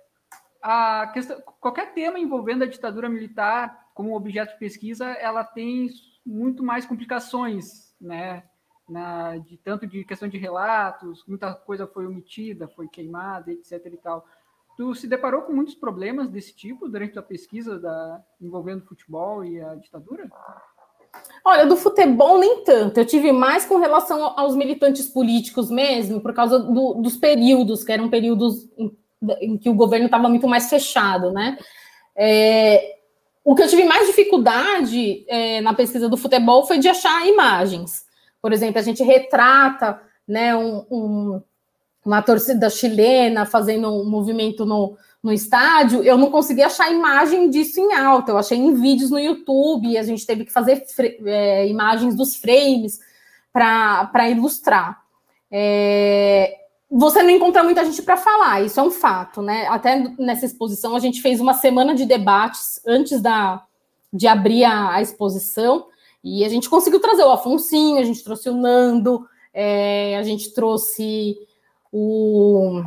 a questão, qualquer tema envolvendo a ditadura militar como objeto de pesquisa, ela tem muito mais complicações, né? Na, de tanto de questão de relatos, muita coisa foi omitida, foi queimada, etc. e tal. Tu se deparou com muitos problemas desse tipo durante a pesquisa da, envolvendo futebol e a ditadura? Olha, do futebol nem tanto. Eu tive mais com relação aos militantes políticos mesmo, por causa do, dos períodos, que eram períodos em, em que o governo estava muito mais fechado, né? É, o que eu tive mais dificuldade é, na pesquisa do futebol foi de achar imagens. Por exemplo, a gente retrata né, um, um, uma torcida chilena fazendo um movimento no, no estádio. Eu não consegui achar imagem disso em alta. Eu achei em vídeos no YouTube. A gente teve que fazer é, imagens dos frames para ilustrar. É, você não encontra muita gente para falar, isso é um fato, né? Até nessa exposição a gente fez uma semana de debates antes da, de abrir a, a exposição e a gente conseguiu trazer o Afonsinho, a gente trouxe o Nando, é, a gente trouxe o,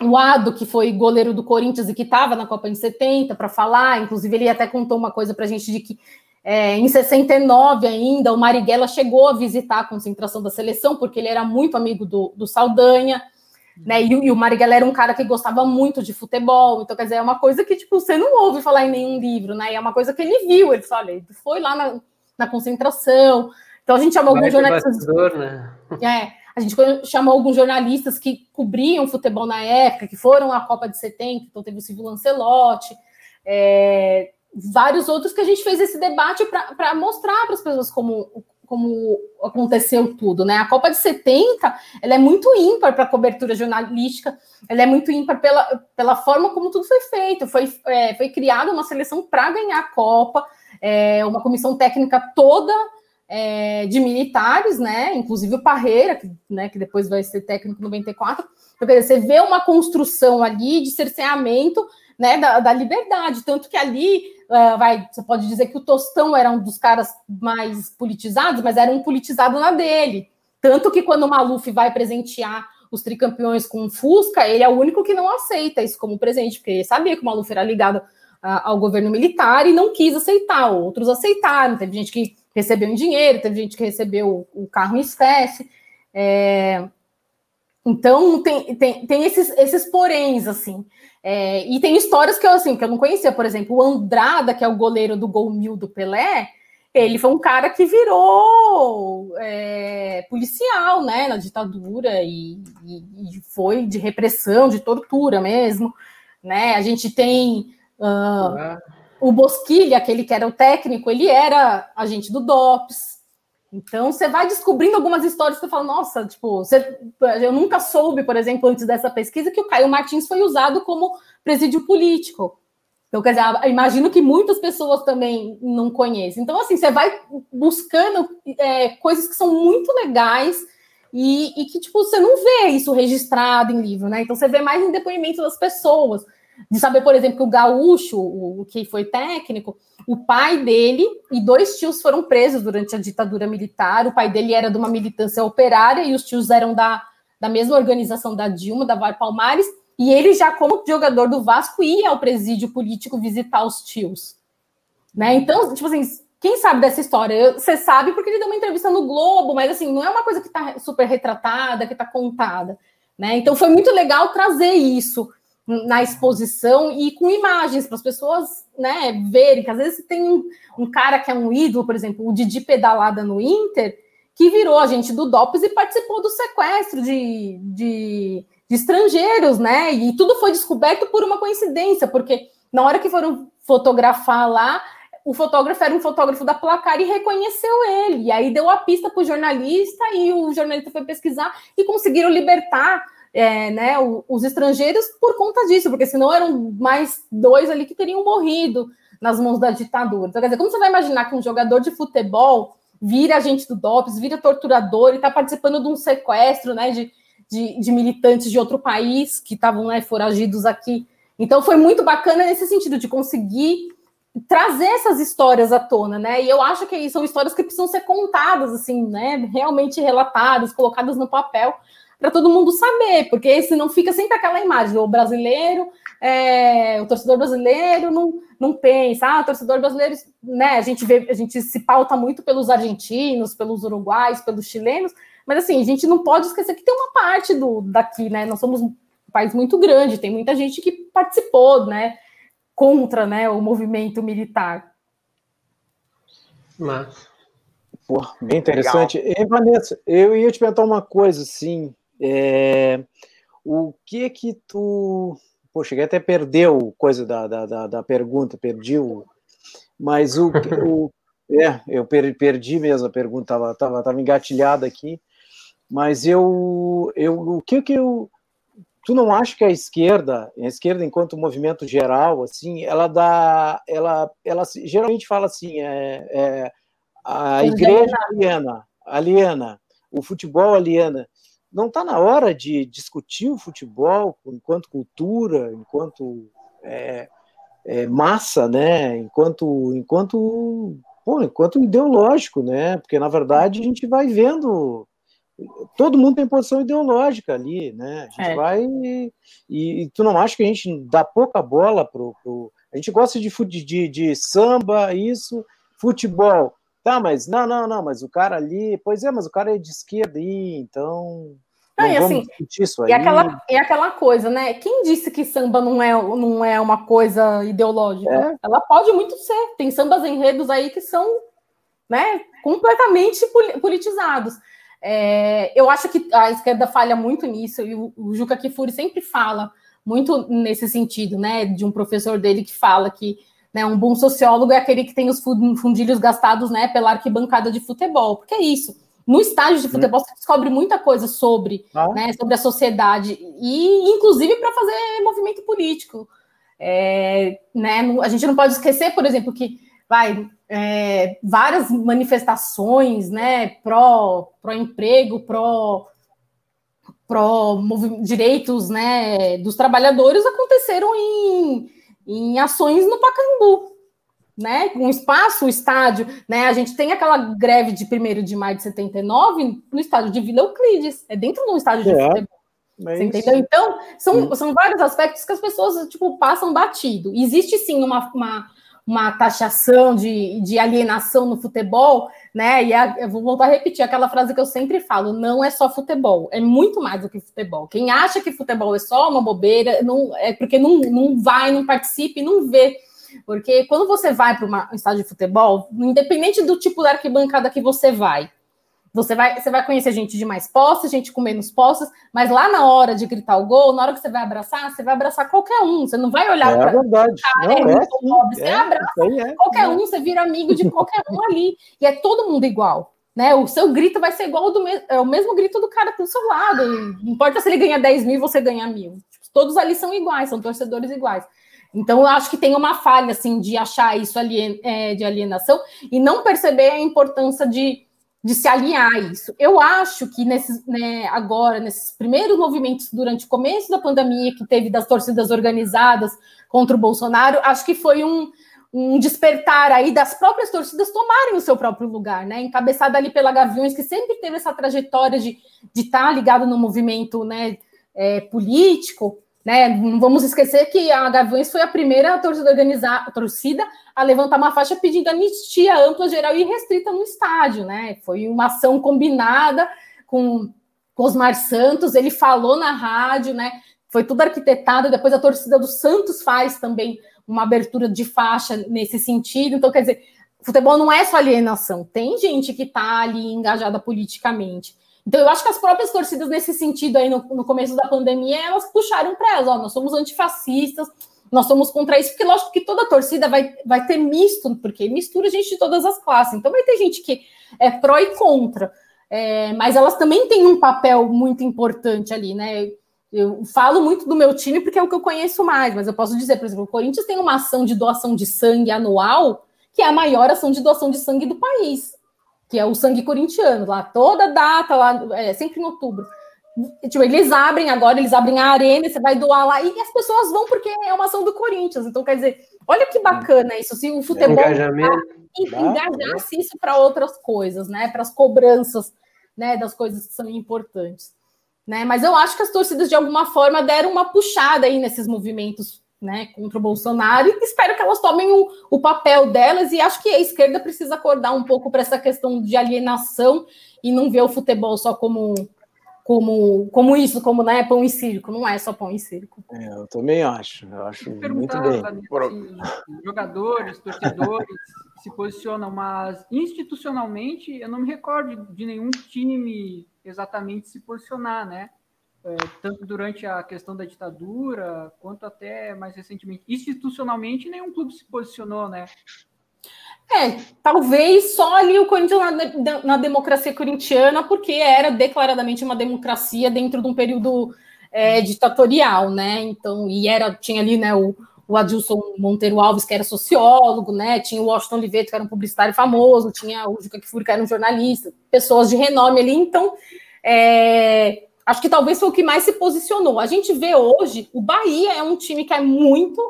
o Ado, que foi goleiro do Corinthians e que estava na Copa em 70 para falar, inclusive ele até contou uma coisa para a gente de que é, em 69 ainda, o Marighella chegou a visitar a concentração da seleção, porque ele era muito amigo do, do Saldanha, né? E, e, o Marighella era um cara que gostava muito de futebol, então quer dizer, é uma coisa que tipo, você não ouve falar em nenhum livro, né? E é uma coisa que ele viu, ele falou, ele foi lá na, na concentração. Então a gente chamou alguns jornalistas. Né? É, a gente chamou alguns jornalistas que cobriam futebol na época, que foram à Copa de 70, então teve o Silvio Lancelotti. É, vários outros que a gente fez esse debate para mostrar para as pessoas como, como aconteceu tudo, né? A Copa de 70 ela é muito ímpar para a cobertura jornalística, ela é muito ímpar pela, pela forma como tudo foi feito. Foi, é, foi criada uma seleção para ganhar a Copa, é, uma comissão técnica toda é, de militares, né? Inclusive o Parreira, que, né, que depois vai ser técnico 94. Então, você vê uma construção ali de cerceamento né, da, da liberdade, tanto que ali uh, vai, você pode dizer que o Tostão era um dos caras mais politizados, mas era um politizado na dele. Tanto que quando o Maluf vai presentear os tricampeões com um Fusca, ele é o único que não aceita isso como presente, porque ele sabia que o Maluf era ligado ao governo militar e não quis aceitar. Outros aceitaram, teve gente que recebeu em dinheiro, teve gente que recebeu o carro em espécie. É... Então, tem, tem, tem esses, esses poréns, assim. É, e tem histórias que eu, assim, que eu não conhecia, por exemplo, o Andrada, que é o goleiro do gol mil do Pelé, ele foi um cara que virou é, policial, né, na ditadura, e, e, e, foi de repressão, de tortura mesmo, né, a gente tem uh, o Bosquilha, aquele que era o técnico, ele era agente do DOPS, então você vai descobrindo algumas histórias que você fala, nossa, tipo, você, eu nunca soube, por exemplo, antes dessa pesquisa, que o Caio Martins foi usado como presídio político. Então, quer dizer, imagino que muitas pessoas também não conhecem. Então, assim, você vai buscando é, coisas que são muito legais e, e, que, tipo, você não vê isso registrado em livro, né? Então, você vê mais em depoimento das pessoas. De saber, por exemplo, que o gaúcho, o que foi técnico, o pai dele e dois tios foram presos durante a ditadura militar. O pai dele era de uma militância operária e os tios eram da, da mesma organização da Dilma, da Var Palmares e ele já, como jogador do Vasco, ia ao presídio político visitar os tios. Né? Então, tipo assim, quem sabe dessa história? Você sabe porque ele deu uma entrevista no Globo, mas assim, não é uma coisa que está super retratada, que está contada. Né? Então foi muito legal trazer isso na exposição e com imagens para as pessoas né, verem, que às vezes tem um, um, cara que é um ídolo, por exemplo, o Didi Pedalada no Inter, que virou agente do DOPS e participou do sequestro de, de de estrangeiros, né? E tudo foi descoberto por uma coincidência, porque na hora que foram fotografar lá, o fotógrafo era um fotógrafo da placar e reconheceu ele. E aí deu a pista para o jornalista e o jornalista foi pesquisar e conseguiram libertar é, né, os estrangeiros por conta disso, porque senão eram mais dois ali que teriam morrido nas mãos da ditadura. Então, quer dizer, como você vai imaginar que um jogador de futebol vira agente do DOPS, vira torturador e está participando de um sequestro, né, de, de, de militantes de outro país que estavam né, foragidos aqui. Então foi muito bacana nesse sentido de conseguir trazer essas histórias à tona, né? E eu acho que são histórias que precisam ser contadas, assim, né? Realmente relatadas, colocadas no papel, para todo mundo saber, porque senão fica sempre aquela imagem, o brasileiro, é, o torcedor brasileiro não, não pensa, ah, o torcedor brasileiro, né? A gente vê, a gente se pauta muito pelos argentinos, pelos uruguais, pelos chilenos, mas assim, a gente não pode esquecer que tem uma parte do daqui, né? Nós somos um país muito grande, tem muita gente que participou, né? Contra né, o movimento militar. Mas. Pô, bem interessante. E, Vanessa, eu ia te perguntar uma coisa, assim. É, o que que tu. Pô, cheguei até perdeu coisa da, da, da, da pergunta, perdi o. Mas o, o é, eu perdi mesmo a pergunta, estava tava, tava engatilhada aqui. Mas eu, eu, o que que eu, tu não acha que a esquerda, a esquerda enquanto movimento geral, assim, ela dá, ela, ela geralmente fala assim, é, é a igreja aliena, aliena, o futebol aliena. Não está na hora de discutir o futebol enquanto cultura, enquanto é, é, massa, né? Enquanto, enquanto, pô, enquanto ideológico, né? Porque na verdade a gente vai vendo todo mundo tem posição ideológica ali, né? A gente é. vai e, e, tu não acha que a gente dá pouca bola pro, pro... a gente gosta de, de, de samba, isso, futebol, tá? Mas não, não, não, mas o cara ali, pois é, mas o cara é de esquerda aí, então não, e assim, isso aí. E aquela, e aquela coisa, né? Quem disse que samba não é, não é uma coisa ideológica? É. Ela pode muito ser. Tem sambas enredos aí que são né, completamente politizados. É, eu acho que a esquerda falha muito nisso, e o, o Juca Kifuri sempre fala muito nesse sentido, né? De um professor dele que fala que né, um bom sociólogo é aquele que tem os fundilhos gastados né, pela arquibancada de futebol, porque é isso. No estágio de futebol você descobre muita coisa sobre, ah. né, sobre a sociedade, e inclusive para fazer movimento político. É, né, a gente não pode esquecer, por exemplo, que vai é, várias manifestações, né, pró, pró emprego, pró, pró direitos, né, dos trabalhadores aconteceram em, em ações no Pacaembu, né, um espaço, o estádio, né, a gente tem aquela greve de 1 de maio de 79 no estádio de Vila Euclides, é dentro de um estádio de é. futebol. Mas... Você entendeu? Então, são, são vários aspectos que as pessoas, tipo, passam batido. Existe, sim, uma, uma, uma taxação de, de alienação no futebol, né? E a, eu vou voltar a repetir aquela frase que eu sempre falo: não é só futebol, é muito mais do que futebol. Quem acha que futebol é só uma bobeira, não, é porque não, não vai, não participa e não vê. Porque quando você vai para um estádio de futebol, independente do tipo de arquibancada que você vai, você vai, você vai conhecer gente de mais posses, gente com menos posses, mas lá na hora de gritar o gol, na hora que você vai abraçar, você vai abraçar qualquer um. Você não vai olhar é para verdade. Cara, não, é, pobre, você é, abraça é, qualquer é. um, você vira amigo de qualquer um ali. E é todo mundo igual. Né? O seu grito vai ser igual ao do mesmo, é o mesmo grito do cara do seu lado. Não importa se ele ganha 10 mil e você ganha mil. Todos ali são iguais, são torcedores iguais. Então, eu acho que tem uma falha, assim, de achar isso alien, é, de alienação e não perceber a importância de, de se alinhar a isso. Eu acho que né, agora, nesses primeiros movimentos durante o começo da pandemia, que teve das torcidas organizadas contra o Bolsonaro, acho que foi um, um despertar aí das próprias torcidas tomarem o seu próprio lugar, né? Encabeçada ali pela Gaviões, que sempre teve essa trajetória de estar tá ligado no movimento né, é, político, né? Não vamos esquecer que a Gaviões foi a primeira torcida organizada, torcida a levantar uma faixa pedindo anistia ampla, geral e restrita no estádio, né? Foi uma ação combinada com, com Osmar Santos, ele falou na rádio, né? Foi tudo arquitetado, depois a torcida do Santos faz também uma abertura de faixa nesse sentido. Então, quer dizer, futebol não é só alienação, tem gente que está ali engajada politicamente. Então, eu acho que as próprias torcidas, nesse sentido, aí no, no começo da pandemia, elas puxaram para elas: ó, nós somos antifascistas, nós somos contra isso, porque lógico que toda torcida vai, vai ter misto, porque mistura gente de todas as classes. Então, vai ter gente que é pró e contra. É, mas elas também têm um papel muito importante ali, né? Eu falo muito do meu time porque é o que eu conheço mais, mas eu posso dizer, por exemplo, o Corinthians tem uma ação de doação de sangue anual, que é a maior ação de doação de sangue do país que é o sangue corintiano, lá toda data, lá, é, sempre em outubro. Tipo, eles abrem agora, eles abrem a arena, você vai doar lá, e as pessoas vão porque é uma ação do Corinthians. Então, quer dizer, olha que bacana isso, se o futebol engajasse isso para outras coisas, né? Para as cobranças né, das coisas que são importantes. Né? Mas eu acho que as torcidas, de alguma forma, deram uma puxada aí nesses movimentos né, contra o Bolsonaro, e espero que elas tomem o, o papel delas, e acho que a esquerda precisa acordar um pouco para essa questão de alienação e não ver o futebol só como como, como isso, como né, pão e circo, não é só pão e circo. É, eu também acho, eu acho muito bem. Jogadores, torcedores se posicionam, mas institucionalmente eu não me recordo de nenhum time exatamente se posicionar, né? É, tanto durante a questão da ditadura, quanto até mais recentemente. Institucionalmente, nenhum clube se posicionou, né? É, talvez só ali o Corinthians na, na democracia corintiana, porque era declaradamente uma democracia dentro de um período é, ditatorial, né? Então, e era, tinha ali, né, o, o Adilson Monteiro Alves, que era sociólogo, né? Tinha o Washington Oliveto, que era um publicitário famoso, tinha o Juca Kifuri, que era um jornalista, pessoas de renome ali, então é, acho que talvez foi o que mais se posicionou. A gente vê hoje, o Bahia é um time que é muito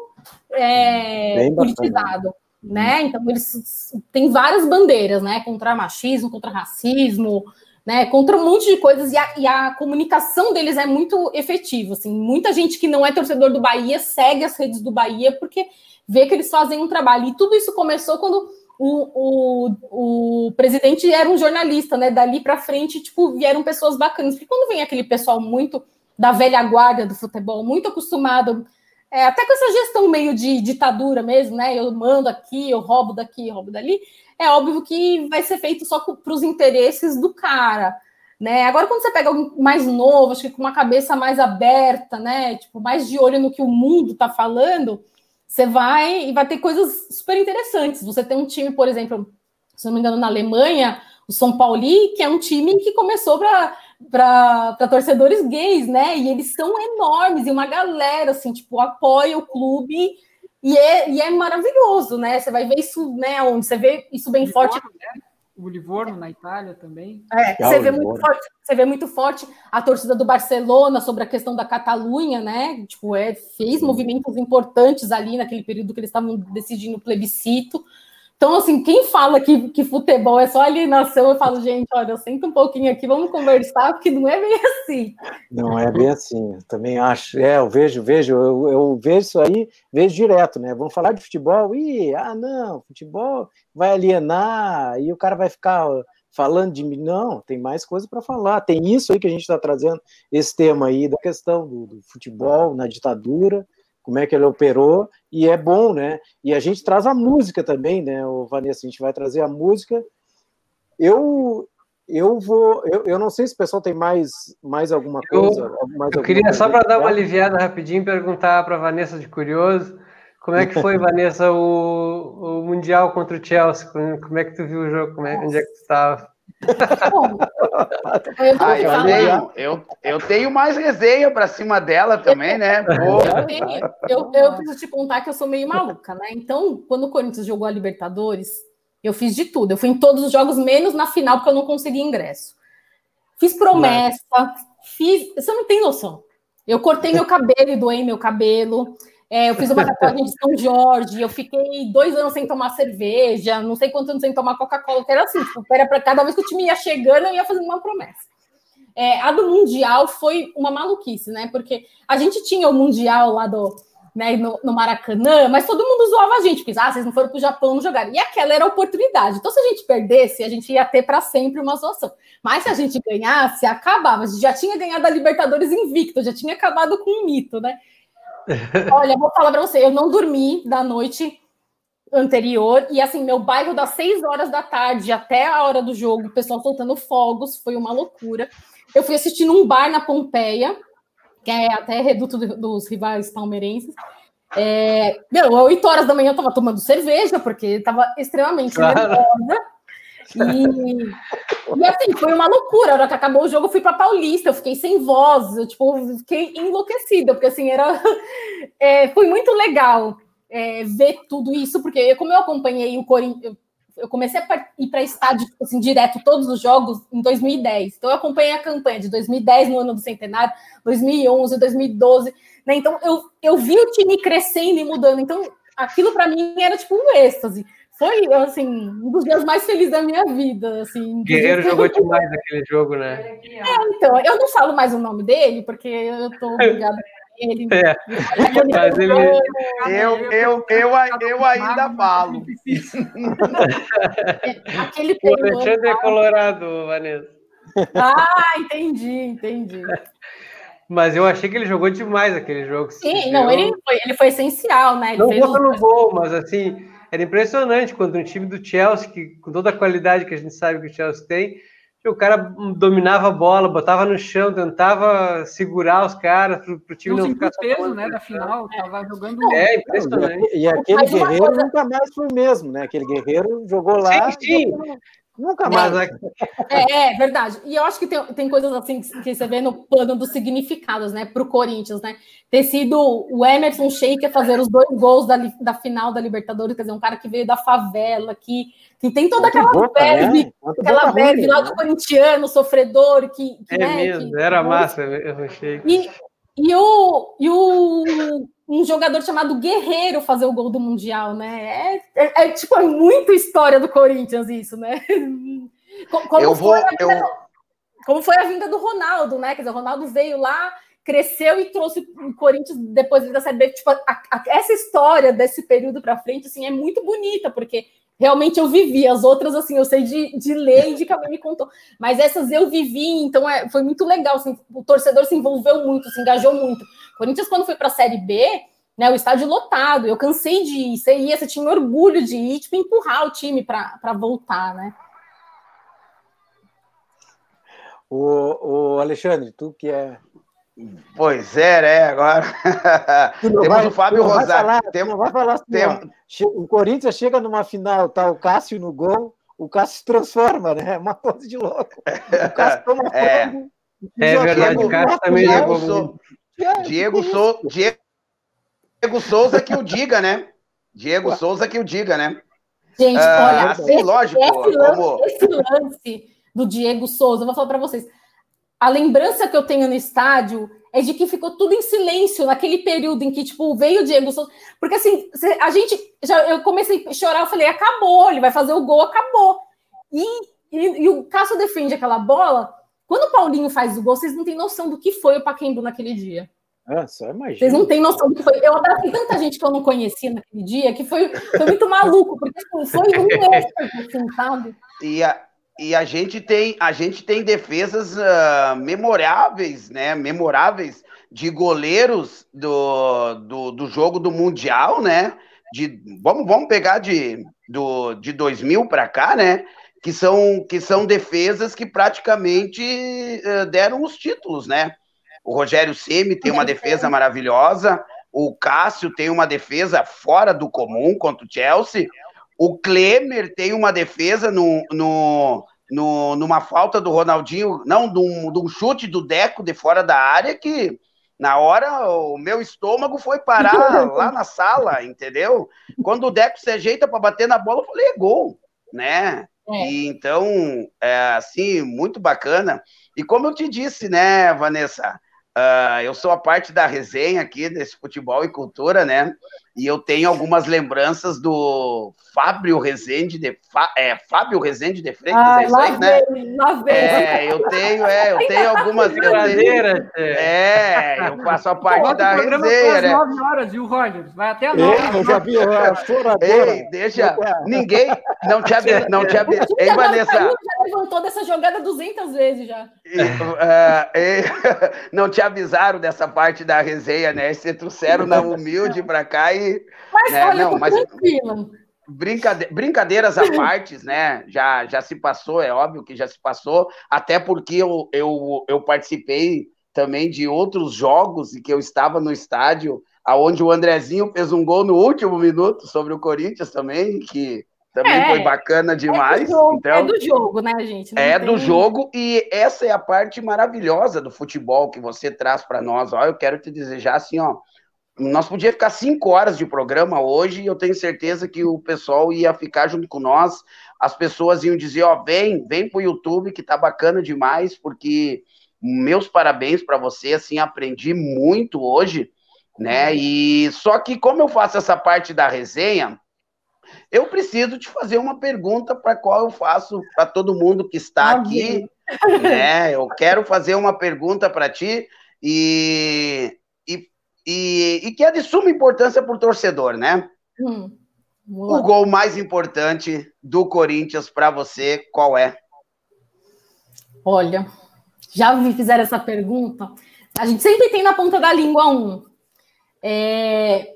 é, politizado, né? Então eles têm várias bandeiras, né? Contra machismo, contra racismo, né? Contra um monte de coisas e a, e a comunicação deles é muito efetiva. Assim, muita gente que não é torcedor do Bahia segue as redes do Bahia porque vê que eles fazem um trabalho. E tudo isso começou quando o, o, o presidente era um jornalista, né? Dali para frente, tipo, vieram pessoas bacanas. Porque quando vem aquele pessoal muito da velha guarda do futebol, muito acostumado, é, até com essa gestão meio de ditadura mesmo, né? Eu mando aqui, eu roubo daqui, eu roubo dali. É óbvio que vai ser feito só para os interesses do cara, né? Agora, quando você pega alguém mais novo, acho que com uma cabeça mais aberta, né? Tipo, mais de olho no que o mundo está falando, você vai e vai ter coisas super interessantes. Você tem um time, por exemplo, se não me engano, na Alemanha, o São Paulo, que é um time que começou para torcedores gays, né? E eles são enormes, e uma galera, assim, tipo, apoia o clube. E é, e é maravilhoso, né? Você vai ver isso, né? Onde você vê isso bem forte. Né? O Livorno na Itália também. É, você vê muito forte, você vê muito forte a torcida do Barcelona sobre a questão da Catalunha, né? Tipo, é, fez movimentos importantes ali naquele período que eles estavam decidindo o plebiscito. Então, assim, quem fala que, que futebol é só alienação, eu falo, gente, olha, eu sento um pouquinho aqui, vamos conversar, porque não é bem assim. Não é bem assim, eu também acho. É, eu vejo, vejo, eu, eu vejo isso aí, vejo direto, né? Vamos falar de futebol, e ah, não, futebol vai alienar, e o cara vai ficar falando de mim. Não, tem mais coisa para falar. Tem isso aí que a gente está trazendo, esse tema aí da questão do, do futebol na ditadura como é que ele operou, e é bom, né? E a gente traz a música também, né, o Vanessa? A gente vai trazer a música. Eu eu vou. Eu, eu não sei se o pessoal tem mais, mais alguma coisa. Eu, mais eu queria só para dar uma aliviada rapidinho perguntar para a Vanessa de curioso. Como é que foi, Vanessa, o, o Mundial contra o Chelsea? Como é que tu viu o jogo? Como é, onde é que tu estava? Bom, eu, ah, eu, tenho, eu, eu, tenho mais resenha para cima dela também, né? Eu, eu, preciso te contar que eu sou meio maluca, né? Então, quando o Corinthians jogou a Libertadores, eu fiz de tudo. Eu fui em todos os jogos, menos na final, porque eu não consegui ingresso. Fiz promessa, fiz. Você não tem noção. Eu cortei meu cabelo e doei meu cabelo. É, eu fiz uma tatuagem de São Jorge, eu fiquei dois anos sem tomar cerveja, não sei quantos anos sem tomar Coca-Cola, que era assim, tipo, era para cada vez que o time ia chegando, eu ia fazendo uma promessa. É, a do Mundial foi uma maluquice, né? Porque a gente tinha o Mundial lá do, né, no, no, Maracanã, mas todo mundo zoava a gente, porque ah, vocês não foram para o Japão não jogaram. E aquela era a oportunidade. Então, se a gente perdesse, a gente ia ter para sempre uma zoação. Mas se a gente ganhasse, acabava. A gente já tinha ganhado a Libertadores invicto, já tinha acabado com um mito, né? Olha, vou falar para você, eu não dormi da noite anterior, e assim, meu bairro das 6 horas da tarde até a hora do jogo, o pessoal soltando fogos, foi uma loucura. Eu fui assistir num bar na Pompeia, que é até reduto dos rivais palmeirenses. É, meu, 8 horas da manhã eu tava tomando cerveja, porque tava extremamente claro. nervosa. E, e, assim, foi uma loucura. A hora que acabou o jogo, eu fui para Paulista, eu fiquei sem voz, eu tipo, fiquei enlouquecida, porque assim, era. É, foi muito legal é, ver tudo isso, porque como eu acompanhei o Corinthians, eu comecei a ir para estádio assim, direto todos os jogos em 2010. Então eu acompanhei a campanha de 2010 no ano do centenário, 2011, 2012, né? Então eu, eu vi o time crescendo e mudando. Então aquilo para mim era tipo um êxtase. Foi assim um dos dias mais felizes da minha vida, assim. Guerreiro jogou demais naquele jogo, né? É, então, eu não falo mais o nome dele porque eu tô obrigada ele, é. Mas ele, eu, eu, eu, eu ainda falo. Aquele o Alexandre é colorado, Vanessa. Ah, entendi, entendi. Mas eu achei que ele jogou demais aquele jogo. Sim, não, ele foi, ele foi essencial, né? Ele não vou no gol, mas assim, era impressionante quando um time do Chelsea, que, com toda a qualidade que a gente sabe que o Chelsea tem, o cara dominava a bola, botava no chão, tentava segurar os caras para o time não, não ficar peso, né, da final, tava jogando. É, impressionante. E, aquele guerreiro coisa... nunca mais foi o mesmo, né? Aquele guerreiro jogou lá. Sim, sim. Nunca mais. É, é, verdade. E eu acho que tem, tem coisas assim que você vê no plano dos significados, né, para o Corinthians, né? Ter sido o Emerson Sheik a fazer os dois gols da, da final da Libertadores, quer dizer, um cara que veio da favela, que, que tem toda aquela verve, né? aquela verve lá né? do corintiano, sofredor, que. que é né, mesmo, que, era massa, eu achei. E, e o, e o um jogador chamado Guerreiro fazer o gol do Mundial, né? É, é, é tipo, é muito história do Corinthians isso, né? Como, eu vou, foi eu... como foi a vinda do Ronaldo, né? Quer dizer, o Ronaldo veio lá, cresceu e trouxe o Corinthians depois da Série B. Tipo, a, a, essa história desse período para frente, assim, é muito bonita, porque realmente eu vivi. As outras, assim, eu sei de, de ler e de que alguém me contou. Mas essas eu vivi, então é, foi muito legal. Assim, o torcedor se envolveu muito, se engajou muito. Corinthians, quando foi para a Série B, né, o estádio lotado, eu cansei de ir, você ia, você tinha orgulho de ir, tipo, empurrar o time para voltar, né? O, o Alexandre, tu que é Pois é, né? Agora temos vai, o Fábio Rosário. temos, vai falar assim, tem... o Corinthians chega numa final, tá o Cássio no gol, o Cássio se transforma, né? É uma coisa de louco. O Cássio toma é, fogo, é verdade, o Cássio também Diego, Sou, Diego, Sou, Diego Souza que o diga, né? Diego Ué. Souza que o diga, né? Gente, ah, olha, assim, esse, lógico, esse, lance, como... esse lance do Diego Souza, eu vou falar para vocês a lembrança que eu tenho no estádio é de que ficou tudo em silêncio naquele período em que, tipo, veio o Diego Souza. Porque assim, a gente. Já, eu comecei a chorar, eu falei, acabou, ele vai fazer o gol, acabou. E, e, e o Cássio defende aquela bola. Quando o Paulinho faz o gol, vocês não têm noção do que foi o Paquembu naquele dia. Ah, só imagina. Vocês não têm noção do que foi. Eu abracei tanta gente que eu não conhecia naquele dia que foi, foi muito maluco, porque assim, foi um assim, sabe? E a, e a gente tem, a gente tem defesas uh, memoráveis, né? Memoráveis de goleiros do, do, do, jogo do Mundial, né? De, vamos, vamos pegar de, do, de 2000 para cá, né? Que são, que são defesas que praticamente uh, deram os títulos, né? O Rogério Ceni tem uma defesa maravilhosa, o Cássio tem uma defesa fora do comum contra o Chelsea, o Klemer tem uma defesa no, no, no, numa falta do Ronaldinho, não, de um, de um chute do Deco de fora da área que na hora o meu estômago foi parar lá na sala, entendeu? Quando o Deco se ajeita para bater na bola, eu falei, é gol, né? É. E, então, é assim, muito bacana. E como eu te disse, né, Vanessa, uh, eu sou a parte da resenha aqui desse futebol e cultura, né? E eu tenho algumas lembranças do Fábio Rezende de Fá, é, Fábio Rezende de Freitas, ah, é isso aí, né? É, eu tenho, é, eu tenho algumas. Eu tenho, é, eu faço a parte da resenha, né? 9 horas, viu, Roger? Vai até a 9. Eu já vi a Ei, deixa, ninguém, não te avisou, não te avisou. Ei, Vanessa. Já levantou dessa jogada 200 vezes já. E, uh, não te avisaram dessa parte da resenha, né? Você trouxeram na humilde para cá e mas né, olha, não, mas brincade... brincadeiras à parte, né? Já, já se passou, é óbvio que já se passou, até porque eu, eu, eu participei também de outros jogos e que eu estava no estádio, aonde o Andrezinho fez um gol no último minuto sobre o Corinthians também, que também é, foi bacana demais. É do jogo, então, é do jogo né, gente? Não é tem... do jogo e essa é a parte maravilhosa do futebol que você traz para nós. Ó, eu quero te desejar assim, ó, nós podíamos ficar cinco horas de programa hoje e eu tenho certeza que o pessoal ia ficar junto com nós. As pessoas iam dizer: Ó, vem, vem pro YouTube que tá bacana demais, porque meus parabéns para você. Assim, aprendi muito hoje, né? E só que, como eu faço essa parte da resenha, eu preciso te fazer uma pergunta para qual eu faço para todo mundo que está aqui. Né? Eu quero fazer uma pergunta para ti e e, e que é de suma importância para o torcedor, né? Hum, o gol mais importante do Corinthians para você, qual é? Olha, já me fizeram essa pergunta. A gente sempre tem na ponta da língua um. É...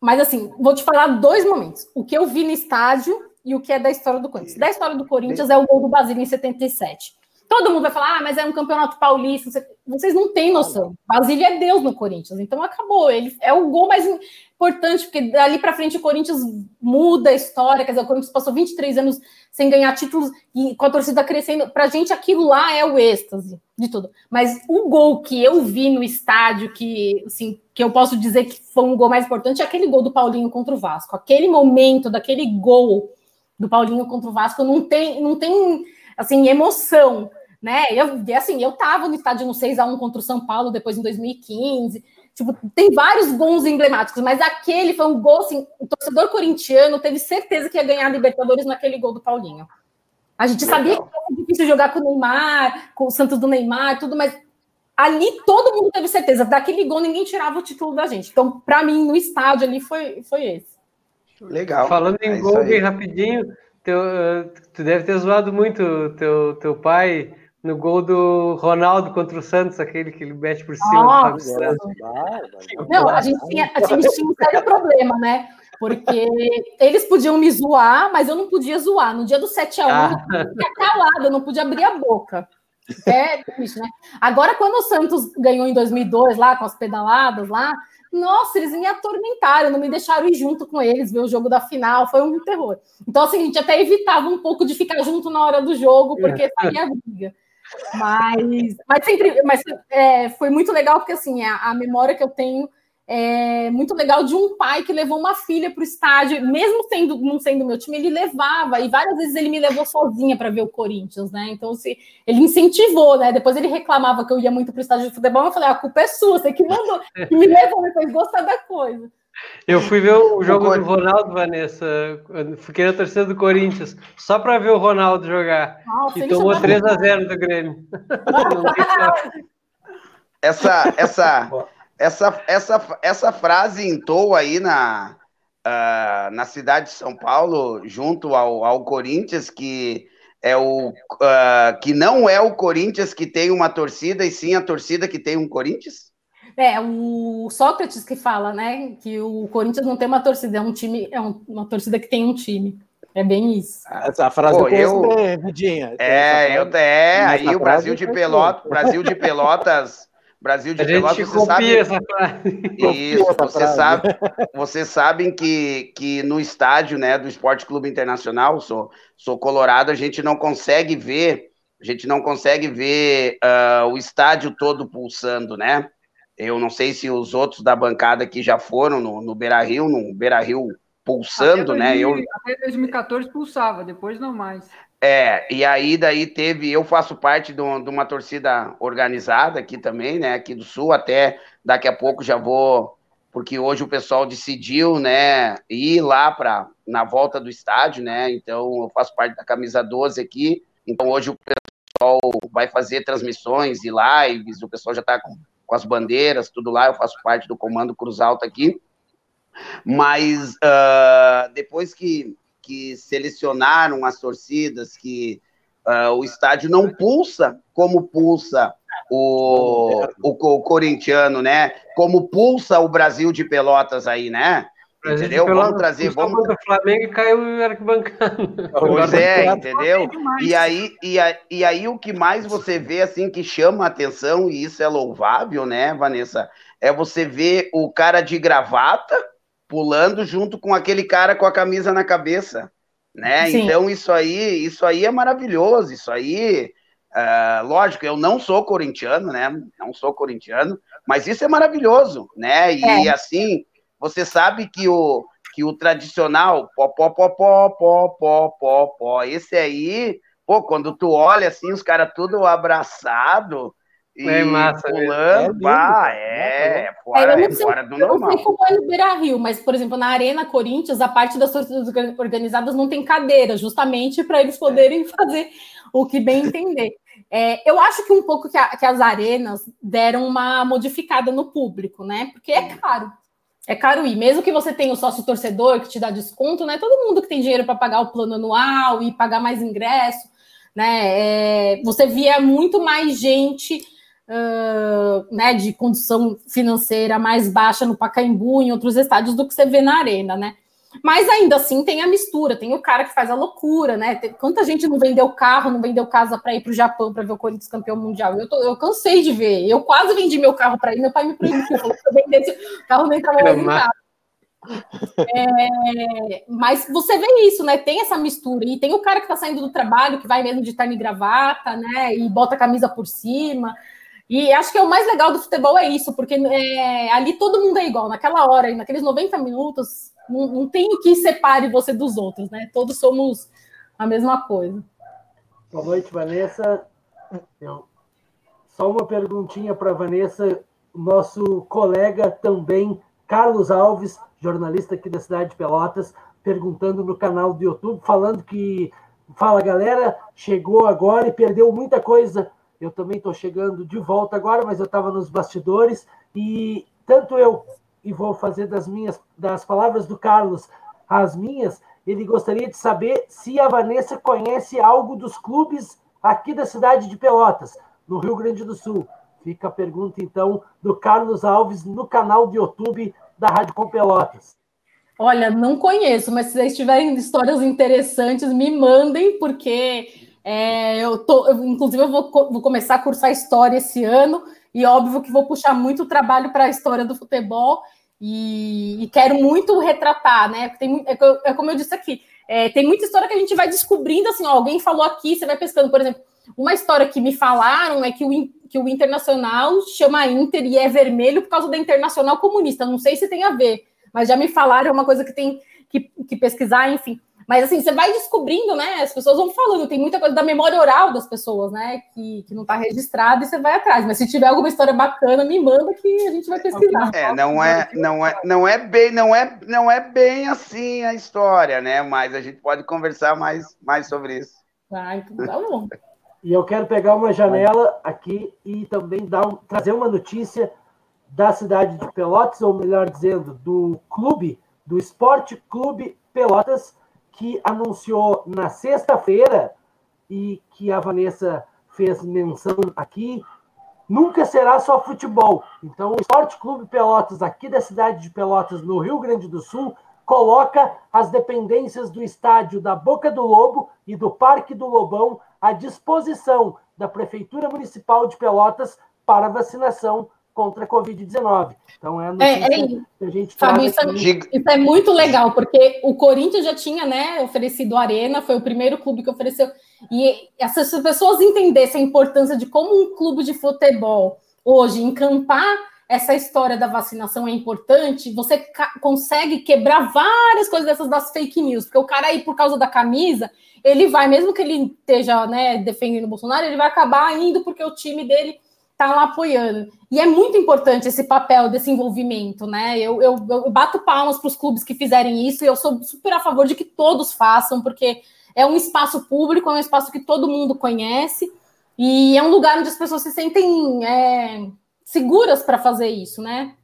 Mas assim, vou te falar dois momentos. O que eu vi no estádio e o que é da história do Corinthians. Da história do Corinthians é o gol do Basílio em 77. Todo mundo vai falar, ah, mas é um campeonato paulista. Vocês não têm noção. Basílio é Deus no Corinthians, então acabou. Ele é o gol mais importante, porque dali para frente o Corinthians muda a história. Quer dizer, o Corinthians passou 23 anos sem ganhar títulos e com a torcida crescendo. Para gente, aquilo lá é o êxtase de tudo. Mas o gol que eu vi no estádio, que, assim, que eu posso dizer que foi um gol mais importante, é aquele gol do Paulinho contra o Vasco. Aquele momento daquele gol do Paulinho contra o Vasco não tem, não tem assim, emoção né? Eu, assim, eu tava no estádio no 6 a 1 contra o São Paulo depois em 2015. Tipo, tem vários gols emblemáticos, mas aquele foi um gol assim, o torcedor corintiano teve certeza que ia ganhar a Libertadores naquele gol do Paulinho. A gente sabia que era difícil jogar com o Neymar, com o Santos do Neymar, tudo, mas ali todo mundo teve certeza. Daquele gol ninguém tirava o título da gente. Então, para mim, no estádio ali foi, foi esse. Legal. Falando em é gol, bem rapidinho, teu, tu deve ter zoado muito teu, teu pai no gol do Ronaldo contra o Santos, aquele que ele mete por cima. Nossa. Não, a gente, tinha, a gente tinha um sério problema, né? Porque eles podiam me zoar, mas eu não podia zoar. No dia do 7x1, ah. eu ficar calada, eu não podia abrir a boca. É triste, né? Agora, quando o Santos ganhou em 2002, lá com as pedaladas lá, nossa, eles me atormentaram, não me deixaram ir junto com eles ver o jogo da final, foi um terror. Então, assim, a gente até evitava um pouco de ficar junto na hora do jogo, porque saía briga. Mas, mas sempre, mas é, foi muito legal porque assim a, a, memória que eu tenho é muito legal de um pai que levou uma filha para o estádio, mesmo sendo não sendo meu time, ele levava e várias vezes ele me levou sozinha para ver o Corinthians, né? Então se ele incentivou, né? Depois ele reclamava que eu ia muito para o estádio de futebol, eu falei a culpa é sua, você que mandou, que me levou, fez gostar da coisa. Eu fui ver o jogo do Ronaldo, Vanessa. Fiquei na torcida do Corinthians, só para ver o Ronaldo jogar. Nossa, e tomou 3 a 0 do Grêmio. essa, essa, essa, essa, essa frase entou aí na, uh, na cidade de São Paulo, junto ao, ao Corinthians, que é o uh, que não é o Corinthians que tem uma torcida, e sim a torcida que tem um Corinthians? É, o Sócrates que fala, né, que o Corinthians não tem uma torcida, é um time, é um, uma torcida que tem um time. É bem isso. Essa frase Pô, eu, eu... Vidinha. É, eu é, aí o Brasil de Pelotas, Brasil de Pelotas, Brasil de Pelotas, você sabe. Essa Isso, você sabe, vocês sabem que, que no estádio né, do Esporte Clube Internacional, sou, sou colorado, a gente não consegue ver, a gente não consegue ver uh, o estádio todo pulsando, né? Eu não sei se os outros da bancada aqui já foram no, no Beira Rio, no Beira Rio pulsando, até 2000, né? Eu... Até 2014 pulsava, depois não mais. É, e aí daí teve, eu faço parte de, de uma torcida organizada aqui também, né, aqui do Sul, até daqui a pouco já vou, porque hoje o pessoal decidiu, né, ir lá para na volta do estádio, né, então eu faço parte da camisa 12 aqui, então hoje o pessoal vai fazer transmissões e lives, o pessoal já está com, com as bandeiras, tudo lá, eu faço parte do comando Cruz Alta aqui, mas uh, depois que que selecionaram as torcidas, que uh, o estádio não pulsa como pulsa o, o, o, corintiano, né? Como pulsa o Brasil de Pelotas aí, né? Entendeu? Vamos trazer, vamos. O Flamengo caiu no arquibancada. Pois é, entendeu? E aí, e, aí, e aí o que mais você vê assim que chama a atenção, e isso é louvável, né, Vanessa? É você ver o cara de gravata pulando junto com aquele cara com a camisa na cabeça, né? Sim. Então isso aí, isso aí é maravilhoso, isso aí, uh, lógico, eu não sou corintiano, né? Não sou corintiano, mas isso é maravilhoso, né? E é. assim, você sabe que o que o tradicional pó pó pó pó pó pó pó pó, esse aí, pô, quando tu olha assim, os caras tudo abraçado, é massa, pulando, é, é, é, fora, é, fora do normal. Eu não sei como é no Beira Rio, mas, por exemplo, na Arena Corinthians, a parte das torcidas organizadas não tem cadeira, justamente para eles poderem fazer o que bem entender. É, eu acho que um pouco que, a, que, as arenas deram uma modificada no público, né? Porque é caro. É caro ir. Mesmo que você tenha o sócio torcedor que te dá desconto, né? Todo mundo que tem dinheiro para pagar o plano anual e pagar mais ingresso, né? É, você via muito mais gente uh, né, de condição financeira mais baixa no Pacaembu, em outros estádios, do que você vê na arena, né? Mas ainda assim tem a mistura, tem o cara que faz a loucura, né? Tem, quanta gente não vendeu carro, não vendeu casa para ir para o Japão para ver o Corinthians campeão mundial? Eu, tô, eu cansei de ver. Eu quase vendi meu carro para ir, meu pai me proibiu. Falou que eu vendesse o carro nem entrava mais em casa. É, mas você vê isso, né? Tem essa mistura. E tem o cara que está saindo do trabalho, que vai mesmo de terno e gravata, né? E bota a camisa por cima. E acho que é o mais legal do futebol é isso, porque é, ali todo mundo é igual, naquela hora, naqueles 90 minutos, não, não tem o que separe você dos outros, né? Todos somos a mesma coisa. Boa noite, Vanessa. Só uma perguntinha para Vanessa, nosso colega também, Carlos Alves, jornalista aqui da cidade de Pelotas, perguntando no canal do YouTube, falando que fala galera, chegou agora e perdeu muita coisa eu também estou chegando de volta agora, mas eu estava nos bastidores e tanto eu e vou fazer das minhas das palavras do Carlos as minhas. Ele gostaria de saber se a Vanessa conhece algo dos clubes aqui da cidade de Pelotas, no Rio Grande do Sul. Fica a pergunta então do Carlos Alves no canal do YouTube da Rádio Com Pelotas. Olha, não conheço, mas se vocês tiverem histórias interessantes, me mandem, porque é, eu tô, eu, inclusive, eu vou, vou, começar a cursar história esse ano, e óbvio que vou puxar muito trabalho para a história do futebol e, e, quero muito retratar, né? Tem, é, é como eu disse aqui, é, tem muita história que a gente vai descobrindo assim, ó, alguém falou aqui, você vai pescando, por exemplo. Uma história que me falaram é que o, que o Internacional chama Inter e é vermelho por causa da Internacional Comunista. Não sei se tem a ver, mas já me falaram, é uma coisa que tem que, que pesquisar, enfim. Mas assim, você vai descobrindo, né? As pessoas vão falando, tem muita coisa da memória oral das pessoas, né? Que, que não está registrada e você vai atrás. Mas se tiver alguma história bacana, me manda que a gente vai pesquisar. É, não é, não é, não é bem, não é, não é bem assim a história, né? Mas a gente pode conversar mais, mais sobre isso. Ah, então tá bom. E eu quero pegar uma janela aqui e também dar um, trazer uma notícia da cidade de Pelotas, ou melhor dizendo, do clube, do Esporte Clube Pelotas, que anunciou na sexta-feira e que a Vanessa fez menção aqui, nunca será só futebol. Então, o Esporte Clube Pelotas, aqui da cidade de Pelotas, no Rio Grande do Sul, coloca as dependências do estádio da Boca do Lobo e do Parque do Lobão à disposição da Prefeitura Municipal de Pelotas para vacinação contra a Covid-19. Então é é, é, que a gente Fábio, isso, é, isso, é, muito legal, porque o Corinthians já tinha né, oferecido a Arena, foi o primeiro clube que ofereceu. E essas pessoas entendessem a importância de como um clube de futebol hoje encampar essa história da vacinação é importante, você consegue quebrar várias coisas dessas das fake news, porque o cara aí, por causa da camisa, ele vai, mesmo que ele esteja né, defendendo o Bolsonaro, ele vai acabar indo porque o time dele está lá apoiando. E é muito importante esse papel desse envolvimento, né? Eu, eu, eu bato palmas para os clubes que fizerem isso e eu sou super a favor de que todos façam, porque é um espaço público, é um espaço que todo mundo conhece e é um lugar onde as pessoas se sentem é, seguras para fazer isso, né?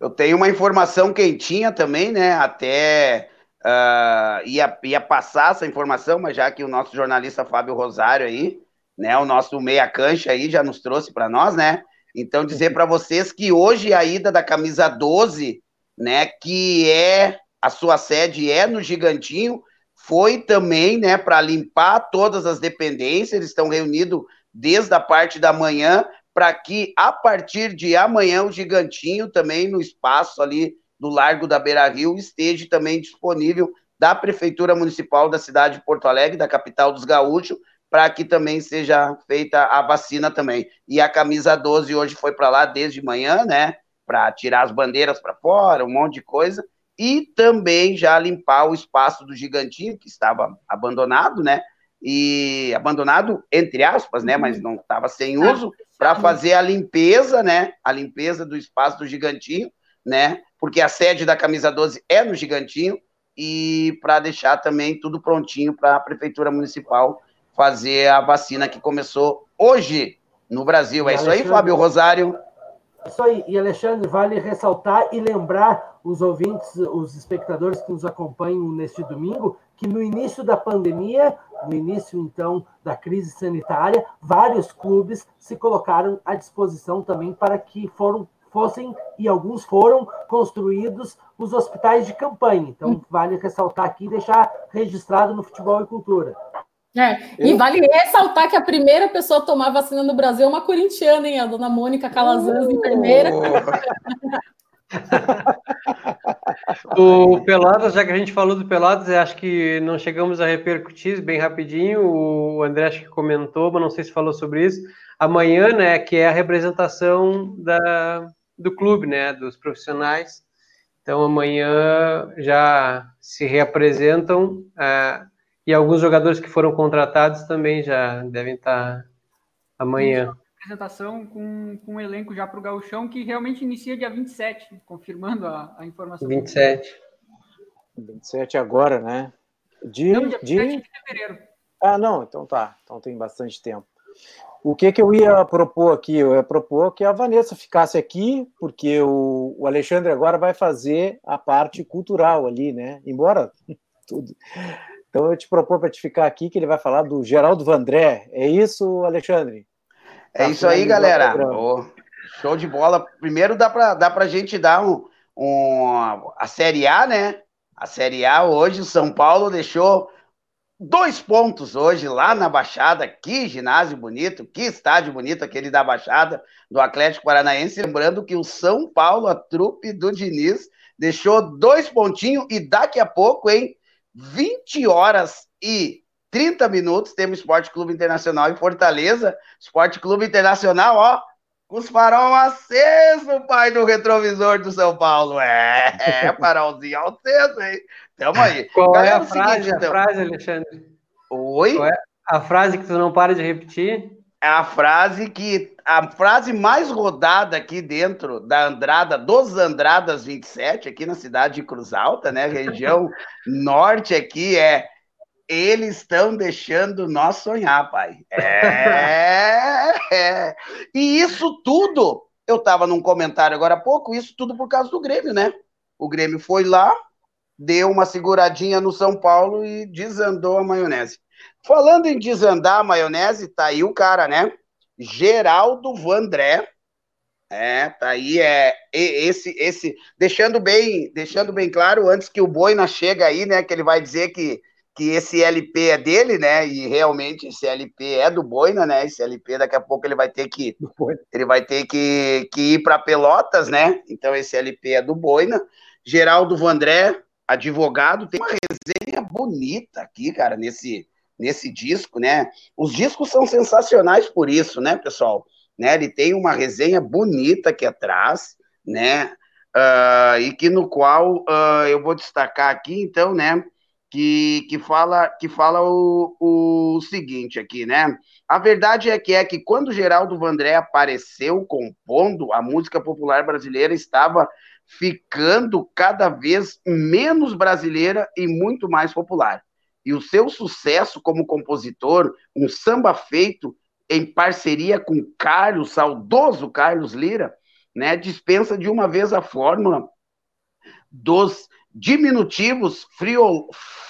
Eu tenho uma informação quentinha também, né? Até uh, ia, ia passar essa informação, mas já que o nosso jornalista Fábio Rosário aí, né? O nosso meia cancha aí já nos trouxe para nós, né? Então dizer para vocês que hoje a ida da camisa 12, né? Que é a sua sede é no Gigantinho, foi também, né? Para limpar todas as dependências. Eles estão reunidos desde a parte da manhã para que a partir de amanhã o Gigantinho também no espaço ali do Largo da Beira Rio esteja também disponível da Prefeitura Municipal da cidade de Porto Alegre, da capital dos gaúchos, para que também seja feita a vacina também. E a camisa 12 hoje foi para lá desde manhã, né? Para tirar as bandeiras para fora, um monte de coisa. E também já limpar o espaço do Gigantinho, que estava abandonado, né? e abandonado, entre aspas, né? Mas não estava sem uso, para fazer a limpeza, né? A limpeza do espaço do Gigantinho, né? Porque a sede da Camisa 12 é no Gigantinho, e para deixar também tudo prontinho para a Prefeitura Municipal fazer a vacina que começou hoje no Brasil. É isso aí, Fábio Rosário? Isso aí. E, Alexandre, vale ressaltar e lembrar os ouvintes, os espectadores que nos acompanham neste domingo, que no início da pandemia, no início, então, da crise sanitária, vários clubes se colocaram à disposição também para que foram, fossem, e alguns foram, construídos os hospitais de campanha. Então, vale ressaltar aqui e deixar registrado no Futebol e Cultura. É, e vale ressaltar que a primeira pessoa a tomar vacina no Brasil é uma corintiana, hein? A dona Mônica Calazans, uh... enfermeira. o Peladas, já que a gente falou do Peladas, acho que não chegamos a repercutir bem rapidinho. O André acho que comentou, mas não sei se falou sobre isso. Amanhã, né, que é a representação da, do clube, né, dos profissionais. Então amanhã já se reapresentam. Uh, e alguns jogadores que foram contratados também já devem estar amanhã. Apresentação com, com um elenco já para o Gauchão, que realmente inicia dia 27, confirmando a, a informação. 27. 27 agora, né? De, não, dia 27 de... de fevereiro. Ah, não, então tá. Então tem bastante tempo. O que, que eu ia propor aqui? Eu ia propor que a Vanessa ficasse aqui, porque o, o Alexandre agora vai fazer a parte cultural ali, né? Embora tudo. Então eu te proponho para te ficar aqui, que ele vai falar do Geraldo Vandré. É isso, Alexandre? É tá isso aí, galera. Oh, show de bola. Primeiro dá para dá a gente dar um, um, a Série A, né? A Série A hoje, o São Paulo deixou dois pontos hoje lá na Baixada. Que ginásio bonito, que estádio bonito aquele da Baixada do Atlético Paranaense. Lembrando que o São Paulo, a trupe do Diniz, deixou dois pontinhos e daqui a pouco, hein? 20 horas e 30 minutos, temos Esporte Clube Internacional em Fortaleza. Esporte Clube Internacional, ó, com os farol aceso, pai do retrovisor do São Paulo. É, é farolzinho aceso, hein? Tamo aí. Qual Galera, é a frase, seguinte, então... a frase, Alexandre? Oi? É a frase que tu não para de repetir? É a frase que a frase mais rodada aqui dentro da Andrada, dos Andradas 27, aqui na cidade de Cruz Alta, né, região norte aqui é eles estão deixando nós sonhar, pai. É, é. E isso tudo, eu estava num comentário agora há pouco, isso tudo por causa do Grêmio, né? O Grêmio foi lá, deu uma seguradinha no São Paulo e desandou a maionese. Falando em desandar a maionese, tá aí o cara, né? Geraldo Vandré. É, tá aí, é esse, esse, deixando bem, deixando bem claro, antes que o Boina chega aí, né, que ele vai dizer que, que esse LP é dele, né? E realmente esse LP é do Boina, né? Esse LP daqui a pouco ele vai ter que ele vai ter que, que ir para Pelotas, né? Então esse LP é do Boina. Geraldo Vandré, advogado, tem uma resenha bonita aqui, cara, nesse nesse disco, né? Os discos são sensacionais por isso, né, pessoal? Né? Ele tem uma resenha bonita aqui atrás, né? Uh, e que no qual uh, eu vou destacar aqui, então, né? que, que fala, que fala o, o seguinte aqui, né? A verdade é que é que quando Geraldo Vandré apareceu compondo, a música popular brasileira estava ficando cada vez menos brasileira e muito mais popular. E o seu sucesso como compositor, um samba feito em parceria com Carlos, saudoso Carlos Lira, né, dispensa de uma vez a fórmula dos diminutivos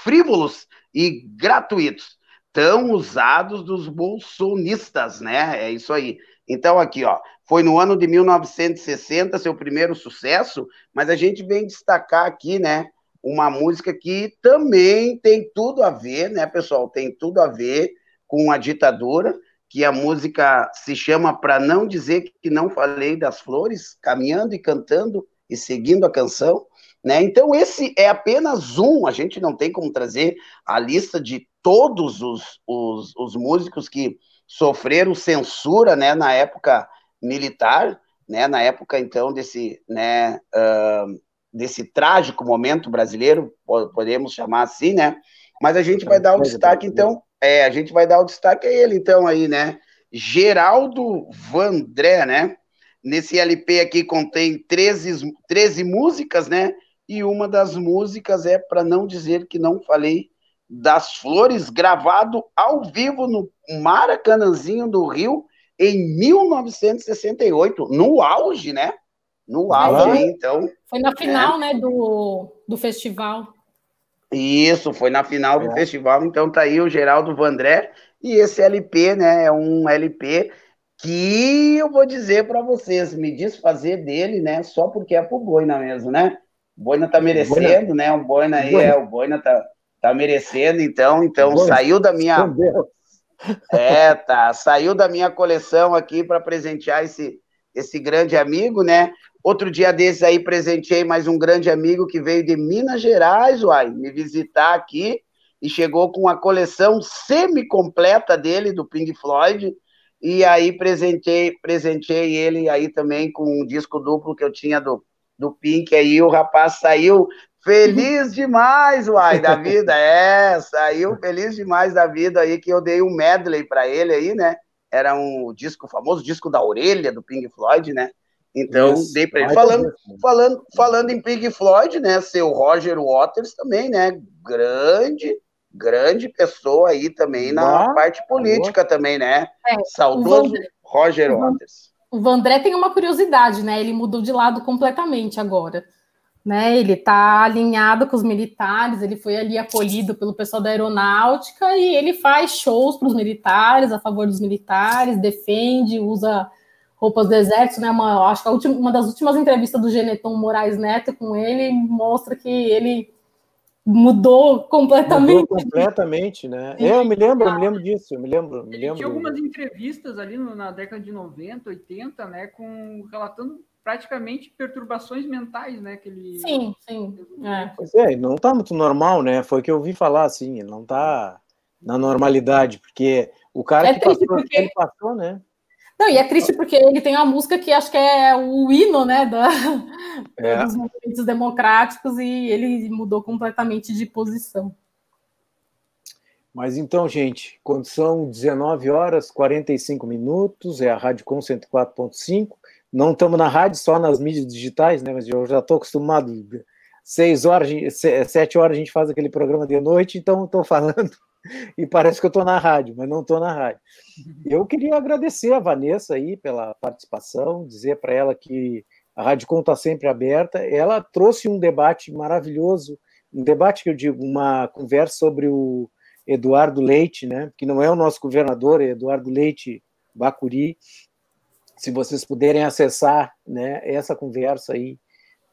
frívolos e gratuitos, tão usados dos bolsonistas, né? É isso aí. Então, aqui, ó, foi no ano de 1960 seu primeiro sucesso, mas a gente vem destacar aqui, né? Uma música que também tem tudo a ver, né, pessoal? Tem tudo a ver com a ditadura, que a música se chama Para Não Dizer Que Não Falei das Flores, caminhando e cantando e seguindo a canção. Né? Então, esse é apenas um, a gente não tem como trazer a lista de todos os, os, os músicos que sofreram censura né, na época militar, né, na época, então, desse, né, uh, desse trágico momento brasileiro, podemos chamar assim, né? Mas a gente vai dar o destaque, então, é, a gente vai dar o destaque a ele, então, aí, né? Geraldo Vandré, né? Nesse LP aqui contém 13, 13 músicas, né? e uma das músicas é para não dizer que não falei das Flores, gravado ao vivo no Maracanãzinho do Rio em 1968, no auge, né? No auge, então. Foi na final, é. né, do, do festival. Isso, foi na final do é. festival, então tá aí o Geraldo Vandré, e esse LP, né, é um LP que eu vou dizer para vocês, me desfazer dele, né, só porque é pro Boina mesmo, né? O Boina tá merecendo, Boina. né? O Boina aí, Boina. é, o Boina tá, tá merecendo, então, então Boina. saiu da minha. É, tá, saiu da minha coleção aqui para presentear esse, esse grande amigo, né? Outro dia desses aí presenteei mais um grande amigo que veio de Minas Gerais, uai, me visitar aqui. E chegou com a coleção semi-completa dele do Pink Floyd. E aí presentei, presentei ele aí também com um disco duplo que eu tinha do do Pink. Aí, o rapaz saiu feliz demais, uai, da vida, é, saiu feliz demais da vida aí, que eu dei um medley para ele aí, né, era um disco, famoso disco da orelha do Pink Floyd, né, então Isso, dei para ele, falando, falando, falando em Pink Floyd, né, seu Roger Waters também, né, grande, grande pessoa aí também na parte política também, né, é, saudoso Roger Waters. O Vandré tem uma curiosidade, né? Ele mudou de lado completamente agora. Né, ele está alinhado com os militares, ele foi ali acolhido pelo pessoal da aeronáutica e ele faz shows para os militares, a favor dos militares, defende, usa roupas do exército, né? Uma, acho que última, uma das últimas entrevistas do Geneton Moraes Neto com ele mostra que ele mudou completamente. Mudou completamente, né? É, eu me lembro, eu me lembro disso, eu me lembro, me lembro. Tinha algumas entrevistas ali na década de 90, 80, né, com relatando praticamente perturbações mentais, né, que ele Sim, sim. É. Pois é, não tá muito normal, né? Foi o que eu ouvi falar assim, ele não tá na normalidade, porque o cara é que passou, porque... ele passou, né? Não, e é triste porque ele tem uma música que acho que é o hino, né, da, é. dos movimentos democráticos e ele mudou completamente de posição. Mas então, gente, quando são 19 horas 45 minutos, é a Rádio Com 104.5. Não estamos na rádio, só nas mídias digitais, né? Mas eu já estou acostumado. Seis horas, sete horas a gente faz aquele programa de noite, então estou falando e parece que eu estou na rádio, mas não estou na rádio. Eu queria agradecer a Vanessa aí pela participação, dizer para ela que a Rádio Com está sempre aberta. Ela trouxe um debate maravilhoso, um debate que eu digo, uma conversa sobre o Eduardo Leite, né, que não é o nosso governador, é Eduardo Leite Bacuri. Se vocês puderem acessar né, essa conversa aí,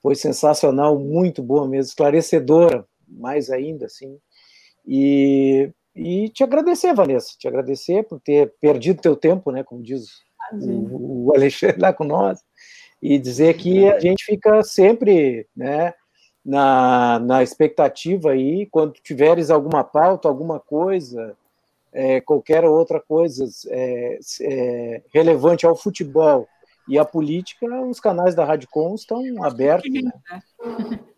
foi sensacional, muito boa mesmo, esclarecedora, mais ainda, assim E, e te agradecer, Vanessa, te agradecer por ter perdido teu tempo, né, como diz o, o Alexandre lá com nós, e dizer que a gente fica sempre, né, na, na expectativa aí, quando tiveres alguma pauta, alguma coisa, é, qualquer outra coisa é, é, relevante ao futebol e à política, os canais da Rádio Com estão abertos. Né?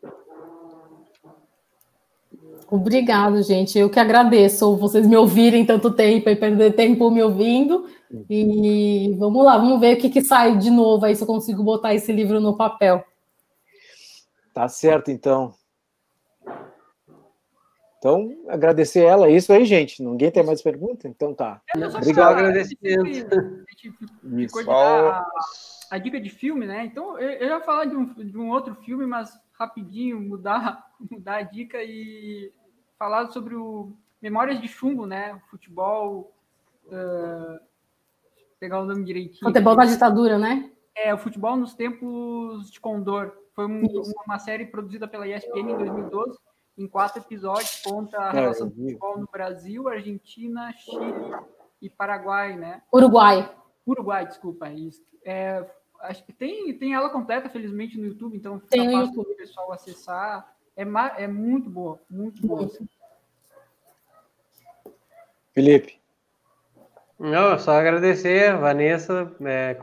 Obrigado, gente. Eu que agradeço vocês me ouvirem tanto tempo e perder tempo me ouvindo. E vamos lá, vamos ver o que, que sai de novo aí, se eu consigo botar esse livro no papel. Tá certo, então. Então, agradecer ela. É isso aí, gente. Ninguém tem mais pergunta? Então tá. Obrigado. Agradecimento. Ficou a, a, dica de filme, né? Então, eu, eu ia falar de um, de um outro filme, mas rapidinho, mudar, mudar a dica e falado sobre o Memórias de Chumbo, né? O futebol. Uh, pegar o nome direitinho. Futebol da ditadura, né? É, o futebol nos tempos de Condor. Foi um, uma série produzida pela ESPN em 2012, em quatro episódios, conta a é, relação do futebol no Brasil, Argentina, Chile e Paraguai, né? Uruguai. Uruguai, desculpa, é isso. É, acho que tem, tem ela completa, felizmente, no YouTube, então fica tem fácil para o pessoal acessar. É, é muito boa, muito boa. Felipe. Não, só agradecer, Vanessa, é,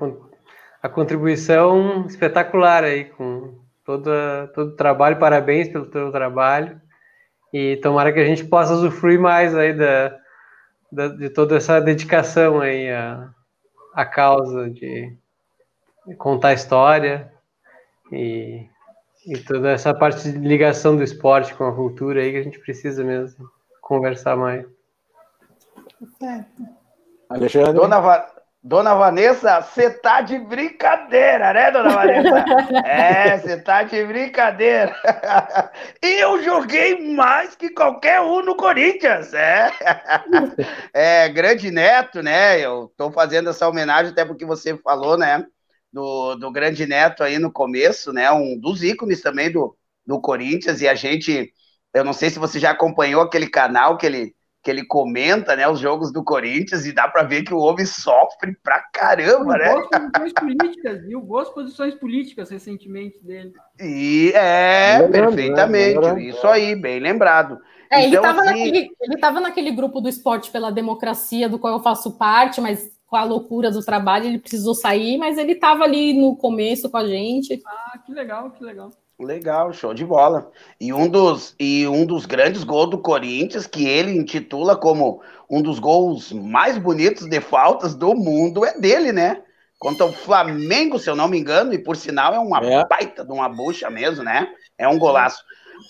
a contribuição espetacular aí com todo, todo o trabalho, parabéns pelo teu trabalho e tomara que a gente possa usufruir mais aí da, da de toda essa dedicação aí à, à causa de, de contar a história e e toda essa parte de ligação do esporte com a cultura aí que a gente precisa mesmo conversar mais. Alexandre. Dona, Va... Dona Vanessa, você tá de brincadeira, né, Dona Vanessa? é, você tá de brincadeira. e eu joguei mais que qualquer um no Corinthians, é. é, grande neto, né? Eu tô fazendo essa homenagem até porque você falou, né? Do, do grande Neto aí no começo, né? Um dos ícones também do, do Corinthians, e a gente, eu não sei se você já acompanhou aquele canal que ele, que ele comenta, né, os jogos do Corinthians, e dá para ver que o homem sofre pra caramba, né? Boas posições políticas, viu? Boas posições políticas recentemente dele. E é, lembrando, perfeitamente, né? isso aí, bem lembrado. É, então, ele estava assim... naquele, ele naquele grupo do esporte pela democracia, do qual eu faço parte, mas com a loucura do trabalho, ele precisou sair, mas ele estava ali no começo com a gente. Ah, que legal, que legal. Legal, show de bola. E um dos, e um dos grandes gols do Corinthians, que ele intitula como um dos gols mais bonitos de faltas do mundo, é dele, né? Contra o Flamengo, se eu não me engano, e por sinal é uma é. baita de uma bucha mesmo, né? É um golaço.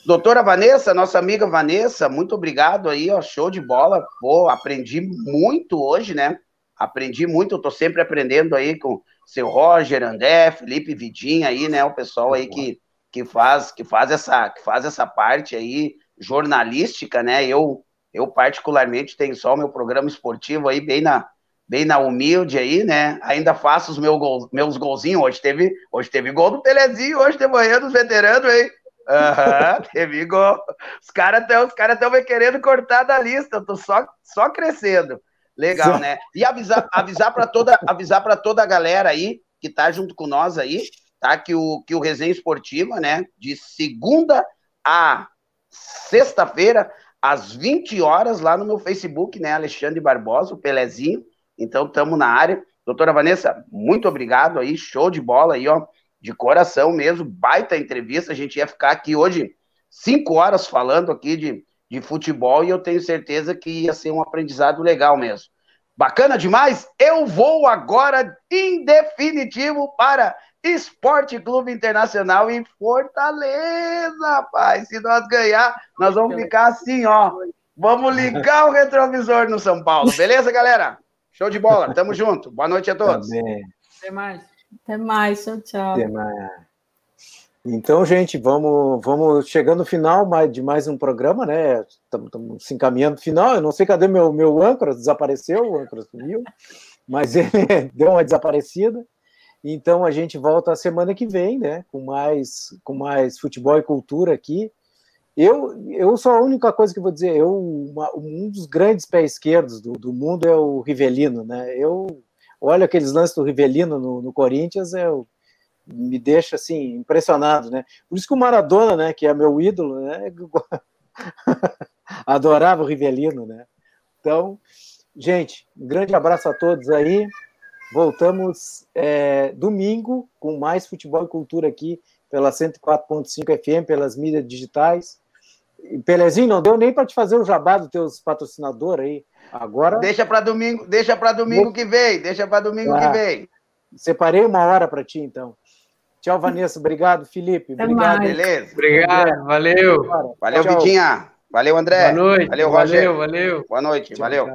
Doutora Vanessa, nossa amiga Vanessa, muito obrigado aí, ó, show de bola. Pô, aprendi muito hoje, né? Aprendi muito, eu tô sempre aprendendo aí com seu Roger, André, Felipe Vidinha aí, né, o pessoal aí que, que faz que faz essa que faz essa parte aí jornalística, né? Eu eu particularmente tenho só o meu programa esportivo aí bem na bem na humilde aí, né? Ainda faço os meus gols, meus golzinhos. Hoje teve, hoje teve gol do Pelezinho, hoje de manhã dos veteranos, hein? Aham, uhum, teve gol. Os caras estão cara me querendo cortar da lista, eu tô só, só crescendo. Legal, né? E avisar, avisar para toda, avisar para toda a galera aí que tá junto com nós aí, tá? Que o que o resenha esportiva, né? De segunda a sexta-feira às 20 horas lá no meu Facebook, né? Alexandre Barbosa, o Pelezinho. Então estamos na área. Doutora Vanessa, muito obrigado aí, show de bola aí, ó, de coração mesmo, baita entrevista. A gente ia ficar aqui hoje cinco horas falando aqui de de futebol e eu tenho certeza que ia ser um aprendizado legal mesmo. Bacana demais? Eu vou agora, em definitivo, para Esporte Clube Internacional em Fortaleza, rapaz. Se nós ganhar, nós vamos ficar assim, ó. Vamos ligar o retrovisor no São Paulo, beleza, galera? Show de bola, tamo junto. Boa noite a todos. Até mais. Até mais, tchau, tchau. Até mais. Então, gente, vamos, vamos chegando no final de mais um programa, né? Estamos se encaminhando no final. Eu não sei cadê meu, meu âncora, desapareceu, o âncora sumiu, mas ele deu uma desaparecida. Então a gente volta a semana que vem, né? Com mais, com mais futebol e cultura aqui. Eu, eu sou a única coisa que vou dizer. Eu, uma, um dos grandes pés esquerdos do, do mundo é o Rivelino, né? Eu olho aqueles lances do Rivelino no, no Corinthians, eu me deixa assim impressionado, né? Por isso que o Maradona, né, que é meu ídolo, né, adorava o Rivelino, né? Então, gente, um grande abraço a todos aí. Voltamos é, domingo com mais futebol e cultura aqui pela 104.5 FM, pelas mídias digitais. Pelezinho, não deu nem para te fazer o jabá dos teus patrocinadores aí. Agora. Deixa para domingo, deixa para domingo que vem, deixa para domingo ah, que vem. Separei uma hora para ti, então. Tchau, Vanessa. Obrigado, Felipe. Até obrigado. Mais. Beleza. Obrigado, valeu. Valeu, Tchau. Vitinha. Valeu, André. Boa noite. Valeu, Roger. Valeu, valeu. Boa noite, Tchau, valeu.